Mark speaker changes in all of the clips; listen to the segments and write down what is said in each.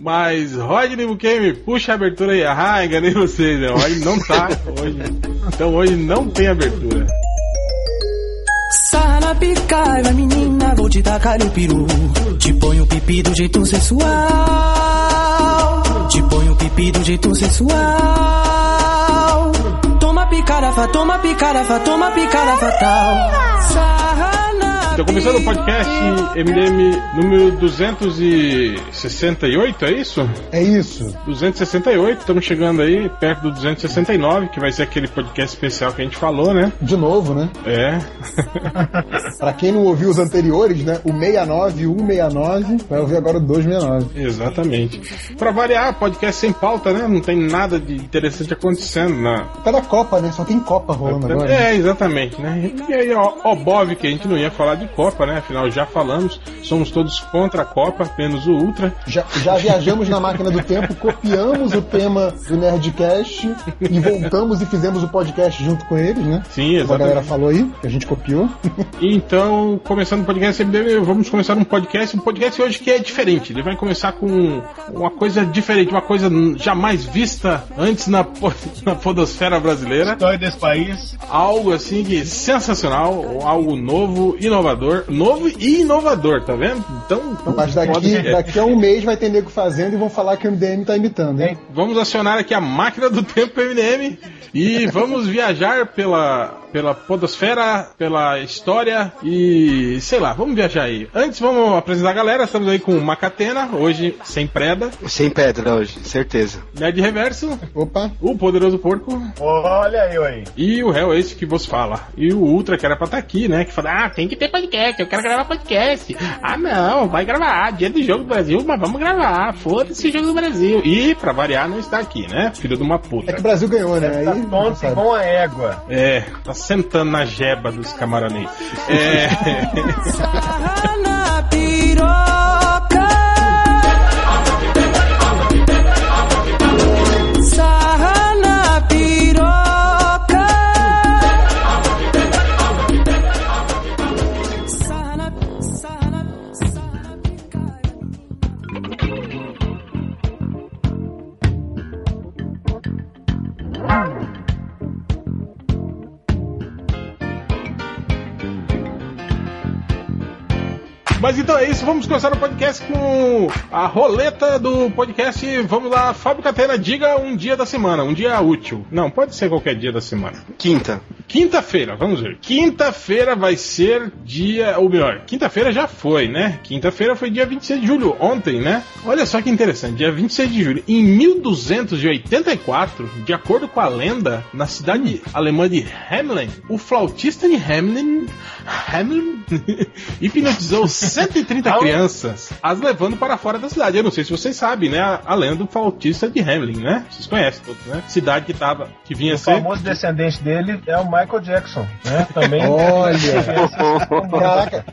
Speaker 1: Mas Rodney Bukemi, puxa a abertura aí. Ah, enganei vocês, né? Hoje não tá hoje. Então hoje não tem abertura.
Speaker 2: Sarra na picaia, menina, vou te tacar o peru. Te ponho pipi do jeito sensual. Te ponho pipi do jeito sensual. Toma picarafa, toma picarafa, toma picarafa fatal. Sarra
Speaker 1: Então, começando o podcast MDM número 268, é isso?
Speaker 3: É isso.
Speaker 1: 268, estamos chegando aí perto do 269, que vai ser aquele podcast especial que a gente falou, né?
Speaker 3: De novo, né?
Speaker 1: É.
Speaker 3: Pra quem não ouviu os anteriores, né? O 69 e o 169, vai ouvir agora o 269.
Speaker 1: Exatamente. Pra variar, podcast sem pauta, né? Não tem nada de interessante acontecendo na.
Speaker 3: Tá na Copa, né? Só tem Copa rolando agora. né?
Speaker 1: É, exatamente, né? E aí, ó, ó, Bob, que a gente não ia falar de Copa, né? Afinal, já falamos, somos todos contra a Copa, apenas o Ultra.
Speaker 3: Já, já viajamos na máquina do tempo, copiamos o tema do Nerdcast e voltamos e fizemos o podcast junto com eles, né?
Speaker 1: Sim,
Speaker 3: Como a galera
Speaker 1: exatamente.
Speaker 3: falou aí, que a gente copiou.
Speaker 1: Então, começando o podcast MDM, vamos começar um podcast, um podcast hoje que é diferente. Ele vai começar com uma coisa diferente, uma coisa jamais vista antes na, na podosfera brasileira.
Speaker 4: História desse país.
Speaker 1: Algo assim de sensacional, algo novo, inovador, novo e inovador, tá vendo? Então,
Speaker 3: Mas daqui, daqui a um mês vai ter nego fazendo e vão falar que o MDM tá imitando, hein?
Speaker 1: Vamos acionar aqui a máquina do tempo MDM e vamos viajar pela, pela podosfera, pela história e sei lá, vamos viajar aí. Antes vamos apresentar a galera, estamos aí com o Macatena, hoje sem preda,
Speaker 5: Sem pedra hoje, certeza.
Speaker 1: Nerd Reverso,
Speaker 3: Opa,
Speaker 1: o Poderoso Porco
Speaker 4: Olha eu aí.
Speaker 1: e o réu esse que vos fala. E o Ultra que era pra estar aqui, né, que fala, ah, tem que ter podcast, eu quero gravar podcast. Ah não, vai gravar, dia do Jogo do Brasil, mas vamos gravar, foda-se o Jogo do Brasil. E pra variar não está aqui, né, filho de uma puta.
Speaker 3: é que o Brasil ganhou, né?
Speaker 4: Tá tonto igual a égua.
Speaker 1: É, tá sentando na jeba dos camaronês. É, mas então é isso, vamos começar o podcast com a roleta do podcast. Vamos lá, Fábio Catena, diga um dia da semana, um dia útil. Não, pode ser qualquer dia da semana.
Speaker 5: Quinta.
Speaker 1: Quinta-feira, vamos ver. Quinta-feira vai ser dia. Ou melhor, quinta-feira já foi, né? Quinta-feira foi dia 26 de julho, ontem, né? Olha só que interessante, dia 26 de julho. Em 1284, de acordo com a lenda, na cidade alemã de Hamelin, o flautista de Hamelin, Hamelin hipnotizou 130 crianças, as levando para fora da cidade. Eu não sei se vocês sabem, né? A, a lenda do flautista de Hamelin, né? Vocês conhecem todos, né? Cidade que tava, que vinha
Speaker 4: O
Speaker 1: ser.
Speaker 4: famoso descendente dele é o Michael Jackson, né? Também.
Speaker 3: Olha! Caraca,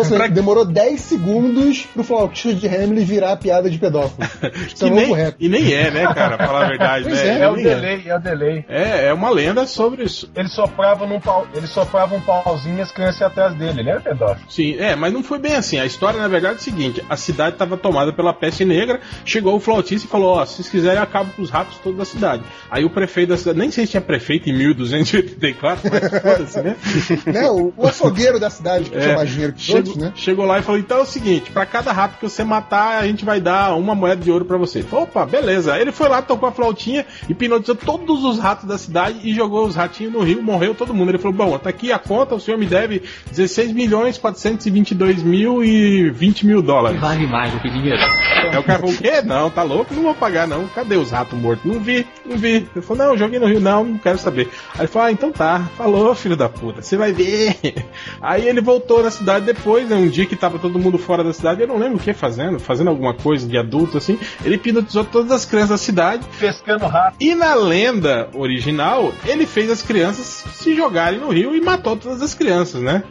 Speaker 3: assim, demorou 10 segundos pro flautista de Hamlin virar a piada de pedófilo. É
Speaker 1: Que nem,
Speaker 3: recorde.
Speaker 1: e nem é, né, cara? Pra falar a verdade,
Speaker 3: Pois
Speaker 1: né?
Speaker 3: é,
Speaker 4: É o
Speaker 1: Nem
Speaker 4: delay, é o delay.
Speaker 1: É, é uma lenda sobre isso.
Speaker 4: Ele soprava num pau, ele soprava um pauzinho e as crianças iam atrás dele, ele era pedófilo.
Speaker 1: Sim, é, mas não foi bem assim. A história, na verdade, é o seguinte: a cidade estava tomada pela peste negra, chegou o flautista e falou: Ó, se vocês quiserem, eu acabo com os ratos todos da cidade. Aí o prefeito da cidade, nem sei se tinha prefeito em 1284, mas foda-se, né?
Speaker 3: Né, o, o açougueiro da cidade, que tinha mais dinheiro que
Speaker 1: chegou,
Speaker 3: todos, né?
Speaker 1: chegou lá e falou: então é o seguinte, pra cada rato que você matar, a gente vai dar uma moeda de ouro pra você. Opa, beleza. Aí ele foi lá, tocou a flautinha, hipnotizou todos os ratos da cidade e jogou os ratinhos no rio, morreu todo mundo. Ele falou: bom, tá aqui a conta, o senhor me deve 16 milhões 422 mil e 20 mil dólares.
Speaker 6: Vale mais do que dinheiro.
Speaker 1: Aí o cara falou: o quê? Não, tá louco? Não vou pagar, não. Cadê os ratos mortos? Não vi, não vi. Ele falou: não, joguei no rio, não, não quero saber. Aí ele falou: ah, então tá. Falou, filho da puta, você vai ver. Aí ele voltou na cidade depois, né? Um dia que tava todo mundo fora da cidade, eu não lembro o que fazendo, fazendo alguma coisa de adulto assim. Ele hipnotizou todas as crianças da cidade.
Speaker 4: Pescando rato.
Speaker 1: E na lenda original, ele fez as crianças se jogarem no rio e matou todas as crianças, né?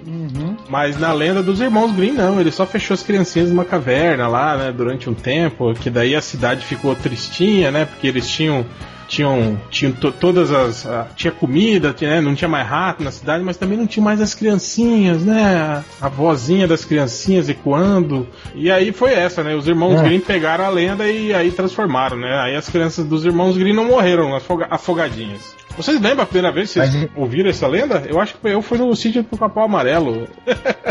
Speaker 1: Mas na lenda dos irmãos Green, não. Ele só fechou as criancinhas numa caverna lá, né? Durante um tempo. Que daí a cidade ficou tristinha, né? Porque eles tinham tinham, tinham to, todas as. A, tinha comida, tinha, né, não tinha mais rato na cidade, mas também não tinha mais as criancinhas, né? A, a vozinha das criancinhas ecoando. E aí foi essa, né? Os irmãos
Speaker 3: É.
Speaker 1: Green pegaram a lenda e aí transformaram, né? Aí as crianças dos irmãos Green não morreram afoga- afogadinhas. Vocês lembram a primeira vez que vocês
Speaker 4: Mas-
Speaker 1: ouviram essa lenda? Eu acho que eu fui no sítio do Capão Amarelo.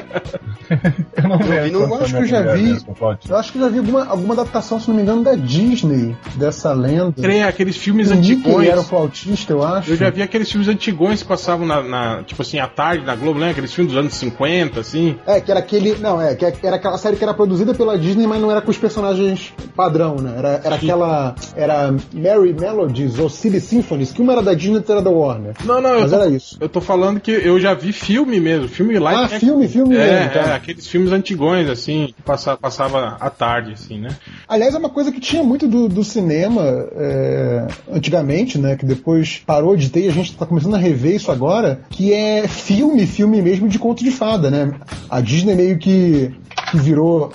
Speaker 4: Eu não
Speaker 5: vi
Speaker 4: lembro.
Speaker 3: eu acho que eu já vi-
Speaker 4: Pode.
Speaker 3: Eu acho que já vi alguma, alguma adaptação, se não me engano, da Disney, dessa lenda.
Speaker 1: Tem aqueles filmes
Speaker 3: Mickey
Speaker 1: antigões.
Speaker 3: era o flautista, eu acho.
Speaker 1: Eu já vi aqueles filmes antigões que passavam na, na- tipo assim, à tarde na Globo, né? Aqueles filmes dos anos 50, assim.
Speaker 3: É, que era aquele. Não, é, que era aquela série que era produzida pela Disney, mas não era com os personagens padrão, né? Era, era aquela. Era Mary Melodies ou Silly Symphonies, que uma era da Disney outra era da Warner.
Speaker 1: Não, não, eu
Speaker 3: Mas
Speaker 1: tô,
Speaker 3: era isso.
Speaker 1: eu tô falando que eu já vi filme mesmo, filme lá.
Speaker 3: Ah, filme, filme
Speaker 1: é,
Speaker 3: mesmo, tá.
Speaker 1: é, aqueles filmes antigões, assim, que passa, passava à tarde, assim, né?
Speaker 3: Aliás, é uma coisa que tinha muito do, do cinema é, antigamente, né? Que depois parou de ter e a gente tá começando a rever isso agora, que é filme, filme mesmo de conto de fada, né? A Disney meio que, que virou.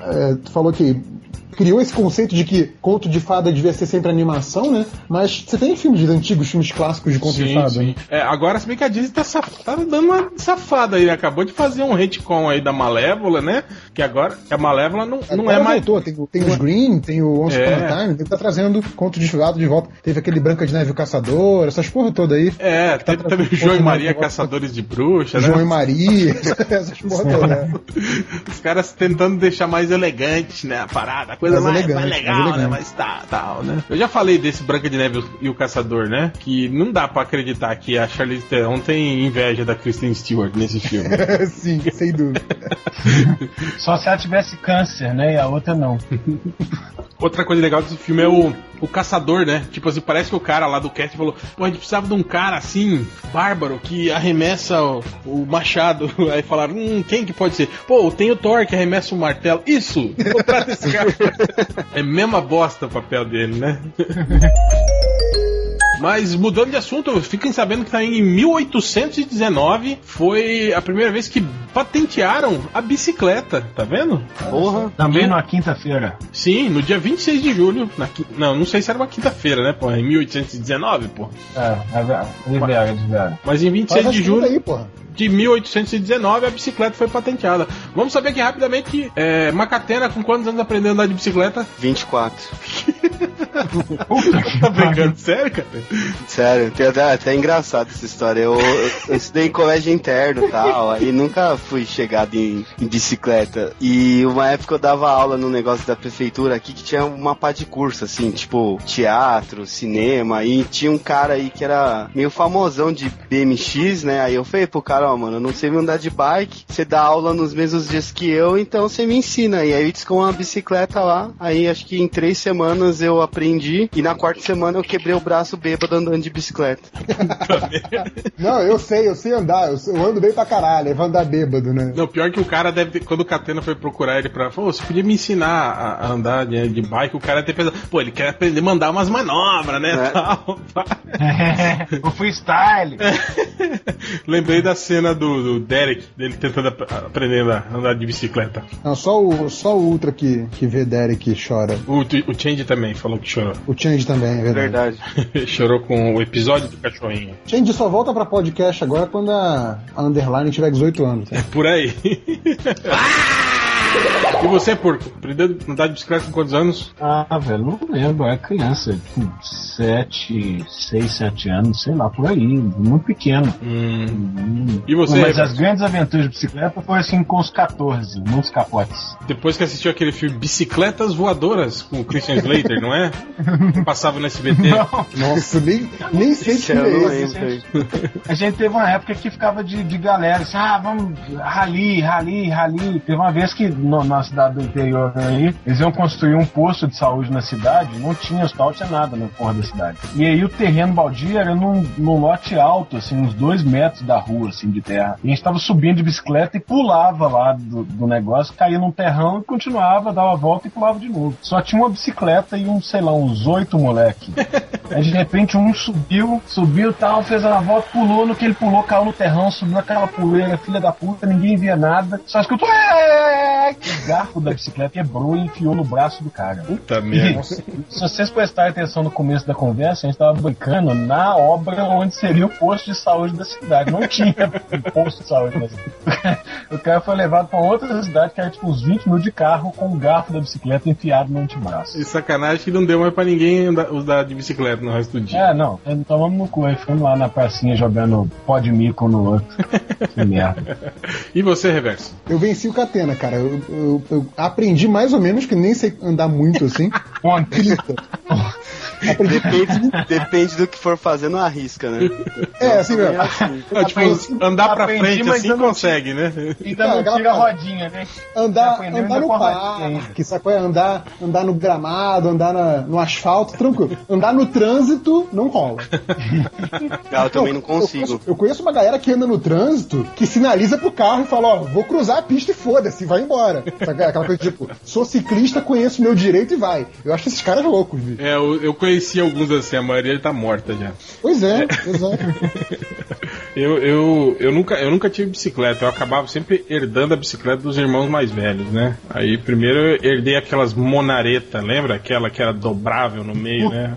Speaker 3: é, tu falou que criou esse conceito de que conto de fada devia ser sempre animação, né? Mas você tem filmes antigos, filmes clássicos de conto de fada, né?
Speaker 1: É, agora, se bem que a Disney tá, saf- tá dando uma safada aí, né? acabou de fazer um retcon aí da Malévola, né? Que agora a Malévola não, não é mais.
Speaker 3: voltou, tem, o- tem os Green, tem o Once
Speaker 1: É.
Speaker 3: Upon a Time, tem que tá trazendo conto de fada de volta. Teve aquele Branca de Neve o Caçador, essas porra toda aí.
Speaker 1: É, teve
Speaker 3: tá
Speaker 1: também o
Speaker 3: trazendo
Speaker 1: João e Maria
Speaker 3: de.
Speaker 1: Caçadores de Bruxa,
Speaker 3: João e
Speaker 1: né?
Speaker 3: Maria, essas porra toda, né?
Speaker 1: Os caras tentando deixar mais elegante, né? A parada, coisa
Speaker 3: Mais
Speaker 1: mais,
Speaker 3: elegante,
Speaker 1: mais
Speaker 3: mais
Speaker 1: legal, né?
Speaker 3: elegante.
Speaker 1: Mas tá, tal, né? Eu já falei desse Branca de Neve e o Caçador, né? Que não dá pra acreditar que a Charlize Theron tem inveja da Kristen Stewart nesse filme.
Speaker 3: Sim, sem dúvida.
Speaker 4: Só se ela tivesse câncer, né? E a outra não.
Speaker 1: Outra coisa legal desse filme é o, o caçador, né? Tipo assim, parece que o cara lá do cast falou: pô, a gente precisava de um cara assim, bárbaro, que arremessa o, o machado. Aí falaram: hum, quem que pode ser? Pô, tem o Thor que arremessa o martelo. Isso! Contrata esse cara. É mesma bosta o papel dele, né? Mas mudando de assunto, fiquem sabendo que tá em 1819 foi a primeira vez que patentearam a bicicleta, tá vendo?
Speaker 5: Porra.
Speaker 4: Também numa quinta-feira.
Speaker 1: Sim, no dia 26 de julho. Na, não, não sei se era uma quinta-feira, né, pô? Em 1819, pô.
Speaker 4: É, é verdade. De vera, de vera.
Speaker 1: Mas em 26
Speaker 3: Faz
Speaker 1: de
Speaker 3: as contas
Speaker 1: julho
Speaker 3: aí, porra.
Speaker 1: De 1819 a bicicleta foi patenteada. Vamos saber aqui rapidamente que é, Macatena, com quantos anos aprendeu a andar de bicicleta?
Speaker 5: 24.
Speaker 1: Tá brincando? Sério, cara?
Speaker 5: Sério, tem até, até engraçado essa história. Eu, eu, eu estudei em colégio interno e tal, aí nunca fui chegado em, em bicicleta. E uma época eu dava aula no negócio da prefeitura aqui que tinha uma pá de curso, assim, tipo teatro, cinema, e tinha um cara aí que era meio famosão de BMX, né? Aí eu falei pro cara, ó, mano, eu não sei me andar de bike, você dá aula nos mesmos dias que eu, então você me ensina. E aí ele disse com uma bicicleta lá, aí acho que em três semanas eu aprendi, e na quarta semana eu quebrei o braço bêbado andando de bicicleta.
Speaker 3: Não, eu sei, eu sei andar, eu, eu ando bem pra caralho, eu vou andar bêbado, né?
Speaker 1: Não, pior que o cara deve ter, quando o Catena foi procurar ele pra. Pô, você podia me ensinar a, a andar de, de bike? O cara deve ter pensado, pô, ele quer aprender a mandar umas manobras, né?
Speaker 5: É.
Speaker 1: Tal, pá.
Speaker 4: o freestyle.
Speaker 1: Lembrei da cena do, do Derek, dele tentando ap- aprender a andar de bicicleta.
Speaker 3: Não, só o, só o Ultra que, que vê Derek chora.
Speaker 1: O, o Change também falou que chorou.
Speaker 3: O Change também, é verdade.
Speaker 5: Verdade.
Speaker 1: chorou com o episódio do cachorrinho.
Speaker 3: Change só volta pra podcast agora quando a, a Underline tiver 18 anos.
Speaker 1: Por aí. e você, porco? Aprendeu a andar de bicicleta com quantos anos?
Speaker 4: Ah, velho, não lembro. Era criança, com 7, 6, 7 anos, sei lá, por aí. Muito pequeno.
Speaker 1: Hum.
Speaker 4: Hum.
Speaker 1: E você,
Speaker 4: Mas as grandes aventuras de bicicleta foi assim com os 14, muitos capotes.
Speaker 1: Depois que assistiu aquele filme Bicicletas Voadoras com o Christian Slater, não é? Que passava no SBT.
Speaker 3: Nossa, nem, nem sei que
Speaker 5: não
Speaker 3: é esse.
Speaker 4: A gente teve uma época que ficava de, de galera, assim, ah, vamos, rali, rali, rali. Teve uma vez que no- na cidade do interior aí, eles iam construir um posto de saúde na cidade, não tinha hospital, tinha nada na porra da cidade. E aí o terreno baldio era num, num lote alto, assim, uns dois metros da rua, assim, de terra. E a gente tava subindo de bicicleta e pulava lá do, do negócio, caía num terrão e continuava, dava a volta e pulava de novo. Só tinha uma bicicleta e um, sei lá, uns oito moleque. Aí de repente um subiu, subiu tal, fez a volta, pulou, no que ele pulou, caiu no terrão, subiu aquela poeira, filha da puta, ninguém via nada. Só escutou. "É!" O garfo da bicicleta quebrou e enfiou no braço do cara.
Speaker 1: Puta merda.
Speaker 4: Se vocês prestarem atenção no começo da conversa, a gente tava brincando na obra onde seria o posto de saúde da cidade. Não tinha posto de saúde na cidade. O cara foi levado pra outra cidade que era tipo uns 20 minutos de carro com o garfo da bicicleta enfiado no antebraço.
Speaker 1: E sacanagem que não deu mais pra ninguém usar de bicicleta no resto do dia.
Speaker 4: É, não, tomamos no cu aí, fomos lá na pracinha jogando pó de mico no outro. Que merda.
Speaker 1: E você, Reverso?
Speaker 3: Eu venci o Catena, cara. Eu, eu- eu aprendi mais ou menos, que nem sei andar muito assim.
Speaker 4: Ontem.
Speaker 3: 30. Aprendi
Speaker 5: Depende, depende do que for fazer, não arrisca, né?
Speaker 3: É, assim, meu.
Speaker 1: Ah, tipo, andar pra
Speaker 4: aprendi,
Speaker 1: frente assim consegue, né?
Speaker 4: Ainda
Speaker 3: Cara,
Speaker 4: não tira a rodinha, né?
Speaker 3: Andar,
Speaker 4: aprendeu
Speaker 3: andar no parque, sacou? É andar, andar no gramado, andar na- no asfalto, tranquilo. Andar no trânsito, não rola.
Speaker 5: Ah, eu também não consigo.
Speaker 3: Eu, eu conheço uma galera que anda no trânsito que sinaliza pro carro e fala, ó, vou cruzar a pista e foda-se, vai embora. Aquela coisa tipo, sou ciclista, conheço meu direito e vai. Eu acho esses caras loucos, bicho.
Speaker 1: É, eu, eu conheci alguns assim, a maioria tá morta já.
Speaker 3: Pois é, exato.
Speaker 1: Eu, eu, eu, nunca, eu nunca tive bicicleta, eu acabava sempre herdando a bicicleta dos irmãos mais velhos, né? Aí primeiro eu herdei aquelas monareta, lembra? Aquela que era dobrável no meio, né?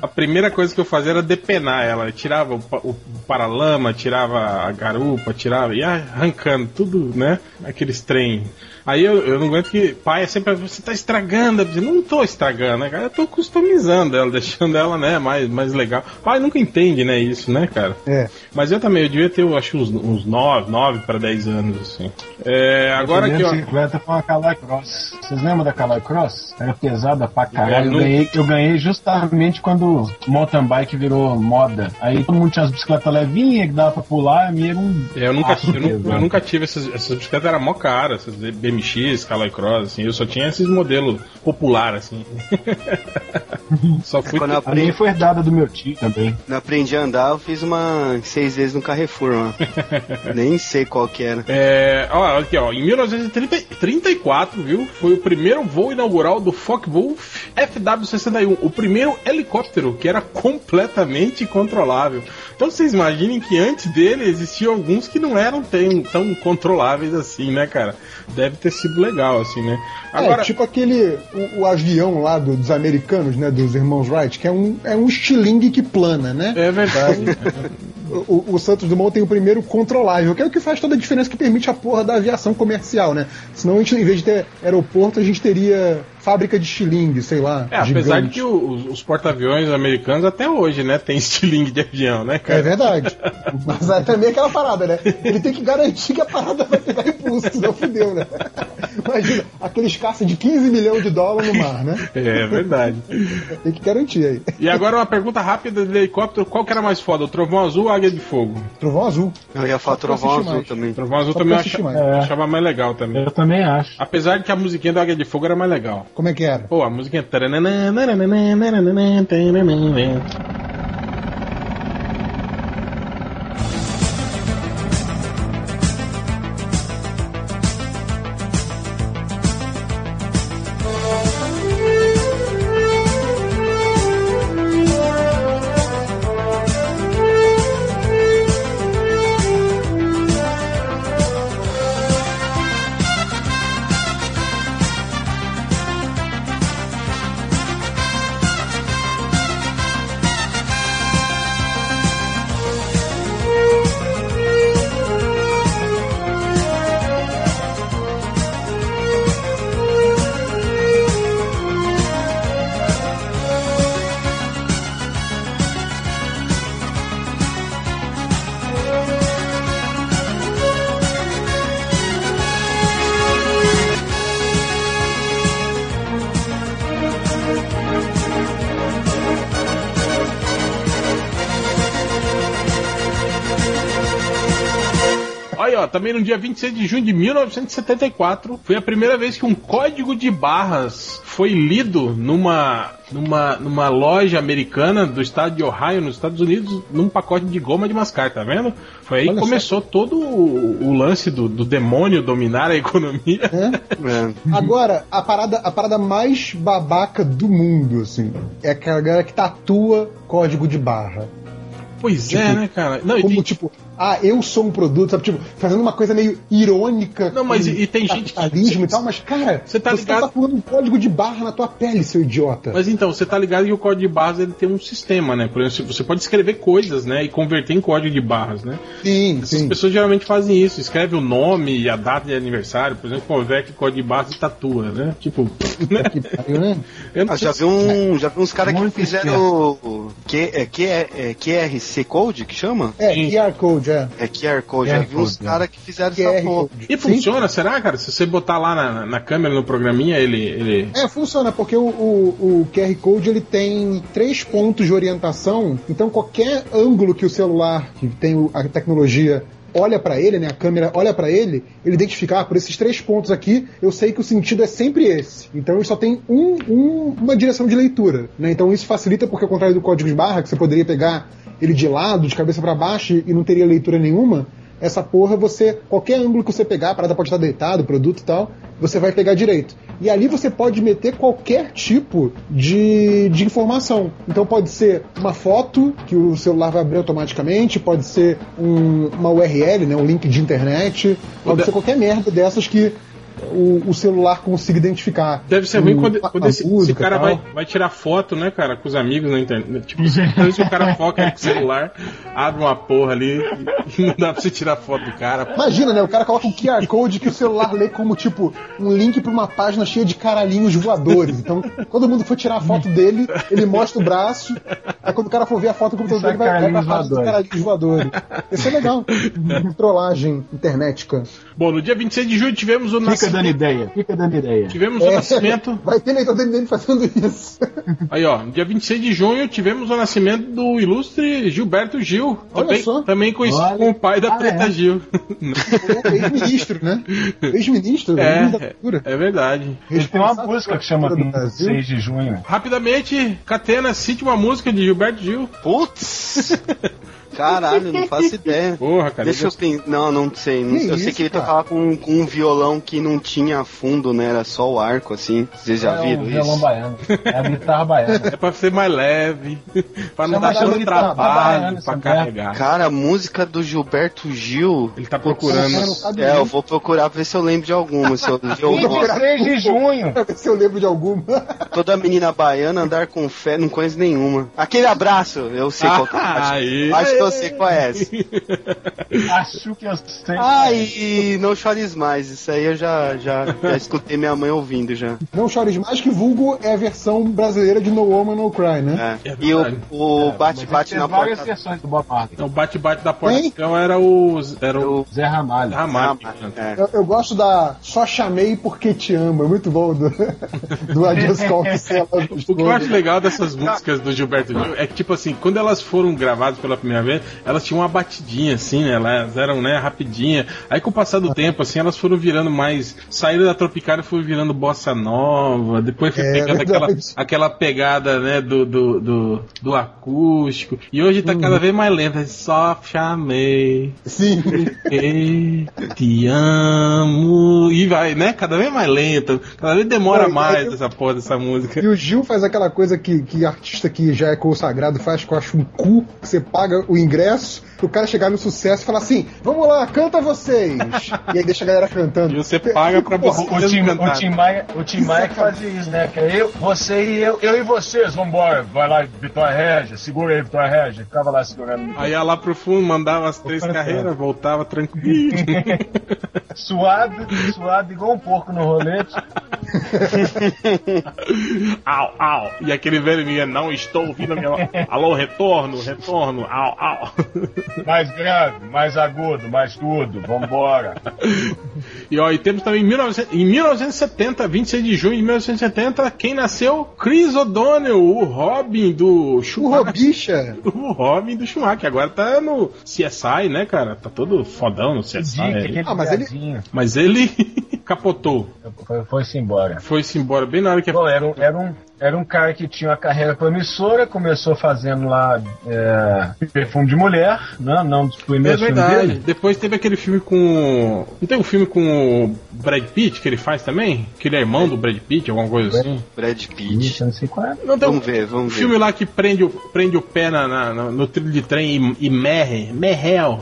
Speaker 1: A primeira coisa que eu fazia era depenar ela. Eu tirava o, o paralama, tirava a garupa, tirava, ia arrancando tudo, né? Aqueles trem. Aí eu, eu não aguento que pai é sempre você tá estragando a bicicleta. Não tô estragando, né, cara? Eu tô customizando ela, deixando ela, né, mais, mais legal. Pai nunca entende, né, isso, né, cara?
Speaker 3: É.
Speaker 1: Mas eu também, eu devia ter, eu acho, uns, uns 9, 9 para 10 anos, assim. É, agora aqui,
Speaker 4: Minha
Speaker 1: ó.
Speaker 4: bicicleta foi uma Caloi Cross. Vocês lembram da Caloi Cross? Era pesada pra caralho. Eu
Speaker 1: não-
Speaker 4: ganhei, eu ganhei justamente quando mountain bike virou moda. Aí todo mundo tinha as bicicletas levinhas que dava pra pular, a minha era um.
Speaker 1: É, Eu nunca, eu, eu nunca tive essas, essas bicicletas, era mó cara, essas BMX, Caloi Cross, assim, eu só tinha esses modelos popular, assim. só fui.
Speaker 5: Quando eu
Speaker 4: A minha
Speaker 5: aprendi,
Speaker 4: foi herdada do meu tio também.
Speaker 5: quando eu aprendi a andar, eu fiz uma seis vezes no Carrefour, mano. Nem sei qual que era.
Speaker 1: É, ó, aqui, ó, em 1934, viu, foi o primeiro voo inaugural do Focke-Wulf FW-61, o primeiro helicóptero que era completamente controlável. Então vocês imaginem que antes dele existiam alguns que não eram tão, tão controláveis assim, né, cara? Deve ter sido legal, assim, né? Agora,
Speaker 3: É, tipo aquele. O, o avião lá do- dos americanos, né? Dos irmãos Wright, que é um, é um estilingue que plana, né?
Speaker 1: é verdade.
Speaker 3: O, o Santos Dumont tem o primeiro controlável, que é o que faz toda a diferença que permite a porra da aviação comercial, né? Senão a gente, em vez de ter aeroporto, a gente teria fábrica de estilingue, sei lá.
Speaker 1: É, apesar de
Speaker 3: gigante.
Speaker 1: que os, os porta-aviões americanos até hoje, né, tem estilingue de avião, né, cara?
Speaker 3: É verdade. Mas é também aquela parada, né? Ele tem que garantir que a parada vai pegar impulso, senão fudeu, né? Imagina, aqueles caça de 15 milhões de dólares no mar, né?
Speaker 1: É verdade.
Speaker 3: Tem que garantir aí.
Speaker 1: E agora uma pergunta rápida de helicóptero: qual que era mais foda, o Trovão Azul ou a Águia de Fogo?
Speaker 3: Trovão azul.
Speaker 5: Eu ia falar Trovão Azul
Speaker 3: mais.
Speaker 5: também.
Speaker 1: Trovão Azul
Speaker 3: Só
Speaker 1: também eu
Speaker 3: pra assistir
Speaker 1: acha-
Speaker 3: mais.
Speaker 1: achava mais legal também.
Speaker 4: Eu também acho.
Speaker 1: Apesar de que a musiquinha da Águia de Fogo era mais legal.
Speaker 3: Como é que era?
Speaker 1: Pô, a musiquinha. taranana, também no dia 26 de junho de 1974, foi a primeira vez que um código de barras foi lido numa numa, numa loja americana do estado de Ohio, nos Estados Unidos, num pacote de goma de mascar, tá vendo? Foi aí que
Speaker 3: Olha
Speaker 1: começou todo o, o lance do, do demônio dominar a economia.
Speaker 5: É.
Speaker 3: Agora, a parada, a parada mais babaca do mundo, assim, é aquela galera que tatua código de barra.
Speaker 1: Pois
Speaker 3: Tipo,
Speaker 1: é, né, cara? Não, e
Speaker 3: Como,
Speaker 1: tem,
Speaker 3: tipo, ah, eu sou um produto, sabe? Tipo, fazendo uma coisa meio irônica.
Speaker 1: Não, mas
Speaker 3: com
Speaker 1: e- e tem gente que-
Speaker 3: e tal, mas, cara,
Speaker 1: Você tá
Speaker 3: você
Speaker 1: ligado-
Speaker 3: tá tatuando um código de barra na tua pele, seu idiota.
Speaker 1: Mas então, você tá ligado que o código de barras ele tem um sistema, né? Por exemplo, você pode escrever coisas, né? E converter em código de barras, né?
Speaker 3: Sim,
Speaker 1: Essas
Speaker 3: sim.
Speaker 1: pessoas geralmente fazem isso, escreve o nome e a data de aniversário, por exemplo, converte código de barras e tatua, né? Tipo, né?
Speaker 3: Que pariu, né?
Speaker 1: Eu não
Speaker 5: Ah, já vi, um, já vi uns caras que fizeram o, o Q, é, Q, é, QRC Code, que chama?
Speaker 3: É. QR Code, é.
Speaker 5: É QR Code. já
Speaker 4: QR
Speaker 5: vi uns
Speaker 4: Code,
Speaker 5: caras que fizeram
Speaker 3: QR
Speaker 5: essa porra.
Speaker 3: Code.
Speaker 1: E
Speaker 3: Sim.
Speaker 1: funciona, será, cara? Se você botar lá na, na câmera, no programinha, ele. ele...
Speaker 3: É, funciona, porque o, o, o QR Code ele tem três pontos de orientação, então qualquer ângulo que o celular, que tem a tecnologia, olha pra ele, né, a câmera olha pra ele, ele identifica, ah, por esses três pontos aqui, eu sei que o sentido é sempre esse. Então ele só tem um, um- uma direção de leitura, né? Então isso facilita porque ao contrário do código de barra, que você poderia pegar ele de lado, de cabeça pra baixo e não teria leitura nenhuma, essa porra você, qualquer ângulo que você pegar, a parada pode estar deitado, o produto e tal, você vai pegar direito. E ali você pode meter qualquer tipo de, de informação. Então pode ser uma foto que o celular vai abrir automaticamente, pode ser um- uma URL, né, um link de internet, Pode- ser qualquer merda dessas que o, o celular consiga identificar.
Speaker 1: Deve ser ruim quando, quando esse, esse
Speaker 3: música
Speaker 1: cara vai, vai tirar foto, né, cara, com os amigos na internet. Tipo, se o cara foca com o celular, abre uma porra ali e não dá pra você tirar foto do cara.
Speaker 3: Imagina, né? O cara coloca um QR Code que o celular lê como, tipo, um link pra uma página cheia de caralhinhos voadores. Então, quando mundo for tirar a foto dele, ele mostra o braço. Aí quando o cara for ver a foto do computador dele, vai, vai pra página dos caralhinhos voadores. Isso é legal. Trollagem internetica.
Speaker 1: Bom, no dia 26 de julho tivemos o
Speaker 4: Fica
Speaker 1: nascimento.
Speaker 4: dando ideia, fica dando ideia.
Speaker 1: Tivemos o nascimento.
Speaker 3: Vai ter leitor dele fazendo isso.
Speaker 1: Aí, ó, no dia 26 de junho tivemos o nascimento do ilustre Gilberto Gil.
Speaker 3: Olha
Speaker 1: Também,
Speaker 3: só.
Speaker 1: também conhecido
Speaker 4: Olha.
Speaker 1: como o pai da
Speaker 4: Ah,
Speaker 1: Preta
Speaker 4: é.
Speaker 1: Gil.
Speaker 3: Ex-ministro, né? Ex-ministro.
Speaker 1: É, é verdade.
Speaker 4: Ele tem uma música que chama
Speaker 3: cultura do Brasil.
Speaker 4: 6 de junho.
Speaker 1: Rapidamente, Catena, cite uma música de Gilberto Gil.
Speaker 5: Putz! Caralho, não faço ideia.
Speaker 1: Porra, cara.
Speaker 5: Deixa eu pensar. Não, não sei. Não- eu sei
Speaker 3: isso,
Speaker 5: que ele
Speaker 3: cara?
Speaker 5: tocava com, com um violão que não tinha fundo, né? Era só o arco, assim. Vocês já
Speaker 4: é
Speaker 5: viram
Speaker 4: um violão
Speaker 5: isso?
Speaker 4: baiano. É a guitarra baiana.
Speaker 1: É pra ser mais leve, pra não
Speaker 4: Chama
Speaker 1: dar tanto
Speaker 4: de trabalho,
Speaker 1: pra
Speaker 4: essa
Speaker 1: carregar.
Speaker 5: Cara, a música do Gilberto Gil.
Speaker 1: Ele tá procurando.
Speaker 3: sabe
Speaker 5: É, eu vou procurar pra ver se eu lembro de alguma. Se eu, eu-
Speaker 4: 26 de junho.
Speaker 3: pra ver se eu lembro de alguma.
Speaker 5: toda menina baiana andar com fé, não conheço nenhuma. Aquele abraço, eu sei qual que é.
Speaker 1: Ah,
Speaker 5: Acho,
Speaker 1: aí.
Speaker 5: acho que qual é essa.
Speaker 4: Acho que eu sei.
Speaker 5: Ah, e não chores mais. Isso aí eu já, já, já escutei minha mãe ouvindo já.
Speaker 3: Não chores mais que vulgo é a versão brasileira de No Woman No Cry, né?
Speaker 5: É.
Speaker 1: É
Speaker 5: E o, o bate-bate
Speaker 4: Tem
Speaker 5: na
Speaker 4: várias
Speaker 5: porta.
Speaker 4: versões do Bob Marley.
Speaker 1: Então, o bate-bate da porta então era o. Era o.
Speaker 4: Zé Ramalho.
Speaker 1: Ramalho.
Speaker 5: É.
Speaker 3: Eu, eu gosto da Só Chamei Porque Te Amo, é muito bom do, do Adios
Speaker 1: O que eu acho legal dessas músicas do Gilberto Gil é que, tipo assim, quando elas foram gravadas pela primeira vez, elas tinham uma batidinha, assim, né? Elas eram, né, rapidinha. Aí com o passar do tempo, assim, elas foram virando mais. Saíram da Tropicália e foram virando bossa nova. Depois foi
Speaker 3: É,
Speaker 1: pegando aquela,
Speaker 3: verdade.
Speaker 1: aquela pegada, né, do, do, do, do acústico. E hoje tá cada vez mais lenta. Só chamei.
Speaker 3: Sim.
Speaker 1: Te amo. E vai, né? Cada vez mais lenta. Cada vez demora mais
Speaker 3: eu-
Speaker 1: essa porra dessa música.
Speaker 3: E o Gil faz aquela coisa que, que artista que já é consagrado faz, que eu acho um cu, que você paga o ingresso, o cara chegar no sucesso e falar assim, vamos lá, canta vocês! e aí deixa a galera cantando.
Speaker 1: E você paga pra você
Speaker 4: O, o, Tim,
Speaker 1: cantar.
Speaker 4: o, Tim Maia, o Tim Maia que fazia isso, né? Que é eu, você e eu, eu e vocês, vambora. Vai lá, Vitória Regia, segura aí, Vitória Regia. Ficava lá segurando.
Speaker 1: Aí ia lá pro fundo, mandava as três carreiras, voltava tranquilo.
Speaker 4: Suado, suado igual um porco no rolete.
Speaker 1: au, au. E aquele velho vinha, não estou ouvindo a minha. Alô, retorno, retorno, au, au.
Speaker 4: Mais grave, mais agudo, mais tudo. Vambora.
Speaker 1: E ó, e temos também em, 1900 em 1970, 26 de junho de 1970, quem nasceu? Chris O'Donnell, o Robin do
Speaker 3: O
Speaker 1: Schumacher.
Speaker 3: Robicha.
Speaker 1: O Robin do Schumacher, agora tá no CSI, né, cara? Tá todo fodão no CSI.
Speaker 4: Dica,
Speaker 3: Ah, mas ele-.
Speaker 1: Mas ele capotou.
Speaker 4: Foi- Foi-se embora.
Speaker 1: Foi-se embora bem na hora que
Speaker 4: Bom, era era, um, era um cara que tinha uma carreira promissora, começou fazendo lá é, perfume de mulher, né? não dos
Speaker 1: É
Speaker 4: primeiros filmes
Speaker 1: verdade.
Speaker 4: dele.
Speaker 1: Depois teve aquele filme com. Não tem um filme com o Brad Pitt que ele faz também? Que ele é irmão do Brad Pitt, alguma coisa assim?
Speaker 5: Brad Pitt.
Speaker 4: Não sei qual é.
Speaker 1: Não tem um
Speaker 5: Vamos ver, vamos ver.
Speaker 1: filme lá que prende o, prende o pé na, na- na- no trilho de trem e, e merre. Merrel.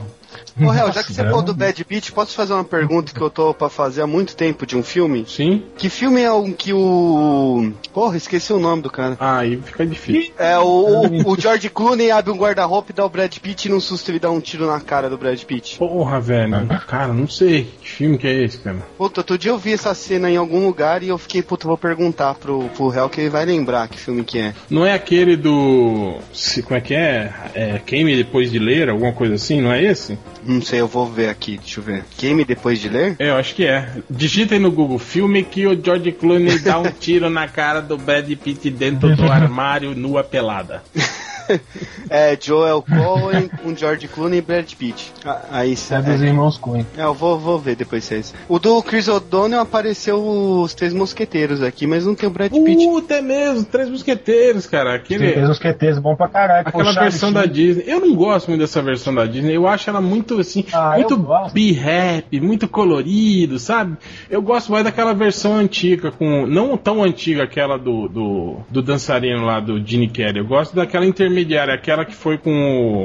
Speaker 5: Ô, Hel, já que você falou do Brad Pitt, posso fazer uma pergunta que eu tô pra fazer há muito tempo de um filme?
Speaker 1: Sim?
Speaker 5: Que filme é um que o. Porra, esqueci o nome do cara.
Speaker 1: Ah, aí fica difícil.
Speaker 5: É, o, o, o George Clooney abre um guarda-roupa e dá o Brad Pitt e num susto ele dá um tiro na cara do Brad Pitt.
Speaker 1: Porra, velho. Cara, não sei. Que filme que é esse, cara?
Speaker 5: Puta, outro dia eu vi essa cena em algum lugar e eu fiquei, puta, vou perguntar pro, pro Hel que ele vai lembrar que filme que é.
Speaker 1: Não é aquele do. se- Como é que é? é Queime depois de ler, alguma coisa assim, não é esse?
Speaker 5: Não sei, eu vou ver aqui, deixa eu ver. Game depois de ler?
Speaker 1: É, eu acho que é. Digitem no Google, filme que o George Clooney dá um tiro na cara do Brad Pitt dentro do armário, nua pelada.
Speaker 5: É, Joel Cohen com George Clooney e Brad Pitt. Ah, Aí
Speaker 4: É dos
Speaker 5: é,
Speaker 4: irmãos Coen.
Speaker 5: é, eu vou, vou ver depois se é esse. O do Chris O'Donnell apareceu os Três Mosqueteiros aqui, mas não tem o Brad Pitt.
Speaker 1: Puta, é mesmo, Três Mosqueteiros, cara. Aquele,
Speaker 4: uns QTs bom pra caralho.
Speaker 1: Aquela
Speaker 4: Charlie
Speaker 1: versão da. Disney. Eu não gosto muito dessa versão da Disney. Eu acho ela muito assim,
Speaker 4: Ah,
Speaker 1: muito b-rap, muito colorido, sabe? Eu gosto mais daquela versão antiga, com não tão antiga aquela do, do, do dançarino lá do Gene Kelly. Eu gosto daquela intermediária, aquela que foi com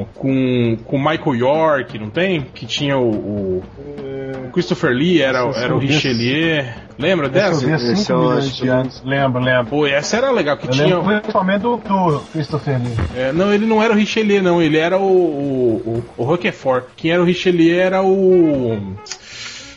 Speaker 1: o- com com o Michael York, não tem? Que tinha o, o- o Christopher Lee era, era o Richelieu. Lembra
Speaker 4: Essa eu
Speaker 1: dessa?
Speaker 4: vi há
Speaker 5: Esse
Speaker 4: 5
Speaker 5: eu
Speaker 4: milhões de anos. Lembro, lembro.
Speaker 1: Pô, essa era legal, que
Speaker 4: Eu
Speaker 1: tinha.
Speaker 4: lembro principalmente do, do Christopher Lee.
Speaker 1: É, não, ele não era o Richelieu, não. Ele era o, o, o, o Roquefort. Quem era o Richelieu era o.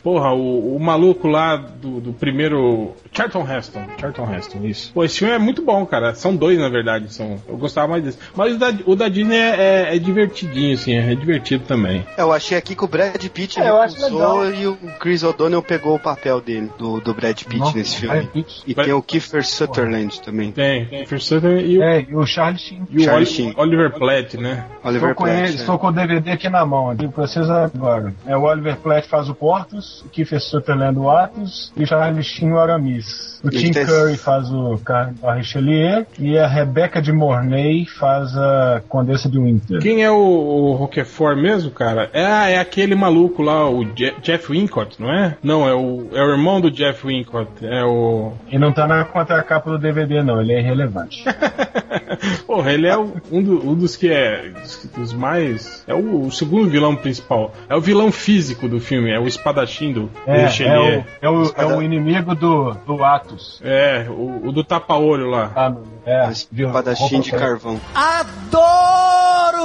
Speaker 1: Porra, o, o maluco lá do, do primeiro. Charlton Heston. Charlton Heston, isso. Pô, esse filme é muito bom, cara. São dois, na verdade. São, eu gostava mais desse. Mas o da, o da Disney é, é- é divertidinho, assim. É divertido também.
Speaker 5: É, Eu achei aqui que o Brad Pitt
Speaker 4: É, eu acho
Speaker 5: recusou
Speaker 4: legal.
Speaker 5: e o Chris O'Donnell pegou o papel dele, do, do Brad Pitt
Speaker 4: Nossa,
Speaker 5: nesse filme.
Speaker 4: Pitt.
Speaker 5: E tem o Kiefer Sutherland também.
Speaker 1: Tem. Kiefer Sutherland e o,
Speaker 4: É, e o Charlie Sheen.
Speaker 1: e o
Speaker 5: Charlie
Speaker 1: Oli-
Speaker 5: Sheen.
Speaker 1: Oliver Platt, né?
Speaker 5: Oliver
Speaker 4: Estou com, ele,
Speaker 5: Platt. é.
Speaker 4: estou com o DVD aqui na mão, digo pra vocês agora. É o Oliver Platt faz o Portos, Kiefer Sutherland o Atos e o Charlie Sheen o Aramis. O Tim
Speaker 5: tem-
Speaker 4: Curry faz o Car- a Richelieu e a Rebecca de Mornay faz a Condessa de Winter.
Speaker 1: Quem é o, o Roquefort mesmo, cara? É, ah, é aquele maluco lá, o Je- Jeff Wincott, não é? Não, é o, é o irmão do Jeff Wincott. É o.
Speaker 4: E não tá na contracapa do DVD não, ele é irrelevante.
Speaker 1: Porra, ele é o- um, do- um dos que é. Dos, dos mais. É o, o segundo vilão principal. É o vilão físico do filme, é o espadachim
Speaker 4: É, é, o, é, o, é o inimigo do, do Atos.
Speaker 1: É, o, o do tapa-olho lá.
Speaker 4: Ah, no- é?
Speaker 5: Espadachim de carvão.
Speaker 2: Adoro!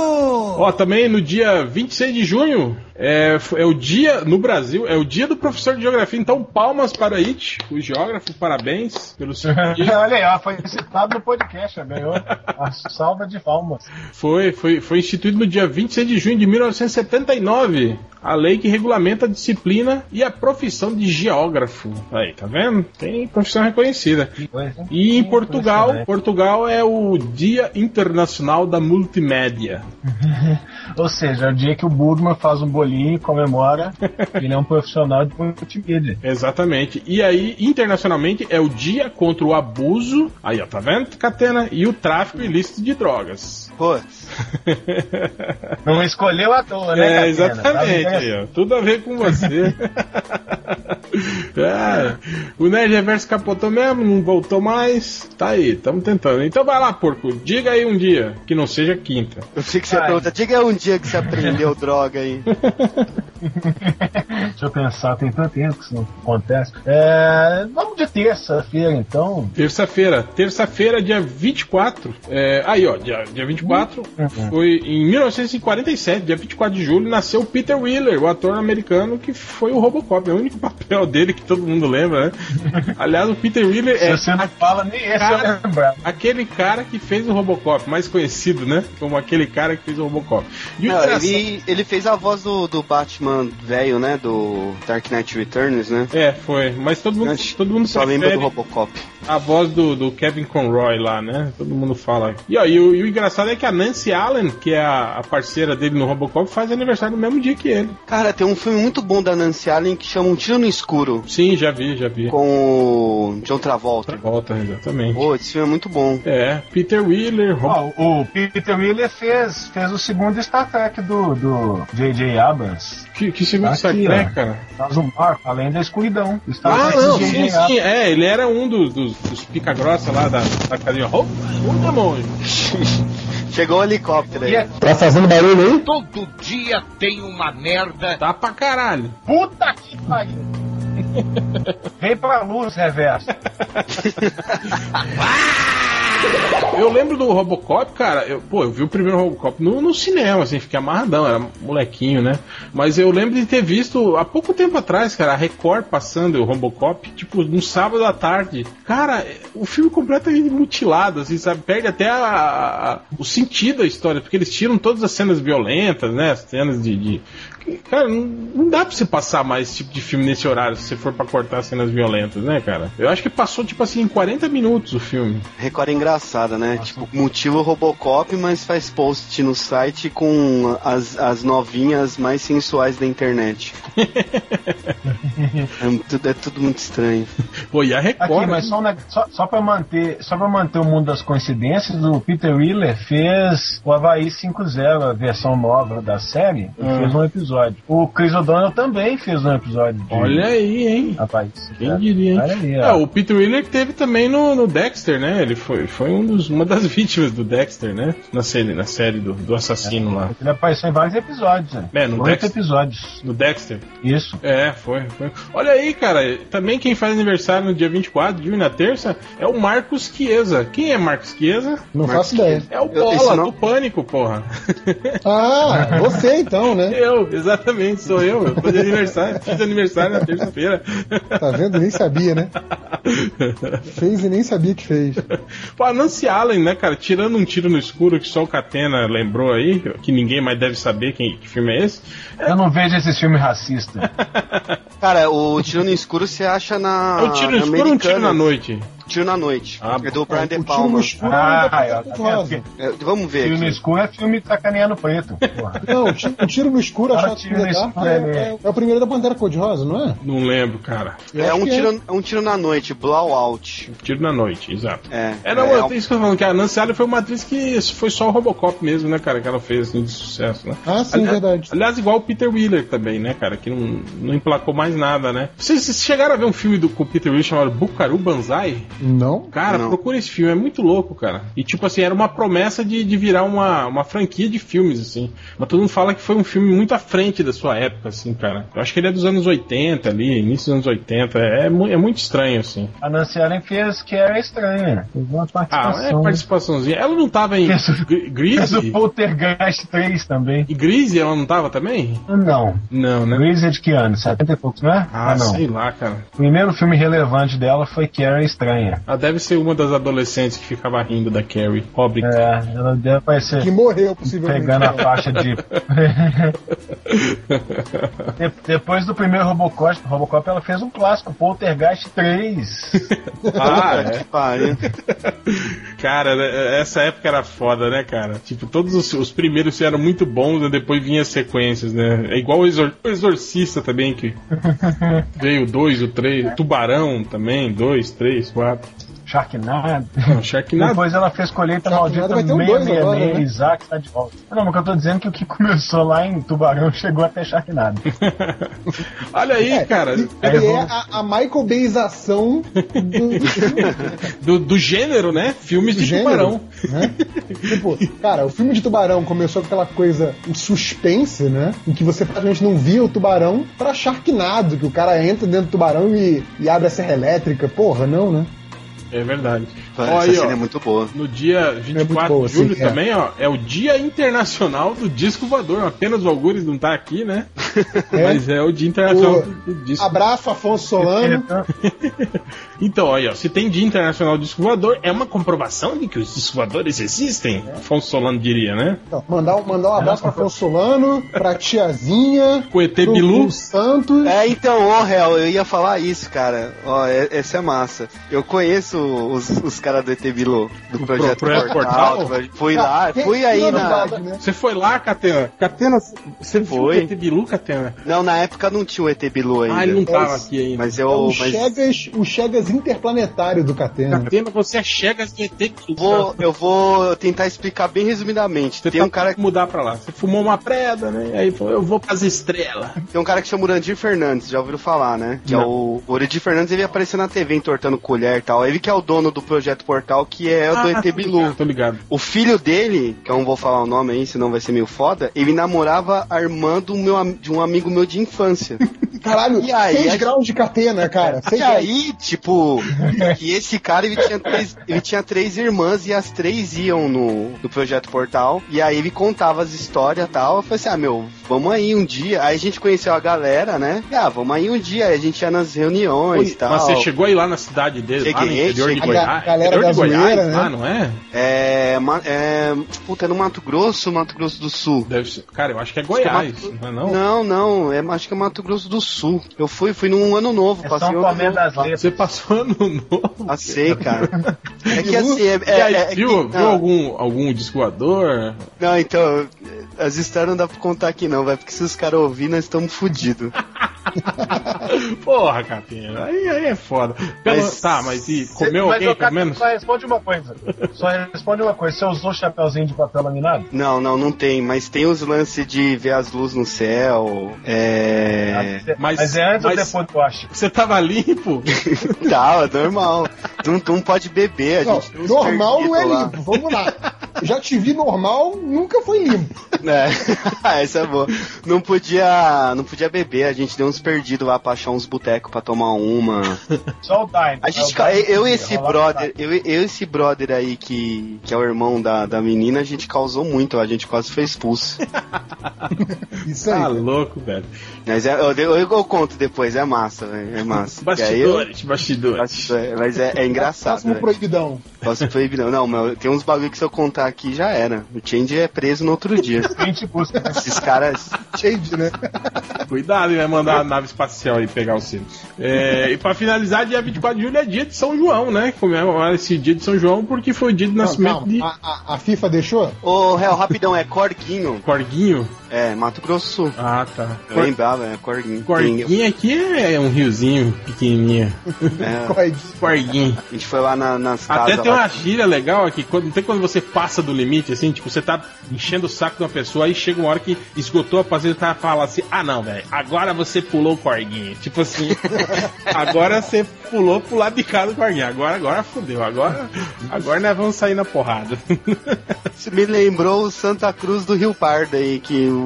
Speaker 1: Ó, também no dia 26 de junho é, é o dia, no Brasil, é o dia do professor de geografia. Então, palmas para It, o geógrafo, parabéns pelo seu dia.
Speaker 4: Olha aí, ó, foi citado no podcast, ganhou a salva de palmas.
Speaker 1: Foi, foi, foi instituído no dia 26 de junho de 1979 a lei que regulamenta a disciplina e a profissão de geógrafo. Aí, tá vendo? Tem profissão reconhecida.
Speaker 4: Coisa.
Speaker 1: E em Portugal,
Speaker 4: impressionante.
Speaker 1: Portugal é o Dia Internacional da Multimédia.
Speaker 4: Ou seja, é o dia que o Burgman faz um bolinho e comemora que ele é um profissional de multimídia.
Speaker 1: Exatamente. E aí, internacionalmente, é o Dia contra o Abuso, aí ó, tá vendo, Catena? E o tráfico ilícito de drogas.
Speaker 5: Pô,
Speaker 4: Não escolheu à toa, né,
Speaker 1: É, exatamente,
Speaker 4: Tá
Speaker 1: aí, ó. Tudo a ver com você. É, o Nerd Reverso capotou mesmo, não voltou mais. Tá aí, estamos tentando. Então vai lá, porco. Diga aí um dia, que não seja quinta.
Speaker 5: eu sei que você
Speaker 4: Ai.
Speaker 5: pergunta, diga um dia que você aprendeu droga aí.
Speaker 4: Deixa eu pensar, tem tanto tempo que isso não acontece. É, vamos de terça-feira, então.
Speaker 1: Terça-feira. Terça-feira, dia 24. É, aí, ó, dia, dia 24.
Speaker 4: Uhum.
Speaker 1: Foi em 1947, dia 24 de julho, nasceu o Peter Wheeler, o ator americano que foi o Robocop. É o único papel dele que todo mundo lembra, né? Aliás, o Peter Wheeler
Speaker 4: Se
Speaker 1: é
Speaker 4: você não fala, nem
Speaker 1: cara-
Speaker 4: eu lembrar.
Speaker 1: aquele cara que fez o Robocop, mais conhecido, né? Como aquele cara que fez o Robocop. E o
Speaker 5: Não,
Speaker 1: engraçado-
Speaker 5: ele, ele fez a voz do, do Batman velho, né? Do Dark Knight Returns, né?
Speaker 1: É, foi. Mas todo mundo,
Speaker 5: Antes,
Speaker 1: todo mundo
Speaker 5: Só lembra do Robocop.
Speaker 1: a voz do, do Kevin Conroy lá, né? Todo mundo fala. E, ó, e, o, e o engraçado é que a Nancy Allen, que é a, a parceira dele no Robocop, faz aniversário no mesmo dia que ele.
Speaker 5: Cara, tem um filme muito bom da Nancy Allen que chama Um Tiro no Escuro.
Speaker 1: Sim, já vi, já vi.
Speaker 5: Com o John Travolta.
Speaker 1: Volta, exatamente.
Speaker 5: Pô, esse filme é muito bom.
Speaker 1: É, Peter Wheeler, Rob...
Speaker 4: Ó, o Peter Wheeler fez, fez o segundo Star Trek do do J.J. Abrams.
Speaker 1: que, que segundo
Speaker 4: Aqui,
Speaker 1: Star
Speaker 4: ó.
Speaker 1: Trek, cara.
Speaker 4: Faz um marco, além da escuridão. Star
Speaker 1: Ah,
Speaker 4: Trek
Speaker 1: não, sim,
Speaker 4: J.J.
Speaker 1: sim,
Speaker 4: Abrams.
Speaker 1: é, ele era um dos, dos, dos pica-grossa lá da, da casinha. Oh, um demônio.
Speaker 5: Chegou o helicóptero aí.
Speaker 3: Tá fazendo barulho aí?
Speaker 6: Todo dia tem uma merda.
Speaker 1: Tá pra caralho.
Speaker 4: puta que pariu. Vem pra luz, reverso.
Speaker 1: Eu lembro do Robocop, cara. Eu, pô, eu vi o primeiro Robocop no, no cinema, assim, fiquei amarradão, era molequinho, né? Mas eu lembro de ter visto há pouco tempo atrás, cara, a Record passando o Robocop, tipo, no sábado à tarde. Cara, o filme completamente mutilado, assim, sabe? Perde até a- a- o sentido da história, porque eles tiram todas as cenas violentas, né? As cenas de. de- Cara, não, não dá pra você passar mais esse tipo de filme nesse horário se você for pra cortar cenas violentas, né, cara? Eu acho que passou, tipo assim, em 40 minutos o filme.
Speaker 5: Record é engraçada, né? Tipo, motiva o Robocop, mas faz post no site com as, as novinhas mais sensuais da internet. é, tudo, é tudo muito estranho.
Speaker 1: Pô, e a Record.
Speaker 4: Aqui, mas só, só, só pra manter, só pra manter o mundo das coincidências, o Peter Wheeler fez o Havaí 5.0, a versão nova da série, e
Speaker 1: Ah.
Speaker 4: fez um episódio. O Chris O'Donnell também fez um episódio. De
Speaker 1: Olha aí, hein?
Speaker 4: Rapaz,
Speaker 1: Quem diria, hein?
Speaker 4: Olha aí,
Speaker 1: É, o Peter Wheeler que teve também no, no Dexter, né? Ele foi, foi um dos, uma das vítimas do Dexter, né? Na série, na série do, do assassino lá.
Speaker 4: Ele apareceu em vários episódios, né?
Speaker 1: É, no
Speaker 4: Oito
Speaker 1: Dexter.
Speaker 4: episódios.
Speaker 1: No Dexter.
Speaker 4: Isso.
Speaker 1: É, foi, foi. Olha aí, cara. Também quem faz aniversário no dia 24 de junho, na terça, é o Marcos Chiesa. Quem é Marcos Chiesa?
Speaker 3: Não
Speaker 5: Marcos
Speaker 3: faço ideia.
Speaker 1: É o Bola,
Speaker 5: não-
Speaker 1: do Pânico, porra.
Speaker 3: Ah, você então, né?
Speaker 1: Eu, exatamente, sou eu. Eu tô de aniversário, fiz aniversário na terça-feira.
Speaker 3: Tá vendo? Nem sabia, né? Fez e nem sabia que fez.
Speaker 1: Pô, a Nancy Allen, né, cara, tirando um tiro no escuro que só o Catena lembrou aí, que ninguém mais deve saber quem, que filme é esse.
Speaker 4: Eu não vejo esses filmes racistas.
Speaker 5: Cara, o Tiro no Escuro você acha na.
Speaker 1: É um tiro no escuro ou um tiro na noite?
Speaker 5: Tiro na noite.
Speaker 1: Ah,
Speaker 5: é do Brian De
Speaker 3: tiro
Speaker 5: Palma.
Speaker 3: no escuro
Speaker 4: Ah,
Speaker 3: tá
Speaker 4: tá
Speaker 3: rosa.
Speaker 4: vendo?
Speaker 5: É, vamos ver
Speaker 4: no
Speaker 5: aqui.
Speaker 4: escuro é filme sacaneando preto. Porra.
Speaker 3: Não, o tiro, tiro no escuro
Speaker 4: Ah,
Speaker 3: achado
Speaker 4: tiro no escuro,
Speaker 3: é,
Speaker 4: é.
Speaker 3: é, é o primeiro da Pantera Cor-de-Rosa, não é?
Speaker 1: Não lembro, cara.
Speaker 5: É um tiro, é um tiro na noite, blowout.
Speaker 1: Tiro na noite, exato.
Speaker 5: É.
Speaker 1: É, não,
Speaker 5: é,
Speaker 1: é isso que eu tô falando, que a Nancy Allen foi uma atriz que foi só o Robocop mesmo, né, cara, que ela fez assim, de sucesso, né?
Speaker 3: Ah, sim,
Speaker 1: Ali-
Speaker 3: verdade.
Speaker 1: Aliás, igual o Peter Wheeler também, né, cara, que não, não emplacou mais nada, né? Vocês, vocês chegaram a ver um filme do, com o Peter Wheeler chamado Bukaru Banzai?
Speaker 3: Não?
Speaker 1: Cara,
Speaker 5: Não.
Speaker 1: procura esse filme, é muito louco, cara. E tipo assim, era uma promessa de, de virar uma, uma franquia de filmes, assim. Mas todo mundo fala que foi um filme muito à frente da sua época, assim, cara. Eu acho que ele é dos anos 80 ali, início dos anos 80. É, mu- é muito estranho, assim.
Speaker 4: A Nancy Allen fez que era estranha. Teve uma
Speaker 1: Ah, é
Speaker 4: participação.
Speaker 1: participaçãozinha. Ela não tava em
Speaker 4: Fez o-
Speaker 1: Gr-
Speaker 4: Fez o Poltergeist 3 também.
Speaker 1: E Greasy ela não tava também?
Speaker 4: Não.
Speaker 1: Não, né?
Speaker 4: Grease é de que ano? 70 e poucos, não é?
Speaker 1: Ah,
Speaker 4: não.
Speaker 1: sei lá, cara.
Speaker 4: O primeiro filme relevante dela foi Carrie Estranha.
Speaker 1: Ela deve ser uma das adolescentes que ficava rindo da Carrie. Pobre.
Speaker 4: É, ela deve aparecer
Speaker 3: Que morreu, possivelmente.
Speaker 4: pegando a faixa de. De- depois do primeiro Robocop, Robocop, ela fez um clássico, Poltergeist 3.
Speaker 1: Ah,
Speaker 5: Que
Speaker 1: é.
Speaker 5: pariu.
Speaker 1: Cara, né, essa época era foda, né, cara? Tipo, todos os, os primeiros eram muito bons, e depois vinha as sequências, né? É igual o, Exor- o Exorcista também, que veio o 2, o 3, Tubarão também, 2, 3, 4.
Speaker 4: Sharknado.
Speaker 1: Não, Sharknado.
Speaker 4: Depois ela fez colheita
Speaker 3: Sharknado
Speaker 4: maldita
Speaker 3: um dois
Speaker 4: 666
Speaker 3: agora, né?
Speaker 4: Isaac tá de volta. Não, mas o que eu tô dizendo é que o que começou lá em Tubarão chegou até Sharknado.
Speaker 1: Olha aí, cara.
Speaker 3: Ele
Speaker 4: Aí
Speaker 3: é
Speaker 4: vamos-
Speaker 3: a, a Michael Bayização do,
Speaker 1: Do, do gênero, né? Filmes de
Speaker 3: gênero,
Speaker 1: tubarão.
Speaker 3: né? Tipo, cara, o filme de tubarão começou com aquela coisa em suspense, né? Em que você praticamente não via o tubarão pra Sharknado, que o cara entra dentro do tubarão e, e abre a serra elétrica. Porra, não, né?
Speaker 1: É verdade.
Speaker 5: Essa
Speaker 1: Ó, aí,
Speaker 5: cena
Speaker 1: ó,
Speaker 5: é muito boa.
Speaker 1: no dia 24
Speaker 3: boa,
Speaker 1: de julho
Speaker 3: sim, é.
Speaker 1: também, ó, é o Dia Internacional do Disco Voador. Apenas o Algures não tá aqui, né? Mas é o Dia Internacional
Speaker 3: O-
Speaker 1: do Disco
Speaker 3: Abraço, Afonso Solano.
Speaker 1: Então, olha, ó, se tem Dia Internacional do Disco Voador, é uma comprovação de que os discos voadores existem? Afonso Solano diria, né?
Speaker 3: Então, mandar, um- mandar um abraço pra Afonso Solano, pra tiazinha,
Speaker 1: Com o ET
Speaker 3: pro,
Speaker 1: Bilu.
Speaker 3: pro Santos.
Speaker 5: É, então, ó, Real, eu ia falar isso, cara. Ó, é- essa é massa. Eu conheço os, os caras do ET Bilu, do
Speaker 1: Do
Speaker 5: Projeto,
Speaker 1: Projeto
Speaker 5: Portal.
Speaker 1: Portal?
Speaker 5: Fui lá, fui aí na...
Speaker 3: né?
Speaker 1: Você foi lá, Catena? Catena, você viu o
Speaker 5: Foi.
Speaker 1: ET Bilu, Catena?
Speaker 5: Não, na época não tinha o ET Bilu ainda.
Speaker 1: Ah, ele não tava
Speaker 3: É,
Speaker 1: aqui ainda.
Speaker 5: Mas
Speaker 3: É
Speaker 5: eu...
Speaker 3: o
Speaker 5: mas
Speaker 3: Chegas, o Chegas interplanetário do Catena.
Speaker 1: Catena, você é chegas do ET Bilu.
Speaker 5: vou, eu vou tentar explicar bem resumidamente.
Speaker 1: Você
Speaker 5: Tem
Speaker 1: tá
Speaker 5: um cara
Speaker 1: que mudar pra lá. Você fumou uma preda, né? Aí falou, eu vou pras estrelas.
Speaker 5: Tem um cara que chama Urandir Fernandes, já ouviram falar, né? Que é
Speaker 1: Não.
Speaker 5: o, o Urandir Fernandes, ele apareceu na TV entortando colher e tal. Ele que é o dono do Projeto Portal, que é o do
Speaker 1: Ah,
Speaker 5: ET
Speaker 1: tô
Speaker 5: Bilu.
Speaker 1: ligado, Tô ligado.
Speaker 5: O filho dele, que eu não vou falar o nome aí, senão vai ser meio foda, ele namorava a irmã do meu, de um amigo meu de infância.
Speaker 3: Caralho,
Speaker 5: E aí,
Speaker 3: 6
Speaker 5: a-
Speaker 3: graus de Catena, cara.
Speaker 5: E aí, tipo, e esse cara, ele tinha, três, ele tinha três irmãs e as três iam no, no Projeto Portal. E aí ele contava as histórias e tal. Eu falei assim, ah, meu, vamos aí um dia. Aí a gente conheceu a galera, né? E, ah, vamos aí um dia. Aí a gente ia nas reuniões e tal.
Speaker 1: Mas você chegou aí lá na cidade dele, lá no
Speaker 5: Cheguei,
Speaker 1: interior de
Speaker 5: cheguei.
Speaker 1: Goiás.
Speaker 3: A galera
Speaker 1: interior
Speaker 3: da
Speaker 1: de Goiás,
Speaker 3: né?
Speaker 1: lá, não é?
Speaker 5: É, é. Puta, é no Mato Grosso, Mato Grosso do Sul.
Speaker 1: Deve ser. Cara, eu acho que é Goiás, não é não?
Speaker 5: Não, não, é, acho que é Mato Grosso do Sul. Eu fui, fui num ano novo,
Speaker 4: É
Speaker 5: passei
Speaker 4: São
Speaker 5: um ano
Speaker 4: Tomé
Speaker 5: novo
Speaker 4: das. Letras.
Speaker 1: Você passou ano novo.
Speaker 5: Passei, cara. É que assim, é,
Speaker 1: aí,
Speaker 5: é, é que-
Speaker 1: viu, viu
Speaker 5: não.
Speaker 1: algum, algum disco voador?
Speaker 5: Não, então, as histórias não dá pra contar aqui não, vai, porque se os caras ouvirem, nós estamos fodidos.
Speaker 1: Porra, Capinha, aí, aí é foda. Pelo-
Speaker 5: Mas-
Speaker 1: tá, mas e comeu
Speaker 4: Mas,
Speaker 1: alguém,
Speaker 4: ô,
Speaker 1: pelo menos?
Speaker 4: Só responde uma coisa. Só responde uma coisa. Você usou chapeuzinho de papel laminado?
Speaker 5: Não, não, não tem, mas tem os lances de ver as luzes no céu, é...
Speaker 1: mas-
Speaker 4: Mas, é antes
Speaker 1: mas-
Speaker 4: ou depois do Osh?
Speaker 1: Você tava limpo?
Speaker 5: Tá, é normal. Não, não pode beber,
Speaker 3: Não,
Speaker 5: gente...
Speaker 3: normal não é
Speaker 5: lá.
Speaker 3: limpo. Vamos lá. Já te vi normal, nunca foi limpo.
Speaker 5: É, essa é boa. Não podia, não podia beber, a gente deu uns perdidos lá pra achar uns botecos pra tomar uma.
Speaker 4: Só o Dine.
Speaker 5: A gente, eu e esse brother, eu, eu e esse brother aí que, que é o irmão da, da menina, a gente causou muito, a gente quase foi expulso.
Speaker 3: Isso aí.
Speaker 1: Tá louco, velho.
Speaker 5: Mas é, eu, eu, eu conto depois, é massa, velho, é massa. Aí eu-
Speaker 1: Bastidores, bastidores.
Speaker 5: é, mas é, é engraçado.
Speaker 3: Próximo
Speaker 5: velho.
Speaker 3: proibidão.
Speaker 5: Posso proibir, não. Meu, tem uns bagulho que se eu contar aqui já era. O Change é preso no outro dia.
Speaker 4: Busca.
Speaker 5: Esses caras.
Speaker 3: Change, né?
Speaker 1: Cuidado, ele vai mandar a nave espacial aí pegar o sino. É, e pra finalizar, dia 24 de julho é dia de São João, né? Comemorar esse dia de São João porque foi o dia de
Speaker 3: Não,
Speaker 1: nascimento
Speaker 3: calma.
Speaker 1: de
Speaker 3: A, a- a FIFA deixou?
Speaker 5: Ô, Réu, rapidão, é Corguinho.
Speaker 1: Corguinho.
Speaker 5: É, Mato Grosso do Sul.
Speaker 1: Ah, tá.
Speaker 5: Eu lembrava, é Corguinho.
Speaker 1: Corguinho aqui é um riozinho pequenininho.
Speaker 5: É.
Speaker 1: Corguinho.
Speaker 5: a gente foi lá na- nas casas.
Speaker 1: Até tem
Speaker 5: lá.
Speaker 1: uma gíria legal aqui, quando, não tem quando você passa do limite, assim, tipo, você tá enchendo o saco de uma pessoa, aí chega uma hora que esgotou a paciência, o cara fala assim, ah não, velho, agora você pulou o corguinho. Tipo assim, agora você pulou pro lado de cá do corguinho, agora, agora fodeu, agora, agora nós vamos sair na porrada.
Speaker 5: Isso me lembrou o Santa Cruz do Rio Pardo aí, que o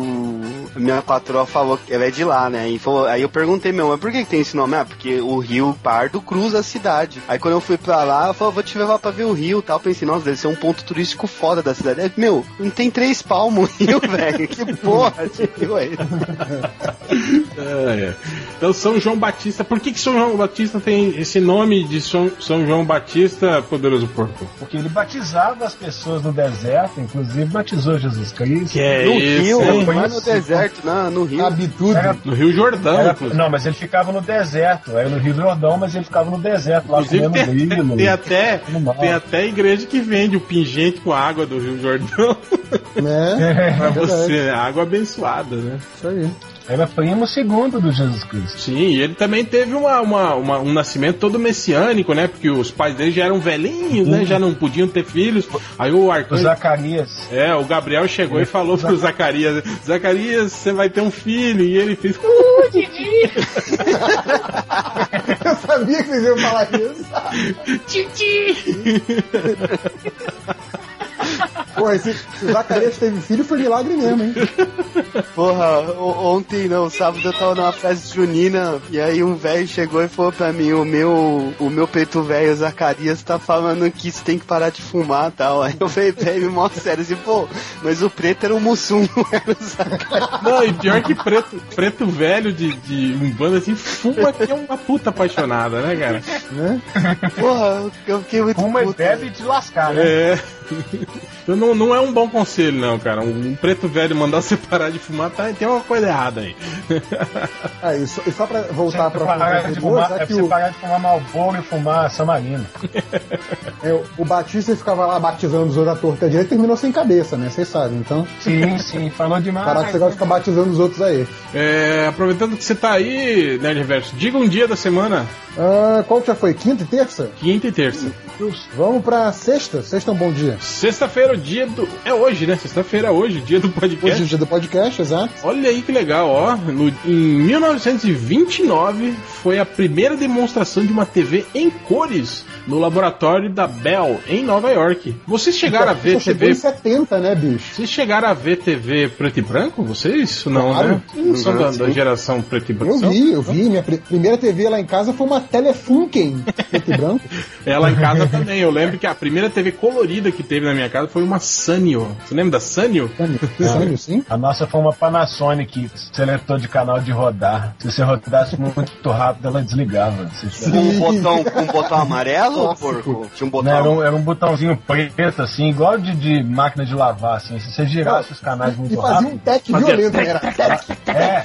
Speaker 5: minha patroa falou que ela é de lá, né? E falou, aí eu perguntei, meu, mas por que, que tem esse nome? Ah, porque o Rio Pardo cruza a cidade. Aí quando eu fui pra lá, ela falou, vou te levar pra ver o rio e tal. Eu pensei, nossa, deve ser um ponto turístico foda da cidade. Aí, meu, não tem três palmos o rio, velho. Que porra de rio é esse?
Speaker 1: É, é. Então São João Batista, por que, que São João Batista tem esse nome de São, São João Batista, poderoso porco?
Speaker 4: Porque ele batizava as pessoas no deserto, inclusive batizou Jesus Cristo.
Speaker 1: Que é
Speaker 5: No
Speaker 1: isso,
Speaker 5: rio,
Speaker 1: hein?
Speaker 5: É no deserto, não, no rio.
Speaker 3: Tudo.
Speaker 1: No Rio Jordão,
Speaker 4: era- não, mas ele ficava no deserto. Era no Rio Jordão, mas ele ficava no deserto, lá
Speaker 1: Inclusive
Speaker 4: comendo
Speaker 1: tem,
Speaker 4: grilo.
Speaker 1: tem até, tem até igreja que vende o pingente com água do Rio Jordão
Speaker 3: Né?
Speaker 1: pra
Speaker 3: verdade.
Speaker 1: você, água abençoada, né?
Speaker 3: Isso aí.
Speaker 4: Era primo segundo do Jesus Cristo.
Speaker 1: Sim, e ele também teve uma, uma- uma- um nascimento todo messiânico, né? Porque os pais dele já eram velhinhos, né? Já não podiam ter filhos. Aí o
Speaker 4: O
Speaker 1: arcanjo.
Speaker 4: Zacarias.
Speaker 1: É, o Gabriel chegou e falou pro Zacarias: Zacarias, você vai ter um filho. E ele fez. "Uh, Didi!
Speaker 3: Eu sabia que vocês iam falar isso.
Speaker 1: Didi!
Speaker 3: Pô, esse, se o Zacarias teve filho, foi milagre mesmo, hein?
Speaker 5: Porra, ontem não, sábado eu tava numa festa junina e aí um velho chegou e falou pra mim, o meu, o meu preto velho Zacarias tá falando que você tem que parar de fumar e tal. Aí eu falei pra ele, mó sério, assim, pô, mas o preto era o Mussum, não era o Zacarias.
Speaker 1: Não, e pior que preto, preto velho de, de um bando assim, fuma que é uma puta apaixonada, né, cara?
Speaker 3: Né?
Speaker 5: Porra, eu fiquei muito
Speaker 4: Fuma e
Speaker 5: puto.
Speaker 4: bebe te lascar, né?
Speaker 1: É. Então não, não é um bom conselho, não, cara. Um preto velho mandar você parar de fumar, tá, tem uma coisa errada aí.
Speaker 3: E só, e só pra voltar pra
Speaker 4: parar
Speaker 3: falar
Speaker 4: de fumar, é
Speaker 3: é
Speaker 4: pra
Speaker 3: que
Speaker 4: você
Speaker 3: o,
Speaker 4: parar de fumar Malboro e fumar Samarino.
Speaker 3: é, o Batista ficava lá batizando os outros à torta e direita e terminou sem cabeça, né? Vocês sabem, então.
Speaker 4: Sim, sim, falou demais.
Speaker 3: Parar que você gosta de ficar batizando os outros aí.
Speaker 1: É, aproveitando que você tá aí, Nerd Reverso, diga um dia da semana,
Speaker 3: Ah, qual que já foi? Quinta e terça?
Speaker 1: quinta e terça.
Speaker 3: Vamos pra sexta. Sexta é um bom dia.
Speaker 1: Sexta-feira, o dia do. É hoje, né? Sexta-feira, hoje, dia do
Speaker 3: Hoje é o
Speaker 1: podcast.
Speaker 3: dia do podcast, exato.
Speaker 1: Olha aí que legal, ó. No- em 1929 foi a primeira demonstração de uma TV em cores no laboratório da Bell, em Nova York. Vocês chegaram a ver TV
Speaker 3: em 70, né, bicho?
Speaker 1: Vocês chegaram a ver TV preto e branco? Vocês? Não,
Speaker 3: Claro.
Speaker 1: né? Não são da,
Speaker 5: Sim.
Speaker 1: da geração preto e branco.
Speaker 3: Eu vi, eu vi. Minha pri- primeira TV lá em casa foi uma Telefunken, preto e branco.
Speaker 1: Ela em casa também. Eu lembro que a primeira TV colorida que teve na minha casa foi uma Sanyo. Você lembra da Sanyo?
Speaker 3: Sério, sim?
Speaker 4: A nossa foi uma Panasonic, seletor de canal de rodar. Se você rodasse muito rápido, ela desligava.
Speaker 5: Com um botão, com um botão amarelo,
Speaker 3: Clássico.
Speaker 5: porco? Tinha um
Speaker 4: Né,
Speaker 5: botão.
Speaker 4: era, um, era um botãozinho preto, assim, igual de, de máquina de lavar, assim. Se você girasse os canais
Speaker 3: E
Speaker 4: muito
Speaker 3: fazia um
Speaker 4: rápido.
Speaker 3: tech
Speaker 1: Fazia
Speaker 3: violento,
Speaker 1: tec,
Speaker 3: né? Era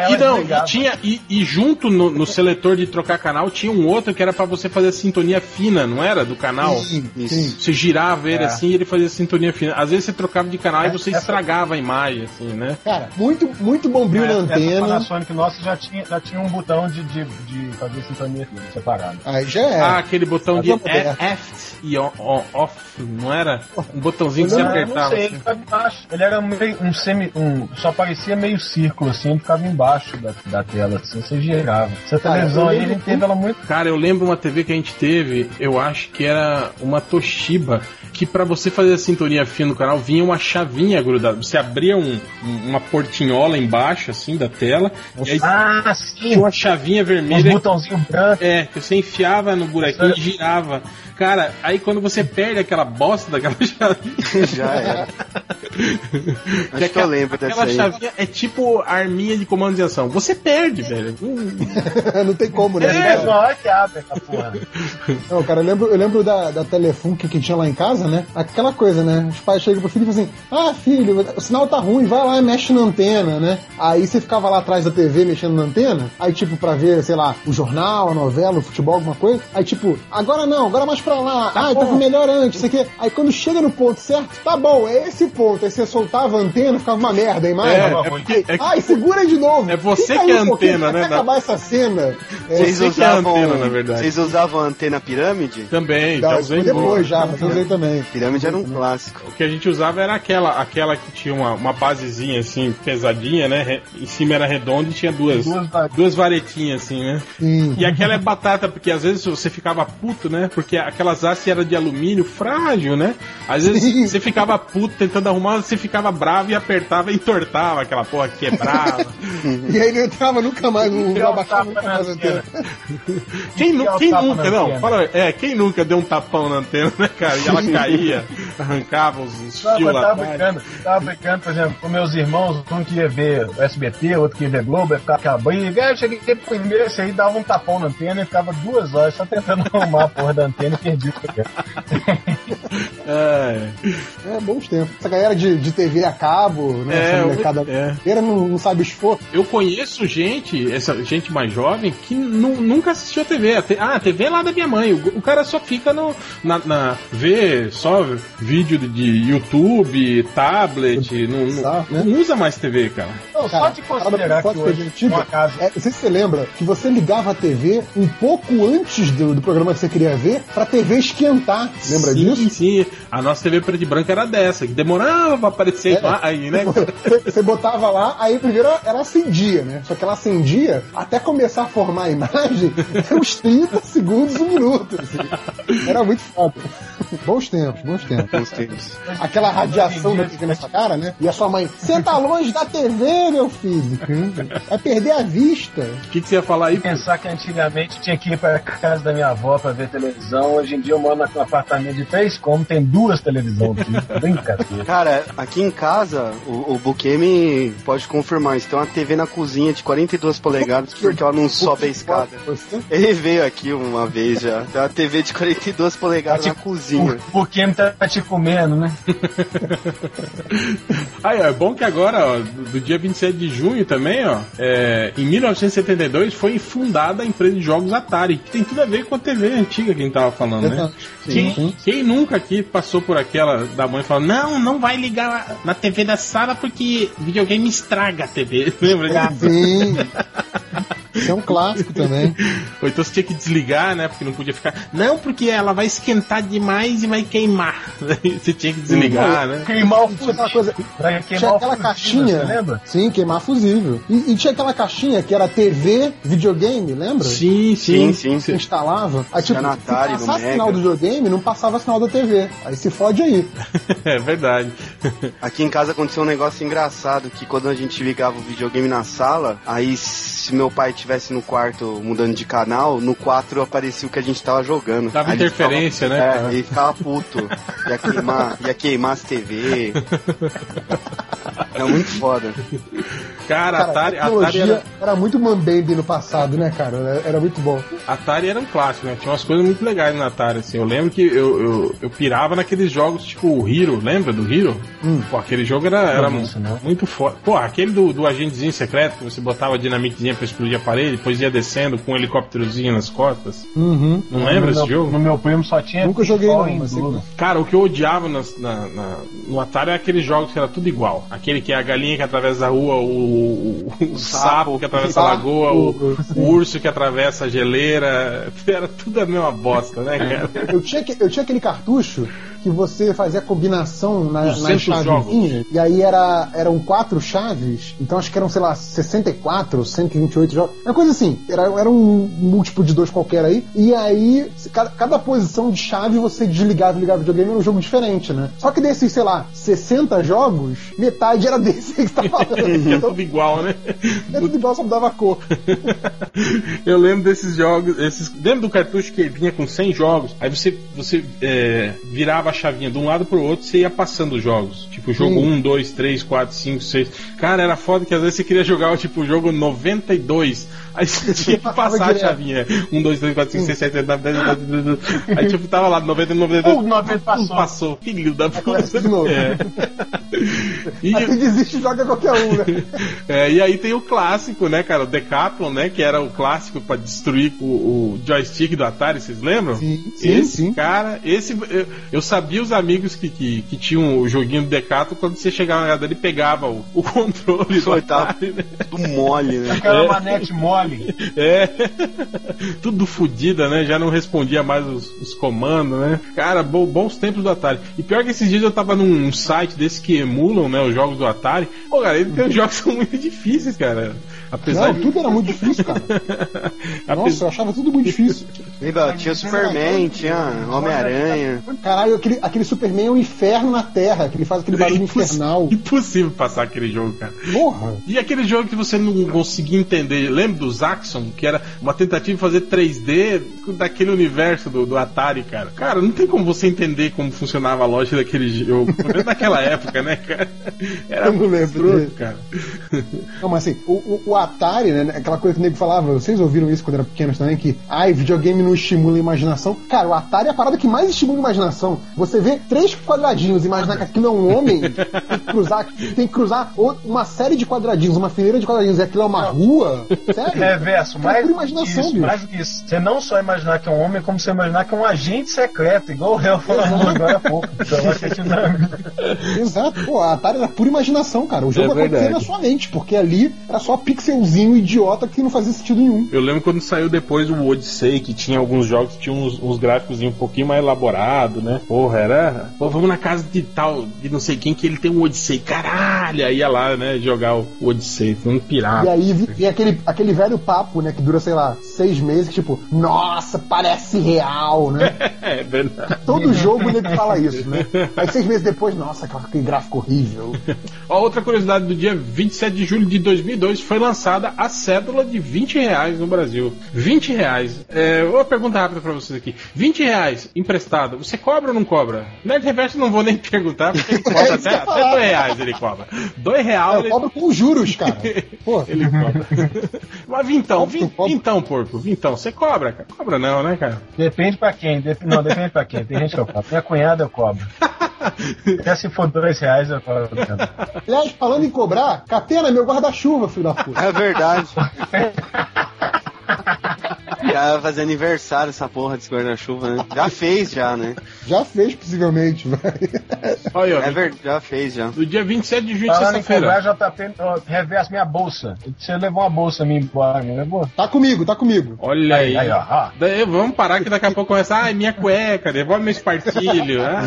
Speaker 4: É,
Speaker 1: E não, e
Speaker 4: desligava.
Speaker 1: tinha e, e junto no, no seletor de trocar canal tinha um outro que era pra você fazer a sintonia fina, não era? Do canal.
Speaker 3: Sim, sim.
Speaker 1: Você girava ele
Speaker 4: É.
Speaker 1: assim e ele fazia sintonia fina. Às vezes você trocava de canal e você
Speaker 4: Essa-
Speaker 1: estragava a imagem, assim, né?
Speaker 3: Cara, muito, muito bom brilho na
Speaker 4: Essa
Speaker 3: antena.
Speaker 4: Panasonic nossa já tinha, já tinha um botão de, de, de fazer sintonia separado.
Speaker 3: Aí já é.
Speaker 1: Ah, aquele botão de
Speaker 3: Mas ver.
Speaker 1: F e on- on- off, não era? Um botãozinho que você apertava.
Speaker 4: não sei, ele
Speaker 1: assim.
Speaker 4: ficava embaixo. Ele era meio, um semi. Um, só parecia meio círculo, assim, ele ficava embaixo da, da tela, assim, você girava. Essa televisão aí, gente teve ela muito.
Speaker 1: Cara, eu lembro uma TV que a gente teve, eu acho que era uma Toshiba, que pra você fazer a sintonia fina no canal vinha uma chavinha grudada. Você abria um- um- uma portinhola embaixo, assim, da tela, e aí
Speaker 4: Ah,
Speaker 1: tinha
Speaker 4: sim!
Speaker 1: uma chavinha vermelha.
Speaker 4: botãozinhos brancos.
Speaker 1: É, que você enfiava no buraquinho e girava. Cara, aí quando você perde aquela bosta daquela chavinha.
Speaker 5: Já era. Acho que eu lembro dessa
Speaker 1: Aquela
Speaker 5: aí.
Speaker 1: chavinha é tipo arminha de comando de ação. Você perde, velho. Hum,
Speaker 3: não tem como, né?
Speaker 4: É, só hora que abre essa porra.
Speaker 3: Não, cara, eu lembro, eu lembro da, da Telefunk que tinha lá em casa, né? Aquela coisa, né? Os pais chegam pro filho e falam assim: Ah, filho, o sinal tá ruim, vai lá e mexe na antena, né? Aí você ficava lá atrás da TV mexendo na antena, aí tipo, pra ver, sei lá, o jornal, a novela, o futebol, alguma coisa. Aí tipo, agora não, agora mais pra lá. ah, tava melhor antes, isso aqui. Aí quando chega no ponto certo, tá bom, é esse ponto. Aí você soltava a antena, ficava uma merda a imagem.
Speaker 1: É, é porque- é que-
Speaker 3: Ai, segura de novo.
Speaker 1: É você
Speaker 3: Fica
Speaker 1: que
Speaker 3: aí
Speaker 1: é
Speaker 3: um pouquinho,
Speaker 1: antena, né,
Speaker 3: Até acabar essa cena. É,
Speaker 5: Vocês
Speaker 1: Você que é a
Speaker 5: usavam,
Speaker 1: antena, na verdade.
Speaker 5: Vocês usavam a antena pirâmide?
Speaker 1: Também, já usei
Speaker 3: depois já, mas usei também.
Speaker 5: Pirâmide era um clássico.
Speaker 1: O que a gente usava era aquela, aquela que tinha uma, uma basezinha assim, pesadinha, né? Re- Em cima era redonda e tinha duas,
Speaker 4: Duas
Speaker 1: duas varetinhas assim, né?
Speaker 3: Sim.
Speaker 1: E aquela é batata, porque às vezes você ficava puto, né? Porque aquelas hastes eram de alumínio frágil, né? Às vezes
Speaker 3: Sim.
Speaker 1: você ficava puto tentando arrumar, você ficava bravo e apertava e entortava aquela porra, quebrava.
Speaker 3: E aí não entrava nunca mais, não abaixava nunca mais a antena.
Speaker 1: Quem, nu- quem nunca, não, fala, é, quem nunca deu um tapão na antena, né, cara? E ela caía, arrancava os, os
Speaker 4: Não,
Speaker 1: fios
Speaker 4: mas
Speaker 1: lá
Speaker 4: tava
Speaker 1: atrás.
Speaker 4: brincando, tava brincando, por exemplo, com meus irmãos, um que ia ver o SBT, outro que ia ver Globo, ia ficar aquela briga. Aí eu cheguei primeiro, esse aí dava um tapão na antena e ficava duas horas só tentando arrumar a porra da antena e perdi.
Speaker 1: É.
Speaker 3: É, bons tempos. Essa galera de, de TV a cabo, né?
Speaker 1: É,
Speaker 3: essa molecada
Speaker 1: é.
Speaker 3: inteira não, não sabe esforço.
Speaker 1: Eu conheço gente, essa gente mais jovem, que nu- nunca assistiu a TV. A te- Ah, a TV é lá da minha mãe. O, o cara só fica no. Na, na- vê, só vídeo de, YouTube, tablet, não, não,
Speaker 3: né?
Speaker 1: não usa mais TV, cara.
Speaker 4: Não,
Speaker 3: Cara,
Speaker 4: só de considerar que hoje
Speaker 3: antiga,
Speaker 4: uma casa
Speaker 3: é, não sei se você lembra que você ligava a TV um pouco antes do, do programa que você queria ver pra TV esquentar. Lembra
Speaker 1: sim,
Speaker 3: disso?
Speaker 1: Sim, a nossa TV preto e branca era dessa, que demorava pra aparecer
Speaker 3: É.
Speaker 1: aí, né?
Speaker 3: Você, botava lá, aí primeiro ela acendia, né? Só que ela acendia até começar a formar a imagem, era uns 30 segundos, um minuto. assim. Era muito foda. Bons tempos, bons tempos.
Speaker 5: Bons tempos.
Speaker 3: Aquela radiação da TV na sua cara, né? E a sua mãe, senta longe da TV, meu filho. Vai perder a vista.
Speaker 1: O que, que você ia falar aí?
Speaker 4: pensar que antigamente tinha que ir pra casa da minha avó pra ver televisão. Hoje em dia eu moro num apartamento de três cômodos, tem duas televisões aqui. Brincadeira.
Speaker 5: Cara, aqui em casa, o, o Bukemi pode confirmar isso. Tem uma TV na cozinha de 42 polegadas porque ela não sobe a escada. Ele veio aqui uma vez já. Tem uma TV de 42 polegadas na cozinha.
Speaker 4: O, o Kim tá te comendo, né?
Speaker 1: Aí, ó, é bom que agora, ó, do, dia 27 de junho também, ó, é, em 1972 foi fundada a empresa de jogos Atari, que tem tudo a ver com a TV antiga que a gente tava falando, né?
Speaker 3: Sim, sim.
Speaker 1: Quem nunca aqui passou por aquela da mãe falando, não, não vai ligar na TV da sala porque videogame estraga a TV. Lembra disso?
Speaker 3: Sim. Isso é um clássico também.
Speaker 1: Ou então você tinha que desligar, né? Porque não podia ficar. Não, porque ela vai esquentar demais e vai queimar. Você tinha que desligar, né?
Speaker 4: Queimar o
Speaker 3: Tinha aquela coisa.
Speaker 4: Pra
Speaker 3: Tinha
Speaker 4: queimar
Speaker 3: aquela
Speaker 4: fusível,
Speaker 3: caixinha.
Speaker 4: Você lembra?
Speaker 3: Sim, queimar fusível. E, e tinha aquela caixinha que era TV, videogame, lembra?
Speaker 1: Sim,
Speaker 5: Sim,
Speaker 1: sim.
Speaker 5: sim.
Speaker 3: Você instalava. Aí, tipo,
Speaker 5: Tinha na Atari,
Speaker 3: se passasse
Speaker 5: Mega.
Speaker 3: sinal do videogame, não passava sinal da TV. Aí se fode aí.
Speaker 1: é verdade.
Speaker 5: Aqui em casa aconteceu um negócio engraçado que quando a gente ligava o videogame na sala, aí se meu pai estivesse no quarto mudando de canal, no 4 aparecia o que a gente tava jogando.
Speaker 1: Dava interferência,
Speaker 5: ficava-
Speaker 1: né,
Speaker 5: É, ele ficava puto. Ia queimar, ia queimar as TV. Era muito foda.
Speaker 1: Cara,
Speaker 3: Cara,
Speaker 1: Atari,
Speaker 3: a
Speaker 1: Atari, era,
Speaker 3: era... muito mambembe no passado, né, cara? Era, era muito bom.
Speaker 1: Atari era um clássico, né? Tinha umas coisas muito legais no Atari, assim. Eu lembro que eu, eu, eu pirava naqueles jogos tipo o Hero, lembra do Hero?
Speaker 3: Hum.
Speaker 1: Pô, aquele jogo era, era
Speaker 4: não.
Speaker 1: muito forte. Pô, aquele do, do agentezinho secreto, que você botava a dinamitezinha pra explodir a parede, depois ia descendo com um helicópterozinho nas costas.
Speaker 3: Uhum.
Speaker 1: Não lembra
Speaker 4: no
Speaker 1: esse
Speaker 4: meu,
Speaker 1: jogo?
Speaker 4: No meu primo só tinha.
Speaker 3: Nunca joguei, não, mas
Speaker 1: Cara, o que eu odiava nas- na- na- no Atari é aqueles jogos que era tudo igual. Aquele que é a galinha que atravessa a rua, o, o- o sapo que atravessa a lagoa, o,
Speaker 3: o-
Speaker 1: urso que atravessa a geleira. Era tudo a mesma bosta, né, cara?
Speaker 3: Eu tinha, que- eu tinha aquele cartucho que você fazia combinação na, na
Speaker 1: 200
Speaker 3: chavezinha, e aí era, eram quatro chaves, então acho que eram, sei lá, 64, 128 jogos. Uma coisa assim, era, era um múltiplo de dois qualquer aí, e aí cada, cada posição de chave você desligava e ligava o videogame era um jogo diferente, né? Só que desses, sei lá, 60 jogos, metade era desse que você tá falando.
Speaker 1: É
Speaker 3: Então,
Speaker 1: tudo igual, né?
Speaker 3: é tudo igual, só mudava cor.
Speaker 1: Eu lembro desses jogos, esses, lembro do cartucho que vinha com 100 jogos, aí você, você é, virava a chavinha de um lado pro outro, você ia passando os jogos. Tipo, jogo
Speaker 3: Sim.
Speaker 1: 1, 2, 3, 4, 5, 6. Cara, era foda que às vezes você queria jogar tipo, o jogo 92, aí você tinha que passar a chavinha. 1, 2, 3, 4, 5, 6, 7, 8, 9, 10, 11, 12, 13. Aí tipo, tava lá, 90, 92.
Speaker 4: Uh, 90 passou.
Speaker 1: Passou, filho da puta.
Speaker 3: De novo.
Speaker 1: É. E,
Speaker 3: Aí desiste joga qualquer um, né?
Speaker 1: é, e aí tem o clássico, né, cara? O Decathlon, né? Que era o clássico pra destruir o, o joystick do Atari, vocês lembram?
Speaker 3: Sim, sim,
Speaker 1: esse,
Speaker 3: sim.
Speaker 1: cara, esse. Eu, eu sabia os amigos que, que, que tinham o joguinho do Decathlon, quando você chegava na casa dele, pegava o, o controle do Atari, né?
Speaker 5: tudo mole, né?
Speaker 4: Aquela manete mole.
Speaker 1: É. Tudo fodida, né? Já não respondia mais os, os comandos, né? Cara, bo- bons tempos do Atari. E pior que esses dias eu tava num site desse que emulam, né, os jogos do Atari. Pô, cara, ele tem jogos que são muito difíceis, cara. Apesar
Speaker 3: Não,
Speaker 1: de.
Speaker 3: tudo era muito difícil, cara. Nossa, eu achava tudo muito difícil.
Speaker 5: Lembra? Tinha Superman, tinha Homem-Aranha.
Speaker 3: Caralho, aquele, aquele Superman é um inferno na Terra, que ele faz aquele barulho
Speaker 1: Imposs-
Speaker 3: infernal.
Speaker 1: Impossível passar aquele jogo, cara.
Speaker 3: Porra!
Speaker 1: E aquele jogo que você não conseguia entender, lembra do Zaxxon? Que era uma tentativa de fazer 3D daquele universo do, do Atari, cara. Cara, não tem como você entender como funcionava a lógica daquele jogo. Pelo naquela época, né, cara? Era
Speaker 3: Eu não lembro
Speaker 1: cara.
Speaker 3: Não, mas assim, o, o, o Atari, né? Aquela coisa que o nego falava, vocês ouviram isso quando eram pequenos também, que ai, videogame não estimula a imaginação. Cara, o Atari é a parada que mais estimula a imaginação. Você vê três quadradinhos, imaginar que aquilo é um homem, tem que cruzar, tem que cruzar uma série de quadradinhos, uma fileira de quadradinhos, e aquilo é uma rua. Sério? É
Speaker 4: mais
Speaker 3: pura imaginação,
Speaker 4: isso,
Speaker 3: bicho.
Speaker 4: mais do que isso. Você não só imaginar que é um homem, como você imaginar que é um agente secreto, igual o réu falou agora há pouco. Então, é.
Speaker 3: Exato, pô, a Atari era pura imaginação, cara. O jogo
Speaker 1: É
Speaker 3: acontecia na sua mente, porque ali era só pixelzinho idiota que não fazia sentido nenhum.
Speaker 1: Eu lembro quando saiu depois o Odyssey, que tinha alguns jogos que tinham uns, uns gráficos um pouquinho mais elaborados, né? Porra, era. Pô, vamos na casa de tal, de não sei quem, que ele tem um Odyssey. Caralho! Aí ia lá, né, jogar o Odyssey, todo mundo
Speaker 3: E aí vem aquele, aquele velho papo, né, que dura, sei lá, seis meses, que tipo, nossa, parece real, né?
Speaker 1: É verdade.
Speaker 3: Todo jogo nego fala isso, né? Aí seis meses depois, nossa, aquele gráfico horrível.
Speaker 1: Ó, outra curiosidade do dia 27 de julho de 2002 foi lançada a cédula de 20 reais no Brasil. 20 reais. É, uma pergunta rápida pra vocês aqui. 20 reais emprestado, você cobra ou não cobra? Nerd Reverso não vou nem perguntar, porque ele cobra
Speaker 3: É
Speaker 1: até,
Speaker 3: que eu ia
Speaker 1: até
Speaker 3: falar.
Speaker 1: 2 reais ele cobra. 2 reais
Speaker 3: Eu
Speaker 1: ele,
Speaker 3: cobro com juros, cara. Pô,
Speaker 1: ele cobra. Mas vintão,
Speaker 3: cobro.
Speaker 1: vintão, porco, vintão, você cobra, cara? Cobra não, né, cara?
Speaker 4: Depende pra quem. Dep- Não, depende pra quem. Tem gente que eu cobro. Minha cunhada eu cobro. Até se for dois reais eu cobro.
Speaker 3: aliás, falando em cobrar, catena meu guarda-chuva, filho da puta.
Speaker 5: É verdade. Já vai fazer aniversário essa porra desse guarda-chuva, né? Já fez, já, né?
Speaker 3: Já fez, possivelmente, vai.
Speaker 1: Olha, ó,
Speaker 5: É verdade, já fez, já.
Speaker 1: do dia 27 de junho sexta-feira.
Speaker 4: JP, ó, reverso minha bolsa. Você levou uma bolsa minha embora, me levou?
Speaker 3: Tá comigo, tá comigo.
Speaker 1: Olha aí.
Speaker 4: Aí, ó, ó.
Speaker 1: Daí, vamos parar que daqui a pouco começa. Ah, é minha cueca, devolve meu espartilho. Ah,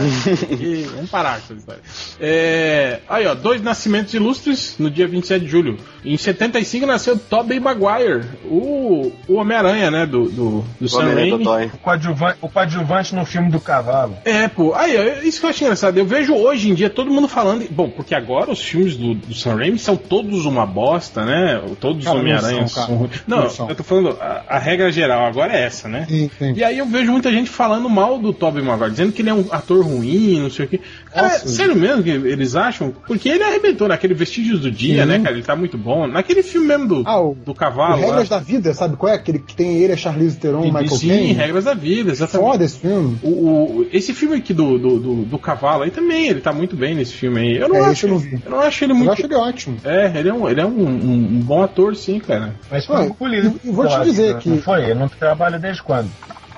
Speaker 1: e- vamos parar com essa história. É, aí, ó, dois nascimentos ilustres no dia 27 de julho. Em 75 nasceu Tobey Maguire, o, o Homem-Aranha, né? Do, do, do Sam
Speaker 5: Homem-Aranha
Speaker 1: Raimi.
Speaker 4: O coadjuvante, o coadjuvante no filme do cavalo.
Speaker 1: É, pô. Aí, ó, isso que eu acho engraçado. Eu vejo hoje em dia todo mundo falando. Bom, porque agora os filmes do, do Sam Raimi são todos uma bosta, né? Todos os
Speaker 3: Cara, não.
Speaker 1: Não, eu tô falando, a, a regra geral agora é essa, né?
Speaker 3: Sim, sim.
Speaker 1: E aí eu vejo muita gente falando mal do Tobey Maguire, dizendo que ele é um ator ruim, não sei o quê.
Speaker 3: Nossa.
Speaker 1: sério mesmo que eles acham? Porque ele arrebentou naquele Vestígios do Dia,
Speaker 3: Sim.
Speaker 1: né, cara? Ele tá muito bom. Naquele filme mesmo do,
Speaker 3: Ah, o-
Speaker 1: do
Speaker 3: O
Speaker 1: cavalo.
Speaker 3: Regras
Speaker 1: lá.
Speaker 3: da Vida, sabe qual é? Aquele que tem ele, a Charlize Theron e Michael
Speaker 1: Sim,
Speaker 3: Caine.
Speaker 1: regras da vida, exatamente.
Speaker 3: Foda esse filme.
Speaker 1: O, o- esse filme aqui do, do, do, do cavalo aí também, ele tá muito bem nesse filme aí. Eu não,
Speaker 3: É,
Speaker 1: acho,
Speaker 3: eu não vi.
Speaker 1: eu não acho ele
Speaker 3: Eu
Speaker 1: muito.
Speaker 3: acho ele ótimo.
Speaker 1: É, ele é um, ele é um, um- um bom ator, sim, cara.
Speaker 4: Mas foi
Speaker 3: Ué,
Speaker 4: um político.
Speaker 3: e- vou te
Speaker 4: eu
Speaker 3: dizer
Speaker 4: né?
Speaker 3: que-
Speaker 4: Não foi? Ele não trabalha desde quando?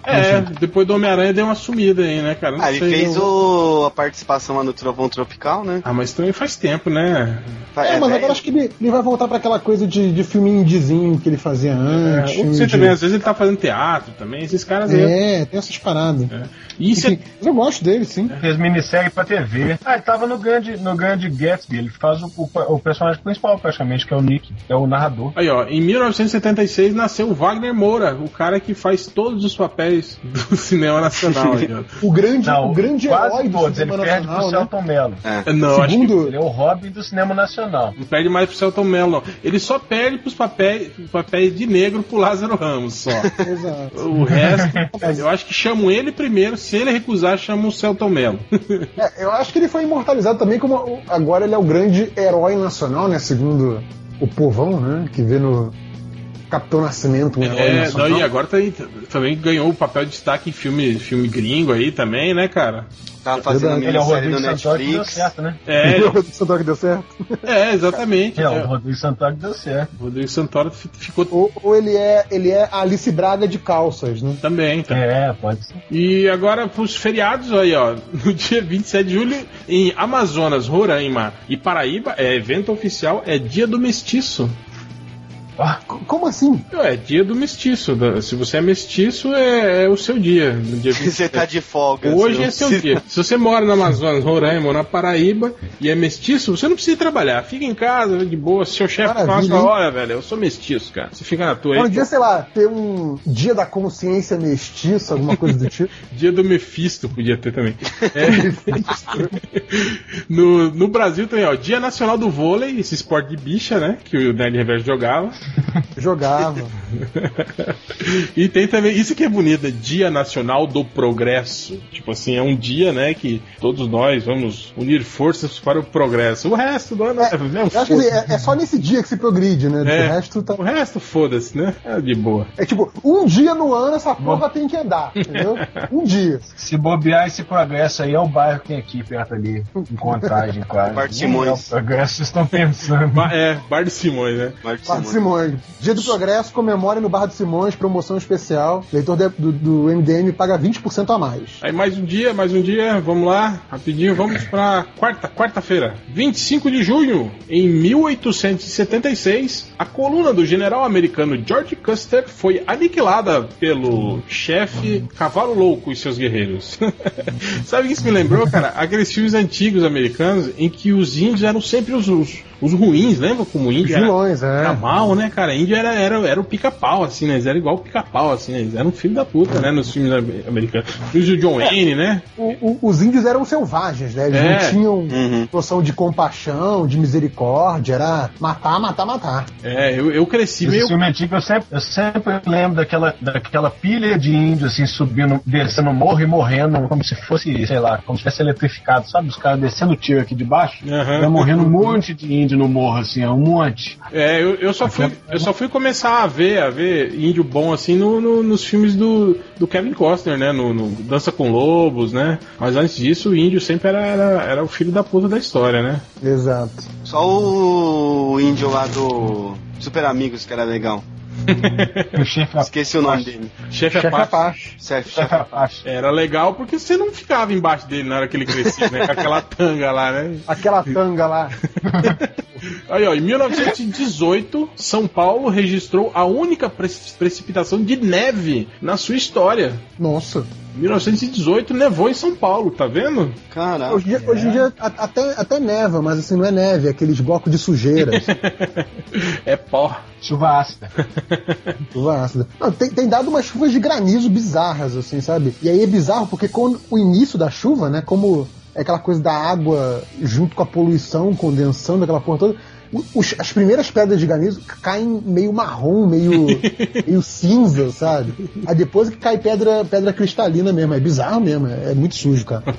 Speaker 1: É, depois do Homem-Aranha deu uma sumida aí, né, cara? Não
Speaker 5: Ah, ele fez o, a participação lá no Trovão Tropical, né?
Speaker 1: Ah, mas também faz tempo, né?
Speaker 3: É, mas
Speaker 5: velho.
Speaker 3: agora acho que ele, ele vai voltar pra aquela coisa de, de filme indizinho que ele fazia antes.
Speaker 1: É, você
Speaker 3: de-
Speaker 1: também, às vezes ele tá fazendo teatro também, esses caras aí.
Speaker 3: É, tem essas paradas.
Speaker 1: E isso é-
Speaker 3: eu gosto dele, sim.
Speaker 4: Fez minissérie pra TV. Ah, ele tava no grande, no grande Gatsby. Ele faz o, o, o personagem principal, praticamente, que é o Nick, que é o narrador.
Speaker 1: Aí, ó, em 1976 nasceu o Wagner Moura, o cara que faz todos os papéis do cinema nacional. aí.
Speaker 3: O grande,
Speaker 4: Não,
Speaker 3: o grande
Speaker 4: quase
Speaker 3: herói do
Speaker 4: todos. Ele perde pro
Speaker 3: né?
Speaker 4: Celton Mello.
Speaker 5: É.
Speaker 1: Não, acho que
Speaker 3: Segundo,
Speaker 4: Ele é o Robin do cinema nacional.
Speaker 1: não perde mais pro Celton Mello, não. Ele só perde pros papéis, papéis de negro pro Lázaro Ramos, só.
Speaker 3: Exato.
Speaker 1: O resto, eu acho que chamam ele primeiro, se ele recusar, chamam o Celton Mello.
Speaker 3: É, eu acho que ele foi imortalizado também como agora ele é o grande herói nacional, né? Segundo o povão, né? Que vê no Capitão Nascimento um herói
Speaker 1: É, não,
Speaker 3: nacional.
Speaker 1: e agora tá aí- também ganhou o papel de destaque em filme, filme gringo aí também, né, cara?
Speaker 5: Tava fazendo
Speaker 3: Verdade.
Speaker 4: Ele é o Rodrigo
Speaker 5: no
Speaker 4: Santoro que deu
Speaker 5: Netflix.
Speaker 4: certo, né?
Speaker 1: É,
Speaker 3: O Santoro que deu certo.
Speaker 1: é exatamente.
Speaker 4: É, o
Speaker 1: É,
Speaker 4: Rodrigo Santoro que deu certo.
Speaker 1: o Rodrigo Santoro fi- ficou
Speaker 3: Ou, ou ele é ele é a Alice Braga de calças, né?
Speaker 1: também, tá?
Speaker 4: É, pode ser.
Speaker 1: E agora pros feriados aí, ó, no dia 27 de julho, em Amazonas, Roraima e Paraíba, é evento oficial, é dia do mestiço.
Speaker 4: Ah,
Speaker 3: Como assim?
Speaker 1: É dia do mestiço. da- Se você é mestiço, é, é o seu dia. No dia 27.
Speaker 5: Você tá de folga.
Speaker 1: Hoje
Speaker 5: você
Speaker 1: é seu dia. Se você mora no Amazonas, Roraima ou na Paraíba e é mestiço, você não precisa trabalhar. Fica em casa, de boa. Se seu chefe fala,
Speaker 3: hein?
Speaker 1: olha, velho, eu sou mestiço, cara. Você fica na tua
Speaker 3: Um
Speaker 1: aí.
Speaker 3: dia, sei lá, ter um dia da consciência mestiça, alguma coisa do tipo.
Speaker 1: Dia do Mephisto podia ter também. É. no, no Brasil também, ó, Dia Nacional do Vôlei, esse esporte de bicha, né? Que o Nerd Reverso jogava.
Speaker 3: Jogava.
Speaker 1: e tem também, isso que é bonito, é Dia Nacional do Progresso. Tipo assim, é um dia, né, que todos nós vamos unir forças para o progresso. O resto do ano é, é, um
Speaker 3: Eu acho que é, é só nesse dia que se progride, né?
Speaker 1: É.
Speaker 3: O resto tá.
Speaker 1: O resto, foda-se, né? É de boa.
Speaker 3: É tipo, um dia no ano essa porra tem que andar, entendeu? Um dia.
Speaker 4: Se bobear esse progresso aí é o bairro que tem aqui perto ali, em contagem, quase.
Speaker 5: Bar de Simões.
Speaker 4: É o progresso vocês estão pensando.
Speaker 1: Ba- É, Bar de Simões, né?
Speaker 3: Barra do
Speaker 5: Simões.
Speaker 3: Simões. Dia do Progresso, comemore no Barra do Simões, promoção especial. Leitor de- do, do MDM paga 20% a mais.
Speaker 1: Aí mais um dia, mais um dia, vamos lá, rapidinho, vamos pra quarta, quarta-feira, 25 de junho, em 1876, a coluna do general americano George Custer foi aniquilada pelo chefe Cavalo Louco e seus guerreiros. Sabe o que isso me lembrou, cara? Aqueles filmes antigos americanos em que os índios eram sempre os, os, os ruins, lembra como o
Speaker 3: Os
Speaker 1: índio era,
Speaker 3: vilões, é.
Speaker 1: era mal, né, cara? Índio era, era, era o pica-pau, assim, né? Eles eram igual o pica-pau, assim, né? Eles eram filho da puta, né? Nos filmes am- americanos. Filmes do John Wayne, né?
Speaker 3: O- o- os índios eram selvagens, né? Eles
Speaker 1: É.
Speaker 3: não tinham
Speaker 5: Uhum.
Speaker 3: noção de compaixão, de misericórdia, era matar, matar, matar.
Speaker 1: É, eu, eu cresci
Speaker 4: Esse
Speaker 1: meio.
Speaker 4: filme antigo, eu sempre, eu sempre lembro daquela, daquela pilha de índios, assim, subindo, descendo o morro e morrendo, como se fosse, sei lá, como se fosse eletrificado, sabe? Os caras descendo o tiro aqui de baixo, vai morrendo um monte de índio no morro, assim, ó, um monte.
Speaker 1: É, eu, eu só fui, eu só fui começar a ver, a ver índio bom assim no, no- nos filmes do, do Kevin Costner, né? No, no Dança com Lobos, né? Mas antes disso, o índio sempre era, era, era o filho da puta da história, né?
Speaker 3: Exato.
Speaker 5: Só o índio lá do Super Amigos que era legal.
Speaker 4: O chefe
Speaker 5: Esqueci o nome dele.
Speaker 1: Chefe
Speaker 3: Chefe
Speaker 1: Apache.
Speaker 3: Apache.
Speaker 5: Chefe,
Speaker 4: chefe
Speaker 5: chefe.
Speaker 4: Apache.
Speaker 1: Era legal porque você não ficava embaixo dele na hora que ele crescia, né? Com aquela tanga lá, né?
Speaker 3: Aquela tanga lá.
Speaker 1: Aí, ó, em 1918, São Paulo registrou a única pre- precipitação de neve na sua história.
Speaker 3: Nossa.
Speaker 1: 1918 nevou em São Paulo, tá vendo?
Speaker 5: Caraca.
Speaker 3: Hoje, em dia- hoje em dia até, até neva, mas assim, não é neve, é aqueles blocos de sujeira.
Speaker 1: é pó.
Speaker 4: Chuva ácida.
Speaker 3: chuva ácida. Não, tem, tem dado umas chuvas de granizo bizarras, assim, sabe? E aí é bizarro porque com o início da chuva, né, como é aquela coisa da água junto com a poluição, condensando aquela porra toda, os- as primeiras pedras de granizo caem meio marrom, meio, meio cinza, sabe? Aí depois que cai pedra, pedra cristalina mesmo, é bizarro mesmo, é, é muito sujo, cara.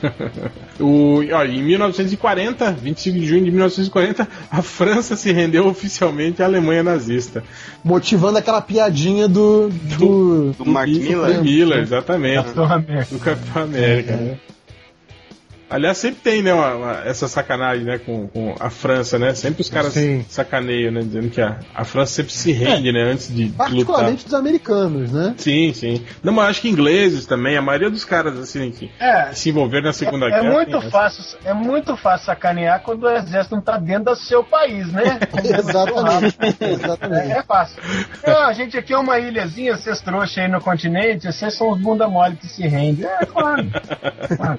Speaker 1: O, ó, em 1940, 25 de junho de 1940, a França se rendeu oficialmente à Alemanha nazista.
Speaker 3: Motivando aquela piadinha do. do,
Speaker 5: Do Mark
Speaker 1: E-
Speaker 5: Miller.
Speaker 1: do Miller, exatamente.
Speaker 4: Capitão América.
Speaker 1: Do Capitão América,
Speaker 3: É.
Speaker 1: né? Aliás, sempre tem, né, uma- uma- essa sacanagem, né, com, com a França, né? Sempre os caras
Speaker 3: Sim.
Speaker 1: sacaneiam, né? Dizendo que a, a França sempre se rende, né, antes de lutar.
Speaker 3: particularmente dos americanos, né?
Speaker 1: Sim, sim. Não, mas acho que ingleses também, a maioria dos caras, assim, que
Speaker 4: É,
Speaker 1: se envolveram na Segunda
Speaker 4: É
Speaker 1: Guerra.
Speaker 4: muito
Speaker 1: tem essa.
Speaker 4: fácil, é muito fácil sacanear quando o exército não tá dentro do seu país, né?
Speaker 3: Exatamente.
Speaker 4: É,
Speaker 3: Exatamente.
Speaker 4: é fácil. Ah, a gente aqui é uma ilhazinha, vocês trouxas aí no continente, vocês são os bunda mole que se rendem. É, claro. claro.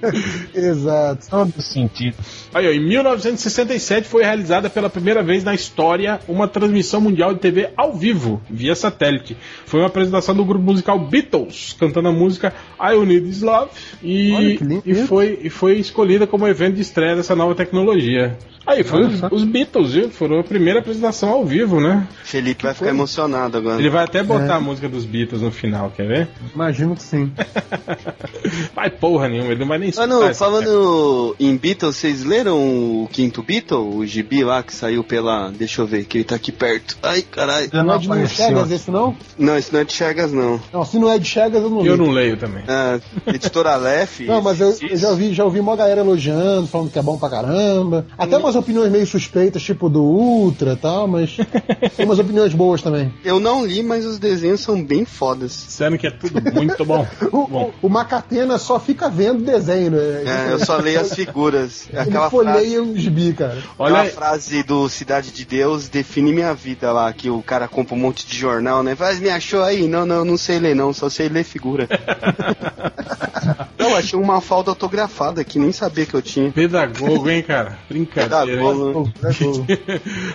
Speaker 3: Exato.
Speaker 4: Todo sentido.
Speaker 1: Aí, ó, em 1967 foi realizada pela primeira vez na história uma transmissão mundial de TV ao vivo, via satélite. Foi uma apresentação do grupo musical Beatles, cantando a música I Will Need Is Love, e,
Speaker 3: Olha que lindo.
Speaker 1: e, foi, e foi escolhida como evento de estreia dessa nova tecnologia. Aí, foi os, os Beatles, viu? Foram a primeira apresentação ao vivo, né?
Speaker 5: Felipe vai ficar emocionado agora.
Speaker 1: Ele vai até botar
Speaker 3: É.
Speaker 1: a música dos Beatles no final, quer ver?
Speaker 3: Imagino que sim.
Speaker 1: Vai porra nenhuma, ele não vai nem escutar
Speaker 5: Mano,
Speaker 1: essa
Speaker 5: falando em Beatles, vocês leram o quinto Beatle? O gibi lá que saiu pela. Deixa eu ver, que ele tá aqui perto. Ai, caralho.
Speaker 4: Eu
Speaker 3: Não
Speaker 4: não
Speaker 3: é de
Speaker 4: apareceu.
Speaker 3: Chegas esse não?
Speaker 5: Não, esse não é de Chegas, não.
Speaker 3: Não, se não é de Chegas, eu não
Speaker 1: Eu
Speaker 3: li.
Speaker 1: não leio também.
Speaker 5: Ah, editora Aleph.
Speaker 3: Não, mas eu, eu já ouvi, já ouvi uma galera elogiando, falando que é bom pra caramba. Até umas opiniões meio suspeitas, tipo do Ultra e tal, mas tem umas opiniões boas também.
Speaker 5: Eu não li, mas os desenhos são bem fodas.
Speaker 1: Disseram que é tudo muito bom.
Speaker 3: O,
Speaker 1: Bom.
Speaker 3: o, o Macatena só fica vendo desenho, né?
Speaker 5: É, eu só leio as figuras.
Speaker 3: Ele
Speaker 5: Aquela frase,
Speaker 3: folheia o gibi, cara.
Speaker 1: Olha
Speaker 5: aquela
Speaker 1: aí.
Speaker 5: frase do Cidade de Deus define minha vida lá, que o cara compra um monte de jornal, né? Mas me achou aí? Não, não, não sei ler não, só sei ler figura. não, achei uma falda autografada que nem sabia que eu tinha.
Speaker 1: Pedagogo, hein, cara? Brincadeira.
Speaker 5: Pedagogo.
Speaker 3: Pô, é gol.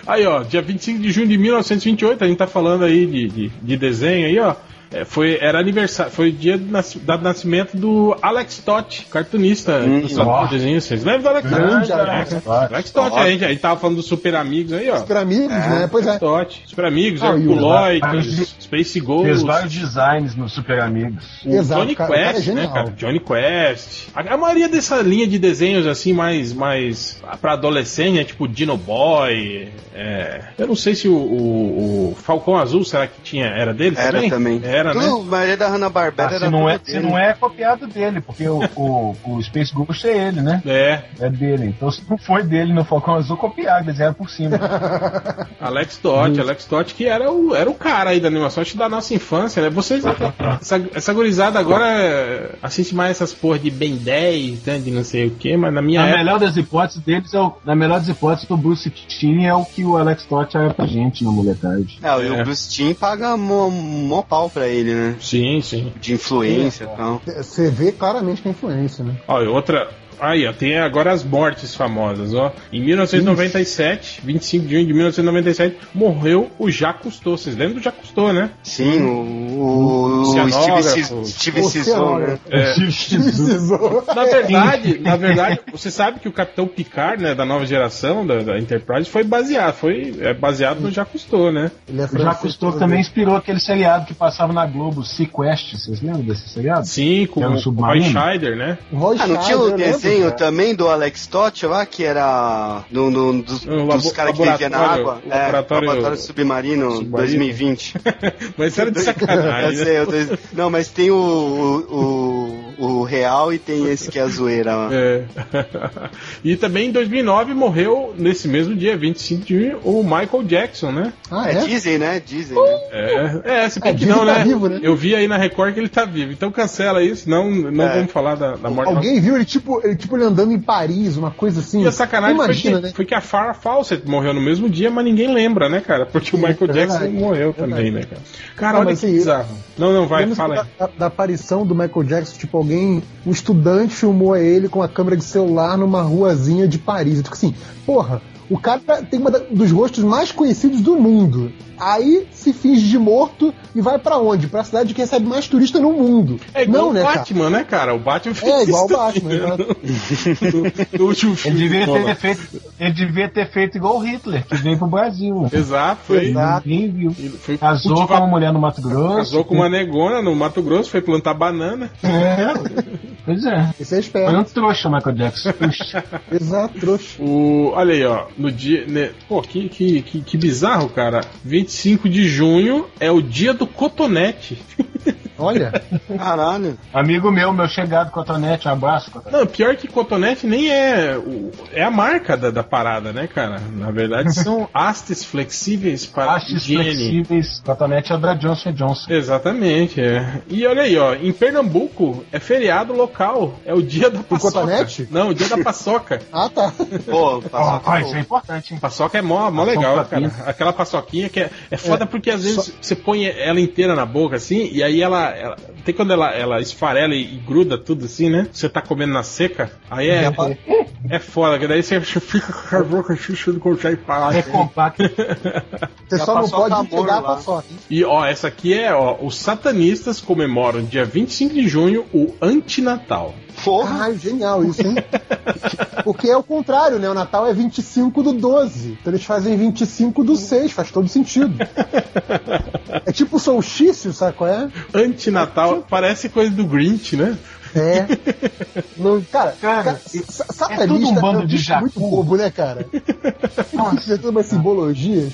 Speaker 1: aí, ó, dia 25 de junho de 1928, a gente tá falando aí de, de, de desenho aí, ó. É, foi, era aniversário, foi o dia do nas- da nascimento do Alex Totti, cartunista do
Speaker 4: ó.
Speaker 1: desenho. Vocês lembram do Alex
Speaker 3: Grande
Speaker 1: Totti?
Speaker 3: Alex
Speaker 1: É,
Speaker 4: Totti.
Speaker 1: Alex Totti, a gente, a gente tava falando dos super amigos aí, ó.
Speaker 3: Super amigos, né? Pois é.
Speaker 1: Totti, super amigos,
Speaker 3: Ah, o-
Speaker 1: Herculoides, Space
Speaker 4: Fez
Speaker 1: Ghost.
Speaker 4: vários designs no Super Amigos.
Speaker 1: O
Speaker 3: Exato,
Speaker 1: Johnny
Speaker 3: cara, o cara é
Speaker 1: Quest, né, cara? Johnny Quest. A, a maioria dessa linha de desenhos, assim, mais, mais pra adolescente, né? Tipo Dino Boy. é, Eu não sei se o, o- o Falcão Azul, será que tinha? Era dele
Speaker 5: Era
Speaker 1: também?
Speaker 5: também.
Speaker 1: Era, né?
Speaker 5: Tudo, a maioria da Hanna-Barbera
Speaker 4: Ah,
Speaker 5: era
Speaker 4: se, não é, se não é copiado dele, porque o, o, o Space Ghost é ele, né?
Speaker 1: É,
Speaker 4: É dele. Então se não foi dele no Falcão Azul, copiado, desenhado por cima.
Speaker 1: Alex Totti, Alex Totti, que era o, era o cara aí da animação, acho que da nossa infância, né? Vocês, essa, essa gurizada agora é, assiste mais essas porra de Ben 10, né, de não sei o que, mas na minha
Speaker 4: Na
Speaker 1: época.
Speaker 4: melhor das hipóteses deles, é o, na melhor das hipóteses, o Bruce Timm é o que o Alex Totti era pra gente na molecagem.
Speaker 5: É, e
Speaker 1: É.
Speaker 5: o Bruce Timm paga mó, mó pau pra ele, né?
Speaker 1: Sim, sim.
Speaker 5: De influência e tal.
Speaker 3: Você vê claramente que é influência, né?
Speaker 1: Ó, e outra. Aí, ó, tem agora as mortes famosas, ó. Em 1997, 25 de junho de 1997, morreu o Jacques Cousteau. Vocês lembram do Jacques Cousteau, né?
Speaker 5: Sim, o, o, o Steve, Steve né?
Speaker 1: É.
Speaker 3: Precisou.
Speaker 1: Na verdade, na verdade, você sabe que o Capitão Picard, né, da nova geração da, da Enterprise, foi baseado, foi é, baseado no Jacques Cousteau, né?
Speaker 3: Ele é
Speaker 4: O Jacques Cousteau também inspirou aquele seriado que passava na Globo, Sequest. Vocês lembram desse seriado?
Speaker 1: Sim, com
Speaker 4: um
Speaker 1: o Roy? Scheider, né?
Speaker 3: O Roy
Speaker 5: Ah, não tinha
Speaker 3: Scheider,
Speaker 5: o
Speaker 3: lembro,
Speaker 5: desenho
Speaker 3: cara.
Speaker 5: também do Alex Totti lá, que era no, no- dos,
Speaker 1: No
Speaker 5: dos
Speaker 1: labo-
Speaker 5: caras que viviam na
Speaker 1: laboratório-
Speaker 5: água? É,
Speaker 1: laboratório-
Speaker 5: laboratório submarino,
Speaker 1: Submarino.
Speaker 5: 2020.
Speaker 1: Mas era de
Speaker 5: Eu
Speaker 1: sacanagem, né?
Speaker 5: sei, eu tô- Não, mas tem o, o, o, o real e tem esse que é a zoeira lá.
Speaker 1: É. e também em 2009 morreu, nesse mesmo dia, 25 de junho, o Michael Jackson, né?
Speaker 3: Ah,
Speaker 5: É,
Speaker 3: é?
Speaker 5: dizem, né? Dizem, né?
Speaker 1: É, é se bem
Speaker 3: É,
Speaker 1: não,
Speaker 3: tá
Speaker 1: né?
Speaker 3: vivo, né?
Speaker 1: Eu vi aí na Record que ele tá vivo. Então cancela isso, não, não
Speaker 5: É.
Speaker 1: vamos falar da, da morte.
Speaker 3: Alguém viu ele tipo, ele tipo ele andando em Paris, uma coisa assim.
Speaker 1: E a sacanagem foi
Speaker 3: Imagina,
Speaker 1: que,
Speaker 3: né?
Speaker 1: foi que a Farrah Fawcett morreu no mesmo dia, mas ninguém lembra, né, cara? Porque o Michael
Speaker 3: é
Speaker 1: Jackson
Speaker 3: verdade.
Speaker 1: morreu
Speaker 3: É
Speaker 1: também, né, cara? Cara,
Speaker 3: Não,
Speaker 1: olha que
Speaker 3: assim,
Speaker 1: bizarro. Não, não, vai, fala aí.
Speaker 3: da, da- da aparição do Michael Jackson, tipo, alguém, um estudante filmou ele com a câmera de celular numa ruazinha de Paris. Eu fico assim, porra, o cara tem um dos rostos mais conhecidos do mundo. Aí se finge de morto e vai pra onde? Pra cidade que recebe mais turista no mundo.
Speaker 1: É igual
Speaker 3: Não,
Speaker 1: o
Speaker 3: né, cara?
Speaker 1: Batman, né, cara? O Batman fez
Speaker 3: É, igual o Batman,
Speaker 1: no- no último
Speaker 4: Ele
Speaker 1: filme.
Speaker 4: devia,
Speaker 1: Nolan.
Speaker 4: ter feito, ele devia ter feito igual o Hitler, que veio pro Brasil.
Speaker 1: Exato, foi.
Speaker 3: Exato.
Speaker 4: Viu.
Speaker 1: Ele foi
Speaker 4: Casou com uma mulher no Mato Grosso.
Speaker 1: Casou com uma negona no Mato Grosso, foi plantar banana.
Speaker 4: É. Pois é.
Speaker 3: Esse é
Speaker 4: Foi um
Speaker 3: esperto.
Speaker 4: trouxa, Michael Jackson. Puxa.
Speaker 3: Exato, trouxa.
Speaker 1: O, olha aí, ó. No dia. né, pô, que, que, que, que bizarro, cara. 25 de junho é o dia do cotonete.
Speaker 3: Olha,
Speaker 5: Caralho.
Speaker 4: Amigo meu, meu chegado, Cotonete, um abraço, Cotonete.
Speaker 1: Não, pior que cotonete nem é. o- é a marca da, da parada, né, cara? Na verdade, são hastes flexíveis para
Speaker 4: Hastes
Speaker 1: higiene.
Speaker 4: flexíveis, Cotonete é da Johnson Johnson.
Speaker 1: Exatamente, é. E olha aí, ó, em Pernambuco é feriado local, é o dia da paçoca.
Speaker 3: cotonete?
Speaker 1: Não, o dia da paçoca.
Speaker 3: ah tá.
Speaker 5: Pô,
Speaker 4: Ó,
Speaker 5: passou
Speaker 4: ó, isso é importante, hein?
Speaker 1: Paçoca é mó, mó
Speaker 4: Paçoca
Speaker 1: legal, cara. Aquela paçoquinha que é, é foda
Speaker 3: É,
Speaker 1: porque às vezes
Speaker 3: só-
Speaker 1: você põe ela inteira na boca assim, e aí ela. Ela- tem quando ela, ela esfarela e, e gruda tudo assim, né? Você tá comendo na seca, aí é.
Speaker 3: Pa-
Speaker 1: É foda, que daí você fica com a boca xixi, não consegue parar.
Speaker 4: É compacto.
Speaker 3: Você só não pode
Speaker 5: o
Speaker 3: pegar a paçoca.
Speaker 1: E ó, essa aqui é, ó, os satanistas comemoram dia 25 de junho o antinatal.
Speaker 5: Porra.
Speaker 3: Caralho, genial isso, hein? Porque é o contrário, né? O Natal é 25 do 12. Então eles fazem 25 do 6, faz todo sentido. É tipo solstício, sabe qual é?
Speaker 1: Antinatal parece coisa do Grinch, né?
Speaker 3: É. Não, cara,
Speaker 4: Cara,
Speaker 3: cara,
Speaker 4: é-
Speaker 3: sa-
Speaker 4: é
Speaker 3: satanista
Speaker 4: tudo um bando
Speaker 3: um
Speaker 4: de jacu.
Speaker 3: muito bobo, né, cara? Isso é toda uma simbologia.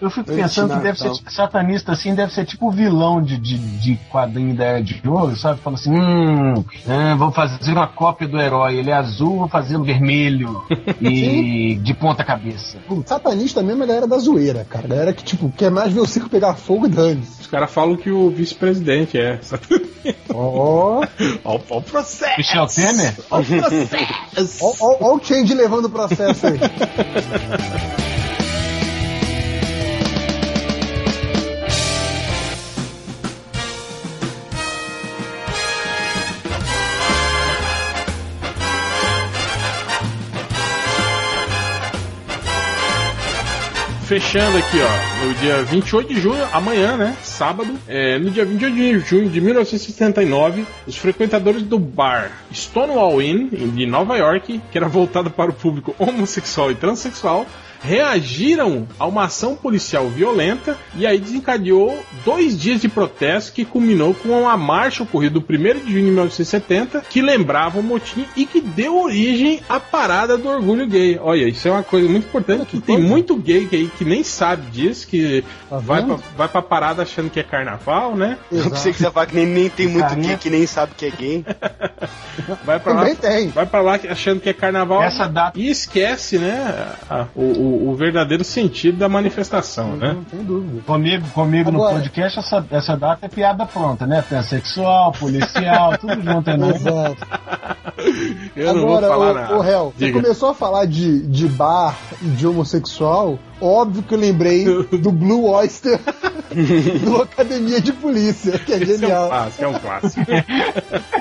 Speaker 4: Eu fico pensando que deve ser tipo, satanista assim, deve ser tipo vilão de, de, de quadrinho da Era de Ouro, sabe? Fala assim, hum, é, vou fazer uma cópia do herói, ele é azul, vou fazer um vermelho e de ponta cabeça.
Speaker 3: O satanista mesmo é a galera da zoeira, cara. A galera que, tipo, quer mais ver o circo pegar fogo e dane-se.
Speaker 1: Os caras falam que o vice-presidente é.
Speaker 3: Ó,
Speaker 1: Ó, ó o processo!
Speaker 4: Michel Temer?
Speaker 1: Ó o processo!
Speaker 3: ó o change levando o processo aí.
Speaker 1: fechando aqui, ó, no dia 28 de junho, amanhã, né? Sábado, é, no dia 28 de junho de 1979, os frequentadores do bar Stonewall Inn, de Nova York, que era voltado para o público homossexual e transexual, reagiram a uma ação policial violenta e aí desencadeou dois dias de protesto que culminou com uma marcha ocorrida no 1 de junho de 1970 que lembrava o motim e que deu origem à parada do orgulho gay. Olha, isso é uma coisa muito importante que tem muito gay aí que nem sabe disso, que
Speaker 3: Tá
Speaker 1: vai, pra, vai pra parada achando que é carnaval, né?
Speaker 5: Eu pensei que você ia falar que nem, nem tem muito
Speaker 4: Carinha.
Speaker 5: gay que nem sabe que é gay.
Speaker 1: Vai pra lá,
Speaker 3: Também tem.
Speaker 1: vai pra lá achando que é carnaval
Speaker 4: Essa data-
Speaker 1: e esquece, né, a- o, o- o verdadeiro sentido da manifestação, né?
Speaker 3: Não tem dúvida.
Speaker 4: Comigo, comigo no
Speaker 3: Agora-
Speaker 4: podcast, essa, essa data é piada pronta, né? Transexual, policial, tudo junto, né?
Speaker 3: Exato.
Speaker 1: Eu não
Speaker 3: Agora,
Speaker 1: vou falar
Speaker 3: o, o réu, você começou a falar de, de bar e de homossexual, óbvio que eu lembrei do Blue Oyster do Academia de Polícia, que é
Speaker 1: Esse é um
Speaker 3: genial.
Speaker 1: clássico, é um clássico.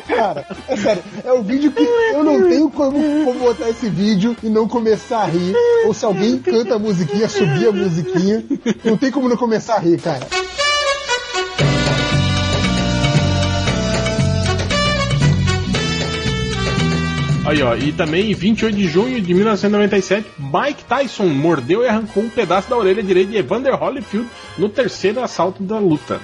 Speaker 3: Cara, é sério, é o vídeo que eu não tenho como, como botar esse vídeo e não começar a rir. Ou se alguém canta a musiquinha, subir a musiquinha, não tem como não começar a rir, cara.
Speaker 1: Aí, ó, e também em 28 de junho de 1997, Mike Tyson mordeu e arrancou um pedaço da orelha direita de Evander Holyfield no terceiro assalto da luta.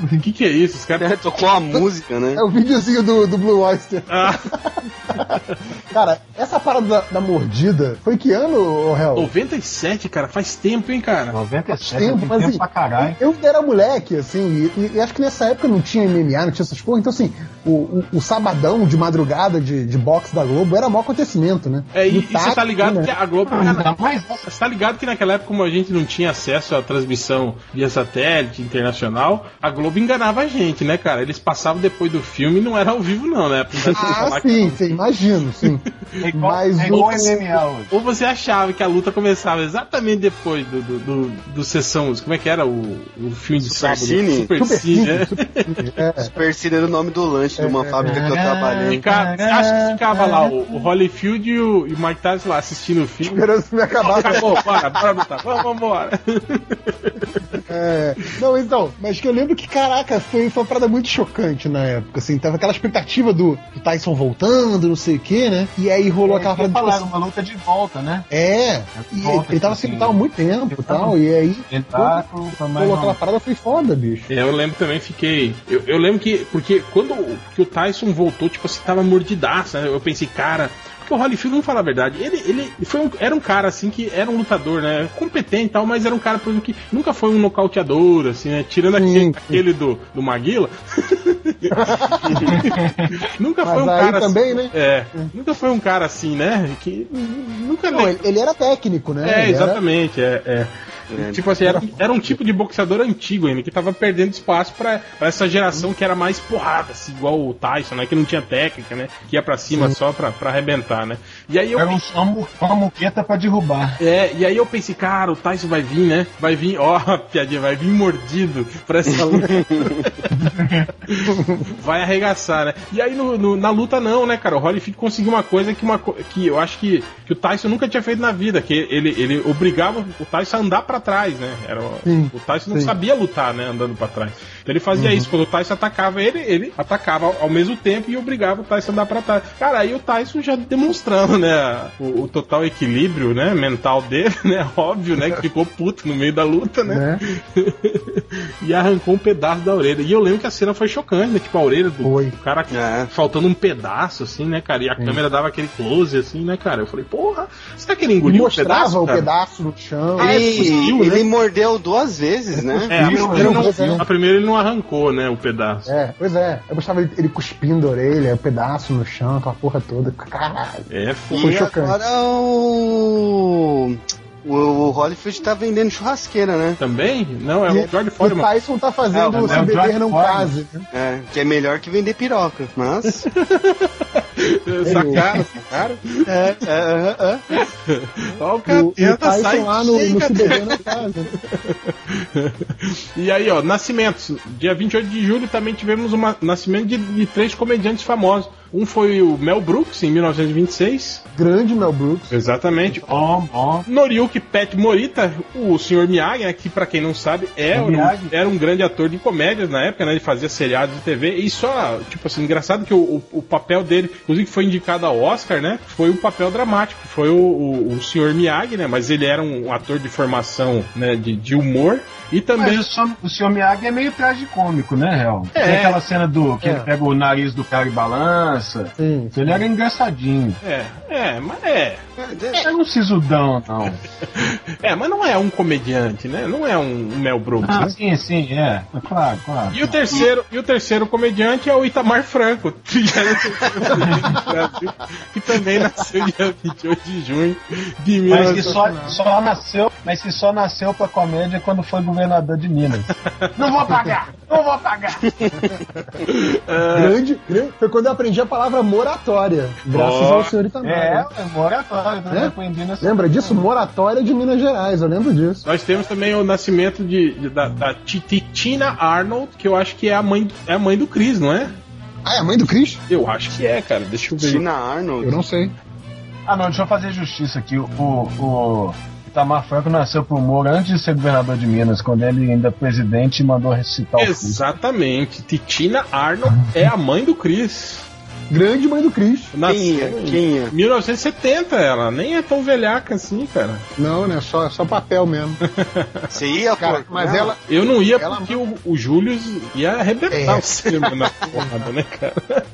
Speaker 1: O que, que é isso? Os caras.
Speaker 5: Tocou a música, né?
Speaker 3: É o videozinho do, do Blue Oyster.
Speaker 1: Ah,
Speaker 3: Cara, essa parada da, da mordida, foi que ano, ô réu?
Speaker 1: 97, cara, faz tempo, hein, cara?
Speaker 4: 97
Speaker 3: tempo,
Speaker 4: tem
Speaker 3: mas
Speaker 4: tempo
Speaker 3: assim,
Speaker 4: pra caralho.
Speaker 3: eu era moleque, assim, e, e acho que nessa época não tinha MMA, não tinha essas porra, então assim, o, o, o sabadão de madrugada de, de boxe da Globo era maior acontecimento, né?
Speaker 1: É, e,
Speaker 3: o
Speaker 1: e você tá ligado
Speaker 3: né?
Speaker 1: que a Globo.
Speaker 4: Ainda mais
Speaker 1: Você tá ligado que naquela época, como a gente não tinha acesso à transmissão via satélite internacional, a Globo enganava a gente, né, cara? Eles passavam depois do filme e não era ao vivo, não, né?
Speaker 3: Ah,
Speaker 1: falar que-
Speaker 3: sim, sim, imagino, sim.
Speaker 4: é igual,
Speaker 3: Mas
Speaker 4: é igual
Speaker 3: o-
Speaker 4: MMA.
Speaker 1: Ou você achava que a luta começava exatamente depois do, do, do, do sessão. Como é que era o, o filme de
Speaker 5: Super
Speaker 1: sábado?
Speaker 5: Cine?
Speaker 1: Super,
Speaker 3: Super
Speaker 1: Cine,
Speaker 3: Cine,
Speaker 1: né?
Speaker 3: Super Cine, é.
Speaker 5: Super Cine era o nome do lanche de uma fábrica que eu trabalhei.
Speaker 1: Fica, você acha que ficava lá o, o Holyfield e o, e o Mike Tyson lá assistindo o filme?
Speaker 3: Esperando me acabar.
Speaker 1: Acabou, bora, bora lutar, vamos, vamos embora.
Speaker 3: É, não, então, mas que eu lembro que, caraca, foi, foi uma parada muito chocante na época, assim, tava aquela expectativa do, do Tyson voltando, não sei o que, né? E aí rolou aquela
Speaker 4: Porque
Speaker 3: parada
Speaker 4: falaram
Speaker 3: tipo,
Speaker 4: uma luta de volta, né?
Speaker 3: É, e
Speaker 4: Volta,
Speaker 3: ele tava
Speaker 4: tipo
Speaker 3: sem
Speaker 4: assim,
Speaker 3: lutar há muito tempo e
Speaker 4: ele
Speaker 3: tal,
Speaker 4: tava-
Speaker 3: e aí
Speaker 4: foi mais
Speaker 3: rolou
Speaker 4: uma-
Speaker 3: aquela parada, foi foda, bicho.
Speaker 1: É, eu lembro também, fiquei. Eu, eu lembro que. Porque quando o- que o Tyson voltou, tipo assim, tava mordidaço, né? Eu pensei, cara. O Holyfield, não fala a verdade, ele, ele foi um- era um cara assim que era um lutador, né? Competente e tal, mas era um cara, por exemplo, que nunca foi um nocauteador, assim, né? Tirando
Speaker 3: Sim,
Speaker 1: aquele,
Speaker 3: sim.
Speaker 1: aquele do, do Maguila. nunca foi
Speaker 3: Mas
Speaker 1: um
Speaker 3: aí
Speaker 1: cara
Speaker 3: também,
Speaker 1: assim,
Speaker 3: né?
Speaker 1: É, nunca foi um cara assim, né? Que nunca
Speaker 3: Não, ele, ele era técnico, né?
Speaker 1: é,
Speaker 3: Ele era-
Speaker 1: exatamente, é. É. Tipo assim, era, era um tipo de boxeador antigo ainda, que tava perdendo espaço pra, pra essa geração que era mais porrada, assim, igual o Tyson, né? Que não tinha técnica, né? Que ia pra cima só pra, pra arrebentar, né? E aí eu.
Speaker 4: Era um, uma, uma muqueta pra derrubar.
Speaker 1: É, e aí eu pensei, cara, o Tyson vai vir, né? Vai vir, ó, piadinha, vai vir mordido pra essa luta. vai arregaçar, né? E aí no- no- na luta não, né, cara? O Holyfield conseguiu uma coisa que, uma, que eu acho que, que o Tyson nunca tinha feito na vida, que ele, ele obrigava o Tyson a andar pra trás, né? Era, o-
Speaker 3: Sim,
Speaker 1: o Tyson não
Speaker 3: sim. Uhum.
Speaker 1: sabia lutar, né, andando pra trás. Então ele fazia isso, quando o Tyson atacava ele, ele atacava ao, ao mesmo tempo e obrigava o Tyson a andar pra trás. Cara, aí o Tyson já demonstrando, né, o, o total equilíbrio, né, mental dele, né, óbvio, né, que ficou puto no meio da luta, né?
Speaker 3: Né?
Speaker 1: e arrancou um pedaço da orelha. E eu lembro que a cena foi chocante, né? Tipo, a orelha do
Speaker 3: Foi.
Speaker 1: cara
Speaker 5: É.
Speaker 1: faltando um pedaço, assim, né, cara? E a câmera dava aquele close, assim, né, cara? Eu falei, porra, será que ele engoliu
Speaker 3: mostrava
Speaker 1: um
Speaker 3: o
Speaker 1: pedaço? cara?
Speaker 3: pedaço no chão.
Speaker 1: Ah, é
Speaker 5: Ele,
Speaker 1: possível, né?
Speaker 5: ele mordeu duas vezes, né?
Speaker 1: É, a
Speaker 3: Isso,
Speaker 1: primeira,
Speaker 3: não,
Speaker 1: a primeira ele não arrancou, né, o pedaço.
Speaker 3: É, pois é. Eu mostrava ele, ele cuspindo a orelha, o pedaço no chão, aquela porra toda. Caralho.
Speaker 1: É.
Speaker 3: Foi
Speaker 5: E
Speaker 3: chocante.
Speaker 5: agora o... o. O Holyfield tá vendendo churrasqueira, né?
Speaker 1: Também? Não, é
Speaker 3: E-
Speaker 1: o George
Speaker 3: o
Speaker 1: Foreman.
Speaker 3: Tyson tá fazendo
Speaker 4: É, o
Speaker 3: se
Speaker 4: George
Speaker 3: beber não
Speaker 4: Foreman.
Speaker 3: case. né?
Speaker 5: É, que é melhor que vender piroca. Mas.
Speaker 1: Sacaram, sacaram?
Speaker 5: É, é, é, é.
Speaker 1: Ó, o
Speaker 3: O, o
Speaker 1: cateta sai
Speaker 3: lá no, no casa.
Speaker 1: E aí, ó, nascimentos. Dia 28 de julho também tivemos o nascimento de, de três comediantes famosos. Um foi o Mel Brooks, em 1926.
Speaker 3: Grande Mel Brooks.
Speaker 1: Exatamente.
Speaker 4: Bom, bom.
Speaker 1: Noriyuki Pet Morita, o Sr. Miyagi, né, que pra quem não sabe, era,
Speaker 4: O
Speaker 1: um,
Speaker 4: Miyagi.
Speaker 1: era um grande ator de comédias na época, né? Ele fazia seriados de TV. E só, tipo assim, engraçado que o, o, o papel dele, inclusive foi indicado ao Oscar, né? Foi um papel dramático. Foi o, o, o Sr. Miyagi, né? Mas ele era um ator de formação né, de, de humor. E também.
Speaker 4: Mas o, Sr. o Sr. Miyagi é meio tragicômico, né, Real?
Speaker 1: É.
Speaker 4: Tem aquela cena do que
Speaker 3: É.
Speaker 4: ele pega o nariz do cara e balança.
Speaker 3: Sim.
Speaker 4: Ele era engraçadinho.
Speaker 1: É, é, mas é.
Speaker 4: Era um sisudão, não.
Speaker 1: É, mas não é um comediante, né? Não é um Mel Brooks,
Speaker 4: Ah,
Speaker 1: né?
Speaker 4: sim, sim, é. É Claro, claro.
Speaker 1: E o terceiro, e o terceiro comediante é o Itamar Franco, que também nasceu dia 28 de junho de
Speaker 4: Mas que
Speaker 1: 1900.
Speaker 4: só, só nasceu, mas que só nasceu pra comédia quando foi governador de Minas. não vou pagar! Não vou pagar!
Speaker 3: Grande, grande. Foi quando eu aprendi a palavra moratória. Graças
Speaker 1: Ó.
Speaker 3: ao senhor Itamar.
Speaker 4: É, é moratório, tô
Speaker 3: É?
Speaker 4: essa
Speaker 3: Lembra disso? Moratória de Minas Gerais, eu lembro disso.
Speaker 1: Nós temos também o nascimento de, de- da, da Titina Arnold, que eu acho que é a mãe, é a mãe do Chris, não é?
Speaker 3: Ah, é a mãe do Chris?
Speaker 1: Eu acho que é, cara. Deixa eu ver.
Speaker 5: Tina Arnold.
Speaker 3: Eu não sei.
Speaker 4: Ah, não, deixa eu fazer justiça aqui. O, o Itamar Franco nasceu pro Moro antes de ser governador de Minas, quando ele ainda presidente mandou ressuscitar o.
Speaker 1: Exatamente. Titina Arnold é a mãe do Chris.
Speaker 3: Grande mãe do Chris.
Speaker 5: Quem é?
Speaker 1: em
Speaker 5: Quem é?
Speaker 1: 1970 ela, nem é tão velhaca assim, cara.
Speaker 3: Não, né? Só, só papel mesmo.
Speaker 5: Você ia,
Speaker 3: Cara,
Speaker 5: pô?
Speaker 3: mas ela.
Speaker 1: Eu não ia
Speaker 3: Ela-
Speaker 1: porque o, o Júlio ia arrebentar
Speaker 3: É.
Speaker 1: o cinema na porrada, né, cara?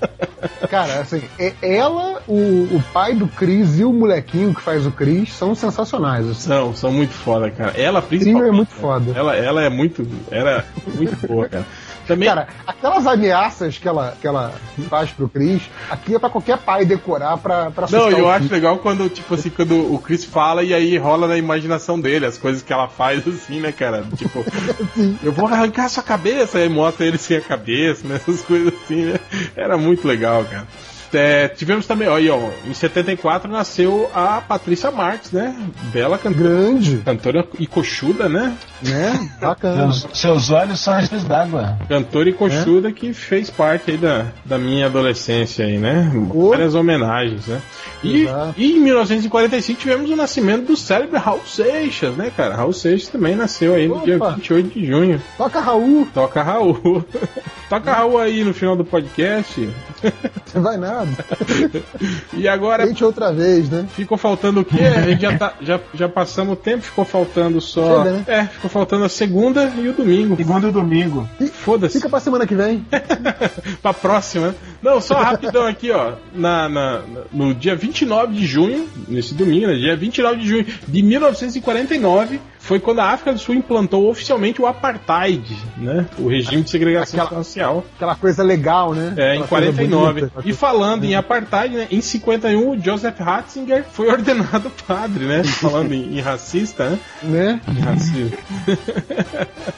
Speaker 3: Cara, assim, é- ela, o, o pai do Chris e o molequinho que faz o Chris são sensacionais. Assim.
Speaker 1: São, são muito foda, cara. Ela
Speaker 3: O trio
Speaker 1: principalmente.
Speaker 3: é muito foda.
Speaker 1: Ela, ela é muito. Era muito boa, cara. Também.
Speaker 3: Cara, aquelas ameaças que ela, que ela faz pro Chris, aqui é pra qualquer pai decorar pra, pra
Speaker 1: não, eu acho legal quando, tipo assim, quando o Chris fala e aí rola na imaginação dele as coisas que ela faz, assim, né, cara? Tipo, eu vou arrancar a sua cabeça, aí mostra ele sem a cabeça, né? Essas coisas assim, né? Era muito legal, cara. É, tivemos também, aí, ó, em 74 nasceu a Patrícia Marques, né? Bela cantora,
Speaker 3: Grande,
Speaker 1: cantora e coxuda, né?
Speaker 3: né? Bacana.
Speaker 4: Seus, seus olhos são cheios d'água.
Speaker 1: Cantora e coxuda que fez parte aí da, da minha adolescência aí, né?
Speaker 3: Oh.
Speaker 1: Várias homenagens, né? E, e em 1945 tivemos o nascimento do célebre Raul Seixas, né, cara? Raul Seixas também nasceu aí no
Speaker 3: Opa.
Speaker 1: dia 28 de junho.
Speaker 3: Toca Raul,
Speaker 1: Toca Raul. Toca Raul aí no final do podcast.
Speaker 3: você vai nada.
Speaker 1: E agora
Speaker 3: Tente outra vez, né?
Speaker 1: ficou faltando o quê? A gente já, tá, já, já passamos o tempo, ficou faltando só.
Speaker 3: Chega, né?
Speaker 1: É, ficou faltando a segunda e o domingo.
Speaker 4: Segundo domingo.
Speaker 1: Foda-se.
Speaker 3: Fica pra semana que vem.
Speaker 1: pra próxima. Não, só rapidão aqui, ó. Na, na- no dia 29 de junho, nesse domingo, né? Dia 29 de junho de 1949, foi quando a África do Sul implantou oficialmente o apartheid, né? O regime de segregação
Speaker 3: Aquela-
Speaker 1: racial.
Speaker 3: Aquela coisa legal, né?
Speaker 1: É, em
Speaker 3: Aquela coisa
Speaker 1: 49.
Speaker 3: bonita.
Speaker 1: E falando em apartheid, né? Em 51, o Joseph Ratzinger foi ordenado padre, né? Falando em, em racista, né?
Speaker 3: Né?
Speaker 1: Em racismo.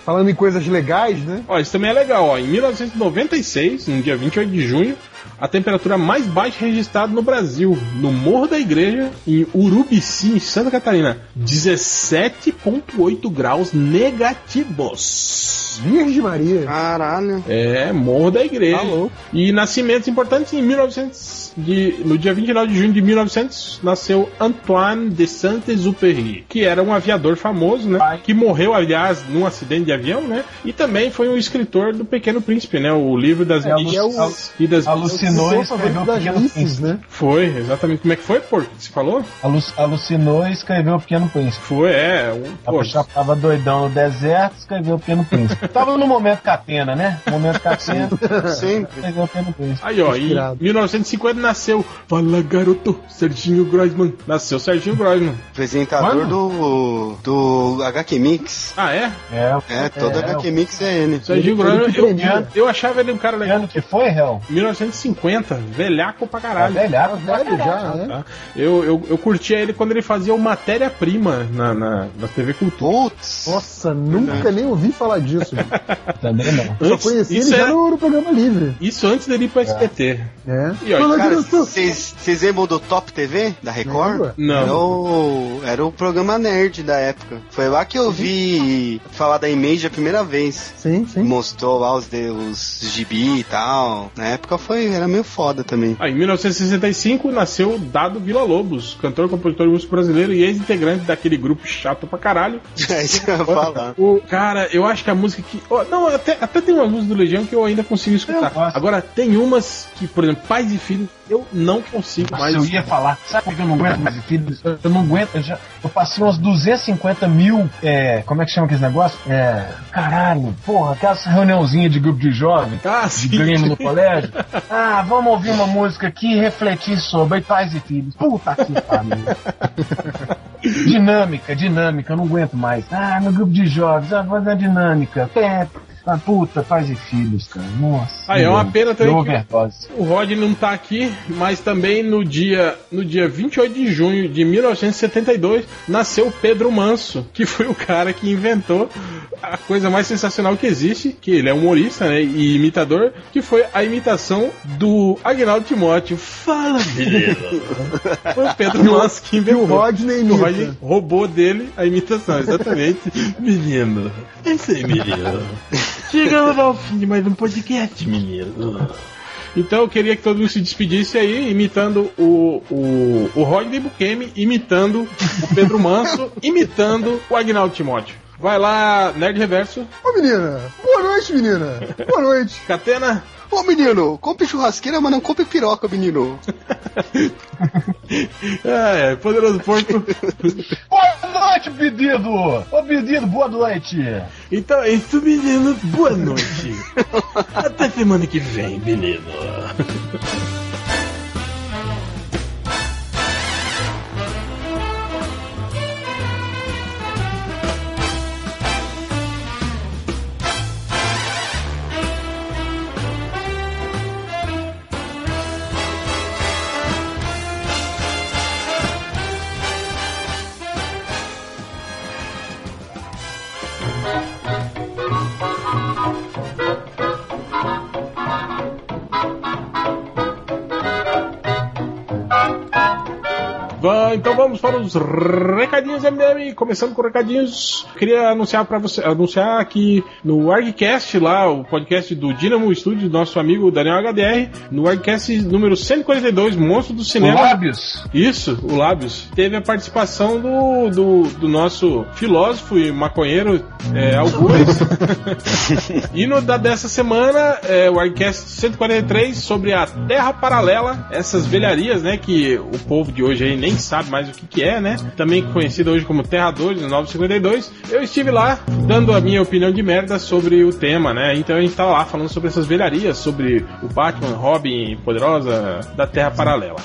Speaker 3: Falando em coisas legais, né?
Speaker 1: Ó, isso também é legal, ó. Em 1996, no dia 28 de junho, a temperatura mais baixa registrada no Brasil, no Morro da Igreja, em Urubici, em Santa Catarina, 17,8 graus negativos.
Speaker 3: Virgem Maria.
Speaker 5: Caralho.
Speaker 1: É, Morro da Igreja.
Speaker 3: Tá louco.
Speaker 1: E nascimentos importantes em 1900, de, no dia 29 de junho de 1900, nasceu Antoine de Saint-Exupéry, que era um aviador famoso, né? Que morreu, aliás, num acidente de avião, né? E também foi um escritor do Pequeno Príncipe, né? O livro das
Speaker 4: É,
Speaker 3: é o-
Speaker 1: e das
Speaker 4: Alucinou e escreveu
Speaker 3: das
Speaker 4: Pequeno
Speaker 3: misses,
Speaker 4: Príncipe.
Speaker 3: né?
Speaker 1: Foi, exatamente. Como é que foi, por que você falou?
Speaker 4: Alu- Alucinou e escreveu o Pequeno Príncipe.
Speaker 1: Foi, é. Um,
Speaker 4: pessoa tava doidão no deserto, escreveu o Pequeno Príncipe. tava no momento catena, né? Momento catena,
Speaker 5: Sempre.
Speaker 4: escreveu o Pequeno Príncipe.
Speaker 1: Aí, ó, em
Speaker 3: Inspirado.
Speaker 1: 1950 nasceu. Fala, garoto, Serginho Groisman. Nasceu Serginho Groisman.
Speaker 5: Apresentador
Speaker 4: Mano.
Speaker 5: do, do HQ Mix.
Speaker 1: Ah, é?
Speaker 4: É,
Speaker 5: É, todo
Speaker 4: é,
Speaker 5: HQ Mix é ele.
Speaker 1: Serginho
Speaker 3: que
Speaker 1: eu,
Speaker 3: premia.
Speaker 1: eu achava ele um cara
Speaker 4: Que
Speaker 1: legal.
Speaker 4: ano que foi, Hel?
Speaker 1: 50, velhaco pra caralho.
Speaker 4: É velhaco,
Speaker 3: Velho já, né?
Speaker 1: Tá? Eu, eu, eu curtia ele quando ele fazia o Matéria-Prima na, na, na TV Cultura.
Speaker 5: Putz.
Speaker 3: Nossa, nunca nem ouvi falar disso.
Speaker 4: Também não.
Speaker 3: Só
Speaker 1: Antes-
Speaker 3: conheci ele
Speaker 1: isso,
Speaker 3: já
Speaker 1: é-
Speaker 3: no, no programa livre.
Speaker 1: isso antes dele ir pro SBT.
Speaker 3: É.
Speaker 1: E,
Speaker 3: diretor.
Speaker 5: vocês lembram do Top TV da Record?
Speaker 3: Lembro.
Speaker 1: Não.
Speaker 5: Era o, era o programa nerd da época. Foi lá que eu vi falar da Image a primeira vez.
Speaker 3: Sim, sim.
Speaker 5: Mostrou lá os, de- os gibi e tal. Na época foi, era meio foda também.
Speaker 1: Aí, em 1965 nasceu Dado Vila Lobos, cantor, compositor e músico brasileiro e ex-integrante daquele grupo chato pra caralho.
Speaker 5: É isso que eu ia falar.
Speaker 1: O cara, eu acho que a música que. ó, não, até, até tem umas músicas do Legião que eu ainda consigo escutar. Agora, tem umas que, por exemplo, Pais e Filhos, eu não consigo
Speaker 4: Mas
Speaker 1: mais.
Speaker 4: eu ia falar, sabe por que eu não aguento mais filhos? Eu, eu não aguento, eu, já, eu passei umas 250 mil, é, como é que chama aquele negócio? É, caralho, porra, aquelas reuniãozinhas de grupo de jovens,
Speaker 1: Ah,
Speaker 4: de
Speaker 1: sim.
Speaker 4: Grêmio no colégio. Ah, vamos ouvir uma música aqui e refletir sobre pais e filhos. Puta que pariu. dinâmica, dinâmica, eu não aguento mais. Ah, no grupo de jovens, ah, fazer a dinâmica. É, ah, puta, pais e filhos, cara. Nossa.
Speaker 1: Ah, é uma pena também. O Rod não tá aqui, mas também no dia, no dia 28 de junho de 1972 nasceu Pedro Manso, que foi o cara que inventou a coisa mais sensacional que existe, que ele é humorista né, e imitador, que foi a imitação do Agnaldo Timóteo. Fala, menino! Foi o Pedro Manso que
Speaker 3: E o
Speaker 1: inventou.
Speaker 3: Rodney
Speaker 1: O
Speaker 3: imita.
Speaker 1: Rodney roubou dele a imitação, exatamente. menino, é isso aí, menino. Chegamos ao fim de mais um podcast, menino. Então eu queria que todo mundo se despedisse aí, imitando o, o, o Rodney Bukemi, imitando o Pedro Manso, imitando o Agnaldo Timóteo. Vai lá, Nerd Reverso,
Speaker 3: Ô menina, boa noite, menina. Boa noite.
Speaker 1: Catena.
Speaker 5: Ô menino, compre churrasqueira, mas não compre piroca, menino.
Speaker 1: É, Poderoso Porco.
Speaker 4: Boa noite, pedido! Ô, pedido, boa noite!
Speaker 1: Então é isso, menino. Boa noite. Até semana que vem, menino. então vamos para os recadinhos MDM, começando com recadinhos. Queria anunciar para você, anunciar que no ArgCast lá, o podcast do Dynamo Studio, do nosso amigo Daniel HDR, no ArgCast número 142, Monstro do Cinema.
Speaker 4: Lábios!
Speaker 1: Isso, o Lábios. Teve a participação do, do, do nosso filósofo e maconheiro, é, Algures. e no da dessa semana, é, o Arcast 143 sobre a Terra Paralela, essas velharias, né, que o povo de hoje aí nem sabe mais o que, que é, né? Também conhecida hoje como Terra 2, 952. Eu estive lá dando a minha opinião de merda sobre o tema, né? Então a gente tava lá falando sobre essas velharias, sobre o Batman, Robin, Poderosa da Terra Paralela.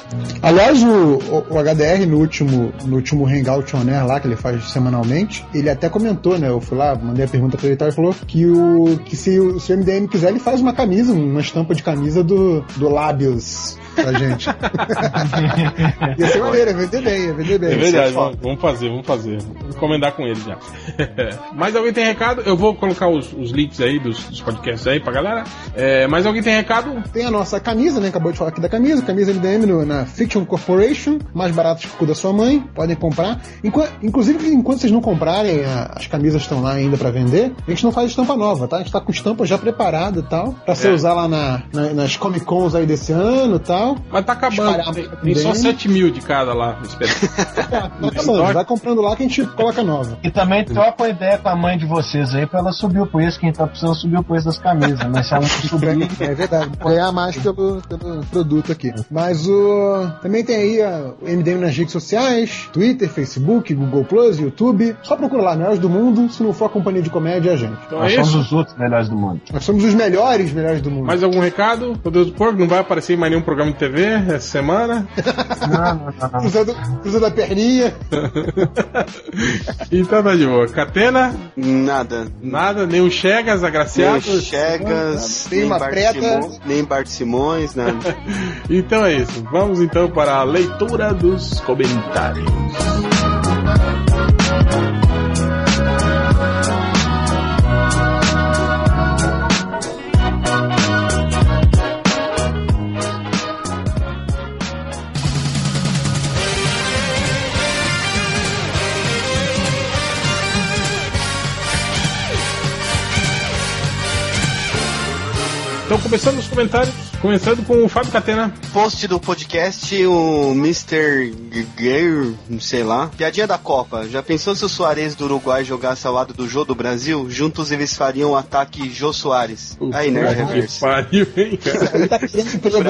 Speaker 3: Aliás, o, o- o HDR no último, no último Hangout On Air lá, que ele faz semanalmente, ele até comentou, né? Eu fui lá, mandei a pergunta pra ele e tal, ele falou que, o, que se, o, se o MDM quiser, ele faz uma camisa, uma estampa de camisa do, do Lábios pra gente. ia ser maneiro, ia vender bem, ia vender bem.
Speaker 1: É verdade,
Speaker 3: foda.
Speaker 1: vamos, vamos fazer, vamos fazer. Vou encomendar com ele já. mais alguém tem recado? Eu vou colocar os, os links aí dos, dos podcasts aí pra galera. É, mais alguém tem recado?
Speaker 3: Tem a nossa camisa, né? Acabou de falar aqui da camisa, camisa MDM no- na Fiction Corporation, mais barato que o cu da sua mãe, podem comprar. Enqu- inclusive, enquanto vocês não comprarem, a- as camisas estão lá ainda pra vender, a gente não faz estampa nova, tá? A gente tá com estampa já preparada e tal, pra você
Speaker 1: É.
Speaker 3: usar lá na- na- nas Comic Cons aí desse ano e tal.
Speaker 1: Mas tá acabando. Tem, tem só
Speaker 3: bem.
Speaker 1: 7 mil de cada lá esperando.
Speaker 3: Tá acabando, vai comprando lá que a gente coloca nova.
Speaker 4: E também troca uma ideia com a mãe de vocês aí pra ela subir o preço, quem tá precisando subir o preço das camisas, mas se ela não subir,
Speaker 3: É verdade, ganhar mais pelo, pelo produto aqui. Mas o. Também tem aí a, o MDM nas redes sociais: Twitter, Facebook, Google Plus, YouTube. Só procura lá, melhores do mundo. Se não for a companhia de comédia, é a gente.
Speaker 1: Então
Speaker 4: nós
Speaker 1: é
Speaker 4: somos
Speaker 1: isso.
Speaker 4: os outros melhores do mundo.
Speaker 3: Nós somos os melhores, melhores do mundo.
Speaker 1: Mais algum recado? Meu Deus do porco, não vai aparecer em mais nenhum programa TV essa semana.
Speaker 3: Cruzando, cruzando a perninha.
Speaker 1: então tá de boa. Catena,
Speaker 5: Nada.
Speaker 1: nada, nem o Chegas,
Speaker 5: Nem
Speaker 1: agraciado.
Speaker 5: o Chegas, nem
Speaker 3: uma
Speaker 5: Bart,
Speaker 3: preta.
Speaker 5: Simões, nem Bart Simões, nada.
Speaker 1: Então é isso. Vamos então para a leitura dos comentários. Então, começando os comentários, começando com o Fábio Catena.
Speaker 5: Post do podcast, o Mr. Guerreiro, sei lá. Piadinha da Copa. Já pensou se o Soares do Uruguai jogasse ao lado do Jô do Brasil? Juntos eles fariam o ataque Jô Soares. Aí, Nerd
Speaker 1: Puta que
Speaker 5: Reverso.
Speaker 1: pariu, hein, cara?
Speaker 3: Ele tá querendo pelo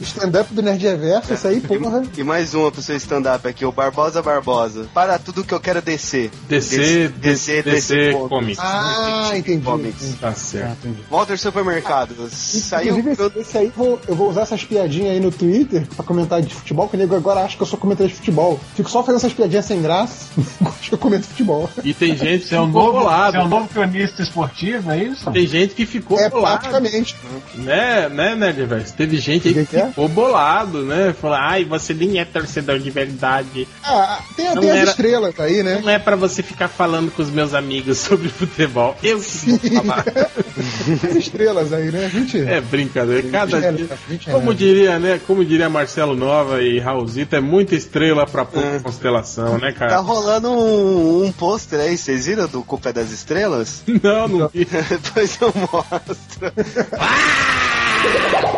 Speaker 3: stand-up do Nerd Reverso, isso aí, porra.
Speaker 5: E mais uma pro seu stand-up aqui, o Barbosa Barbosa. Para tudo que eu quero descer.
Speaker 1: DC,
Speaker 5: descer,
Speaker 1: DC
Speaker 5: comics.
Speaker 1: Comics.
Speaker 3: Ah, entendi.
Speaker 5: Comics.
Speaker 1: Tá certo.
Speaker 5: Walter Supermercados. Saiu.
Speaker 3: Inclusive, esse, esse aí eu vou, eu vou usar essas piadinhas aí no Twitter pra comentar de futebol, que o nego agora acha que eu sou comentarista de futebol. Fico só fazendo essas piadinhas sem graça, acho que eu comento futebol.
Speaker 1: E tem gente que
Speaker 4: é um novo, você é um novo cronista esportivo, é isso?
Speaker 1: Tem gente que ficou
Speaker 3: É,
Speaker 1: bolado.
Speaker 3: praticamente.
Speaker 1: Né, né, Nerdverse? Teve gente aí que
Speaker 3: Que que é?
Speaker 1: ficou bolado, né? Falou, ai, você nem é torcedor de verdade.
Speaker 3: Ah, tem, tem as estrelas aí, né?
Speaker 1: Não é pra você ficar falando com os meus amigos sobre futebol. Eu que vou falar.
Speaker 3: As estrelas aí, né? Gente,
Speaker 1: É brincadeira. Cada
Speaker 3: É,
Speaker 1: dia.
Speaker 3: é,
Speaker 1: Como diria, né? Como diria Marcelo Nova e Raulzito, é muita estrela pra pouca
Speaker 5: É.
Speaker 1: constelação, né,
Speaker 5: Tá
Speaker 1: cara?
Speaker 5: rolando um, um pôster aí, vocês viram do Culpa é das Estrelas?
Speaker 1: Não, não vi.
Speaker 5: Depois eu mostro.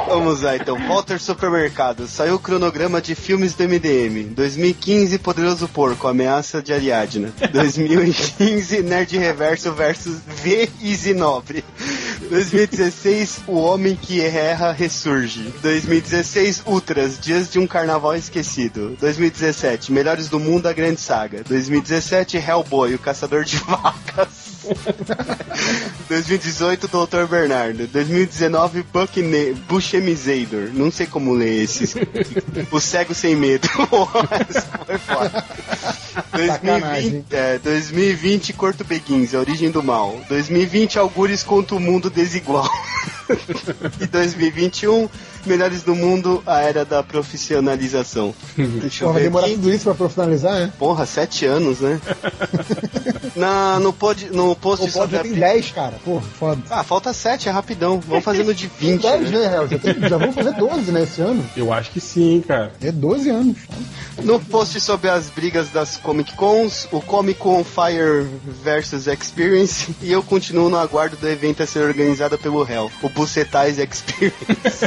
Speaker 5: Vamos lá então, Walter Supermercado. Saiu o cronograma de filmes do MDM. 2015, Poderoso Porco, Ameaça de Ariadna. 2015, Nerd Reverso versus V Easy Nobre. 2016, O Homem que Erra Ressurge. 2016, Ultras, Dias de um Carnaval Esquecido. 2017, Melhores do Mundo, a Grande Saga. 2017, Hellboy, o Caçador de Vacas. 2018, Dr. Bernardo. 2019, Buckne- Buchemizador. Não sei como ler esse. o Cego Sem Medo. Foi foda. 2020, é, 2020, Corto Beguins, A Origem do Mal. 2020, Algures contra o Mundo Desigual. e 2021, Melhores do Mundo, A Era da Profissionalização. Deixa eu
Speaker 3: Pô, vai
Speaker 5: ver
Speaker 3: demorar
Speaker 5: aqui.
Speaker 3: tudo isso pra profissionalizar, né?
Speaker 5: Porra, sete anos, né? Na, no, pod, no post
Speaker 3: O pod
Speaker 5: sobre
Speaker 3: já
Speaker 5: a
Speaker 3: tem
Speaker 5: pi-
Speaker 3: 10, cara. Pô, foda.
Speaker 5: Ah, falta sete, é rapidão. Vamos fazendo de
Speaker 3: Tem
Speaker 5: 20.
Speaker 3: 10,
Speaker 5: né?
Speaker 3: né, Real? Já, tem- já vamos fazer 12, né, esse ano.
Speaker 1: Eu acho que sim, cara.
Speaker 3: É 12 anos.
Speaker 5: No post sobre as brigas das Comic Cons, o Comic Con Fire vs Experience, e eu continuo no aguardo do evento a ser organizado pelo Hell, o Bucetais Experience.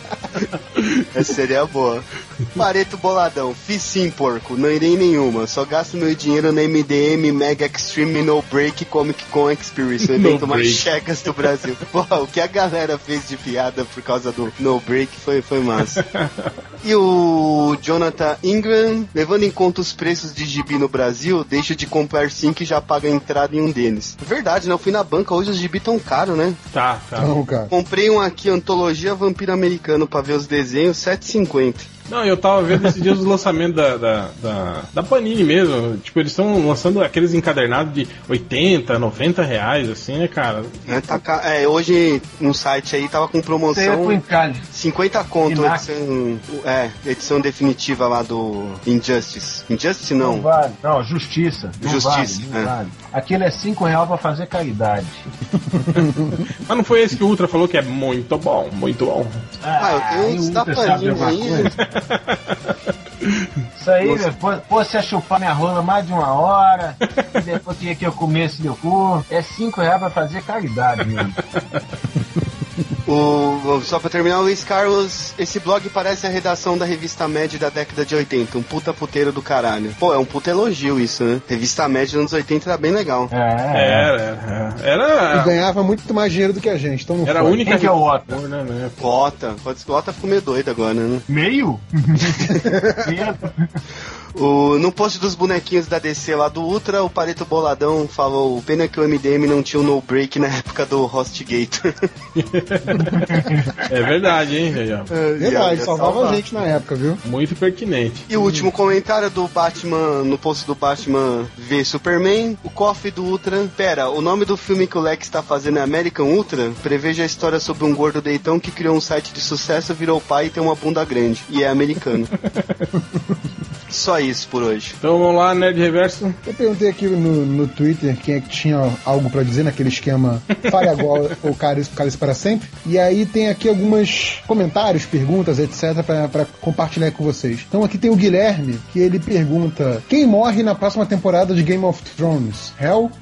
Speaker 5: Essa seria boa. Pareto boladão, fiz sim, porco, não irei nenhuma, só gasto meu dinheiro na MDM Mega Extreme No Break Comic Con Experience, o
Speaker 1: No
Speaker 5: evento mais
Speaker 1: Break.
Speaker 5: chegas do Brasil. Porra, o que a galera fez de piada por causa do No Break foi, foi massa. E o Jonathan Ingram, levando em conta os preços de gibi no Brasil, deixa de comprar cinco e já paga a entrada em um deles. Verdade, né? Eu fui na banca, hoje os gibi tão caros, né?
Speaker 1: Tá, tá.
Speaker 3: Não, cara.
Speaker 5: Comprei um aqui, Antologia Vampiro Americano, pra ver os desenhos, 7,50.
Speaker 1: Não, eu tava vendo esses dias os lançamentos da, da, da, da Panini mesmo. Tipo, eles estão lançando aqueles encadernados de 80, 90 reais, assim, né, cara?
Speaker 5: É, tá é, hoje no site aí tava com promoção
Speaker 4: encalhe.
Speaker 5: 50 conto, edição, é, edição definitiva lá do Injustice. Injustice
Speaker 4: Não
Speaker 5: não.
Speaker 4: vale. Não, justiça. Não
Speaker 5: Justiça,
Speaker 4: vale, não
Speaker 5: é.
Speaker 4: vale. Aquilo é 5 reais pra fazer caridade.
Speaker 1: Mas não foi esse que o Ultra falou que é muito bom, muito bom.
Speaker 5: Ah, eu tenho
Speaker 4: e
Speaker 5: uns da Panini aí.
Speaker 4: Isso aí, você ia chupar minha rola mais de uma hora, e depois queria que eu comesse meu cu. É 5 reais pra fazer caridade mesmo.
Speaker 5: O, só pra terminar, o Luiz Carlos, esse blog parece a redação da revista Mad da década de 80, um puta puteiro do caralho. Pô, é um puta elogio isso, né? Revista Mad dos anos 80 era bem legal.
Speaker 4: É,
Speaker 1: Era, era.
Speaker 3: E
Speaker 1: Era,
Speaker 3: ganhava muito mais dinheiro do que a gente, então não
Speaker 1: era a
Speaker 3: foi.
Speaker 1: única
Speaker 4: Quem que é o Otto?
Speaker 1: né, né?
Speaker 5: Lota, pode ser que o Lota ficou meio doido agora, né?
Speaker 4: Meio? Meio?
Speaker 5: O, no post dos bonequinhos da DC lá do Ultra, o Pareto Boladão falou: pena que o MDM não tinha o no break na época do Hostgator.
Speaker 1: É verdade, hein, aí, ó.
Speaker 3: Verdade, salvava a gente na época, viu?
Speaker 1: Muito pertinente.
Speaker 5: E o último comentário do Batman, no post do Batman v Superman, o cofre do Ultra. Pera, o nome do filme que o Lex está fazendo é American Ultra? Preveja a história sobre um gordo deitão que criou um site de sucesso, virou pai e tem uma bunda grande. E é americano. Só isso por hoje.
Speaker 1: Então vamos lá, Nerd Reverso.
Speaker 3: Eu perguntei aqui no, no Twitter quem é que tinha algo pra dizer naquele esquema fale agora ou cale cale para sempre. E aí tem aqui alguns comentários, perguntas, etc, pra pra compartilhar com vocês. Então aqui tem o Guilherme, que ele pergunta: quem morre na próxima temporada de Game of Thrones? Hell?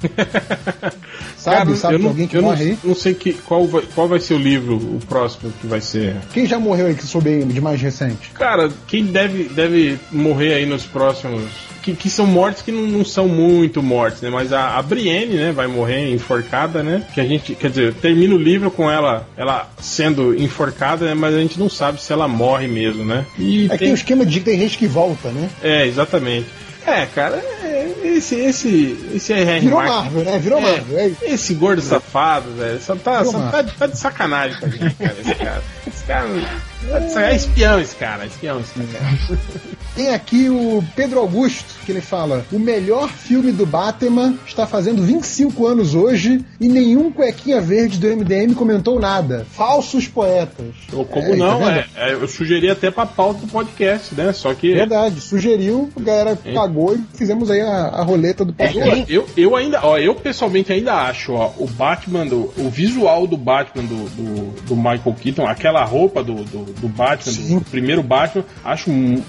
Speaker 3: Sabe,
Speaker 1: Cara,
Speaker 3: sabe
Speaker 1: eu
Speaker 3: de
Speaker 1: não,
Speaker 3: alguém que
Speaker 1: eu não,
Speaker 3: morre aí?
Speaker 1: não sei que, qual, vai, qual vai ser o livro, o próximo que vai ser.
Speaker 3: Quem já morreu aí que soube de mais recente?
Speaker 1: Cara, quem deve, deve morrer aí nos próximos. Que, que são mortes que não, não são muito mortes, né? Mas a, a Brienne, né, vai morrer enforcada, né? Que a gente, quer dizer, termina o livro com ela, ela sendo enforcada, né? Mas a gente não sabe se ela morre mesmo, né? E
Speaker 3: É tem o esquema de que tem gente que volta, né?
Speaker 1: É, exatamente. É, cara, é, esse, esse, esse R.R.
Speaker 3: Virou
Speaker 1: Martin-
Speaker 3: Marvel, né? Virou
Speaker 1: É,
Speaker 3: Marvel. É isso.
Speaker 1: Esse gordo safado, velho, só tá,
Speaker 3: Virou
Speaker 1: só
Speaker 3: Marvel.
Speaker 1: tá, tá de sacanagem com a gente, cara, esse cara. Esse cara de é espião esse cara, espião esse cara.
Speaker 3: Tem aqui o Pedro Augusto, que ele fala: o melhor filme do Batman está fazendo 25 anos hoje e nenhum cuequinha verde do MDM comentou nada. Falsos poetas.
Speaker 1: Ou como
Speaker 3: É,
Speaker 1: não,
Speaker 3: tá
Speaker 1: é, eu sugeri até pra pauta do podcast, né? Só que
Speaker 3: Verdade, sugeriu, a galera
Speaker 1: É.
Speaker 3: cagou e fizemos aí a, a roleta do
Speaker 1: É,
Speaker 3: podcast.
Speaker 1: eu, eu ainda, ó, eu pessoalmente ainda acho, ó, o Batman, do, o visual do Batman do, do, do Michael Keaton, aquela roupa do, do, do Batman, do, do primeiro Batman, acho um-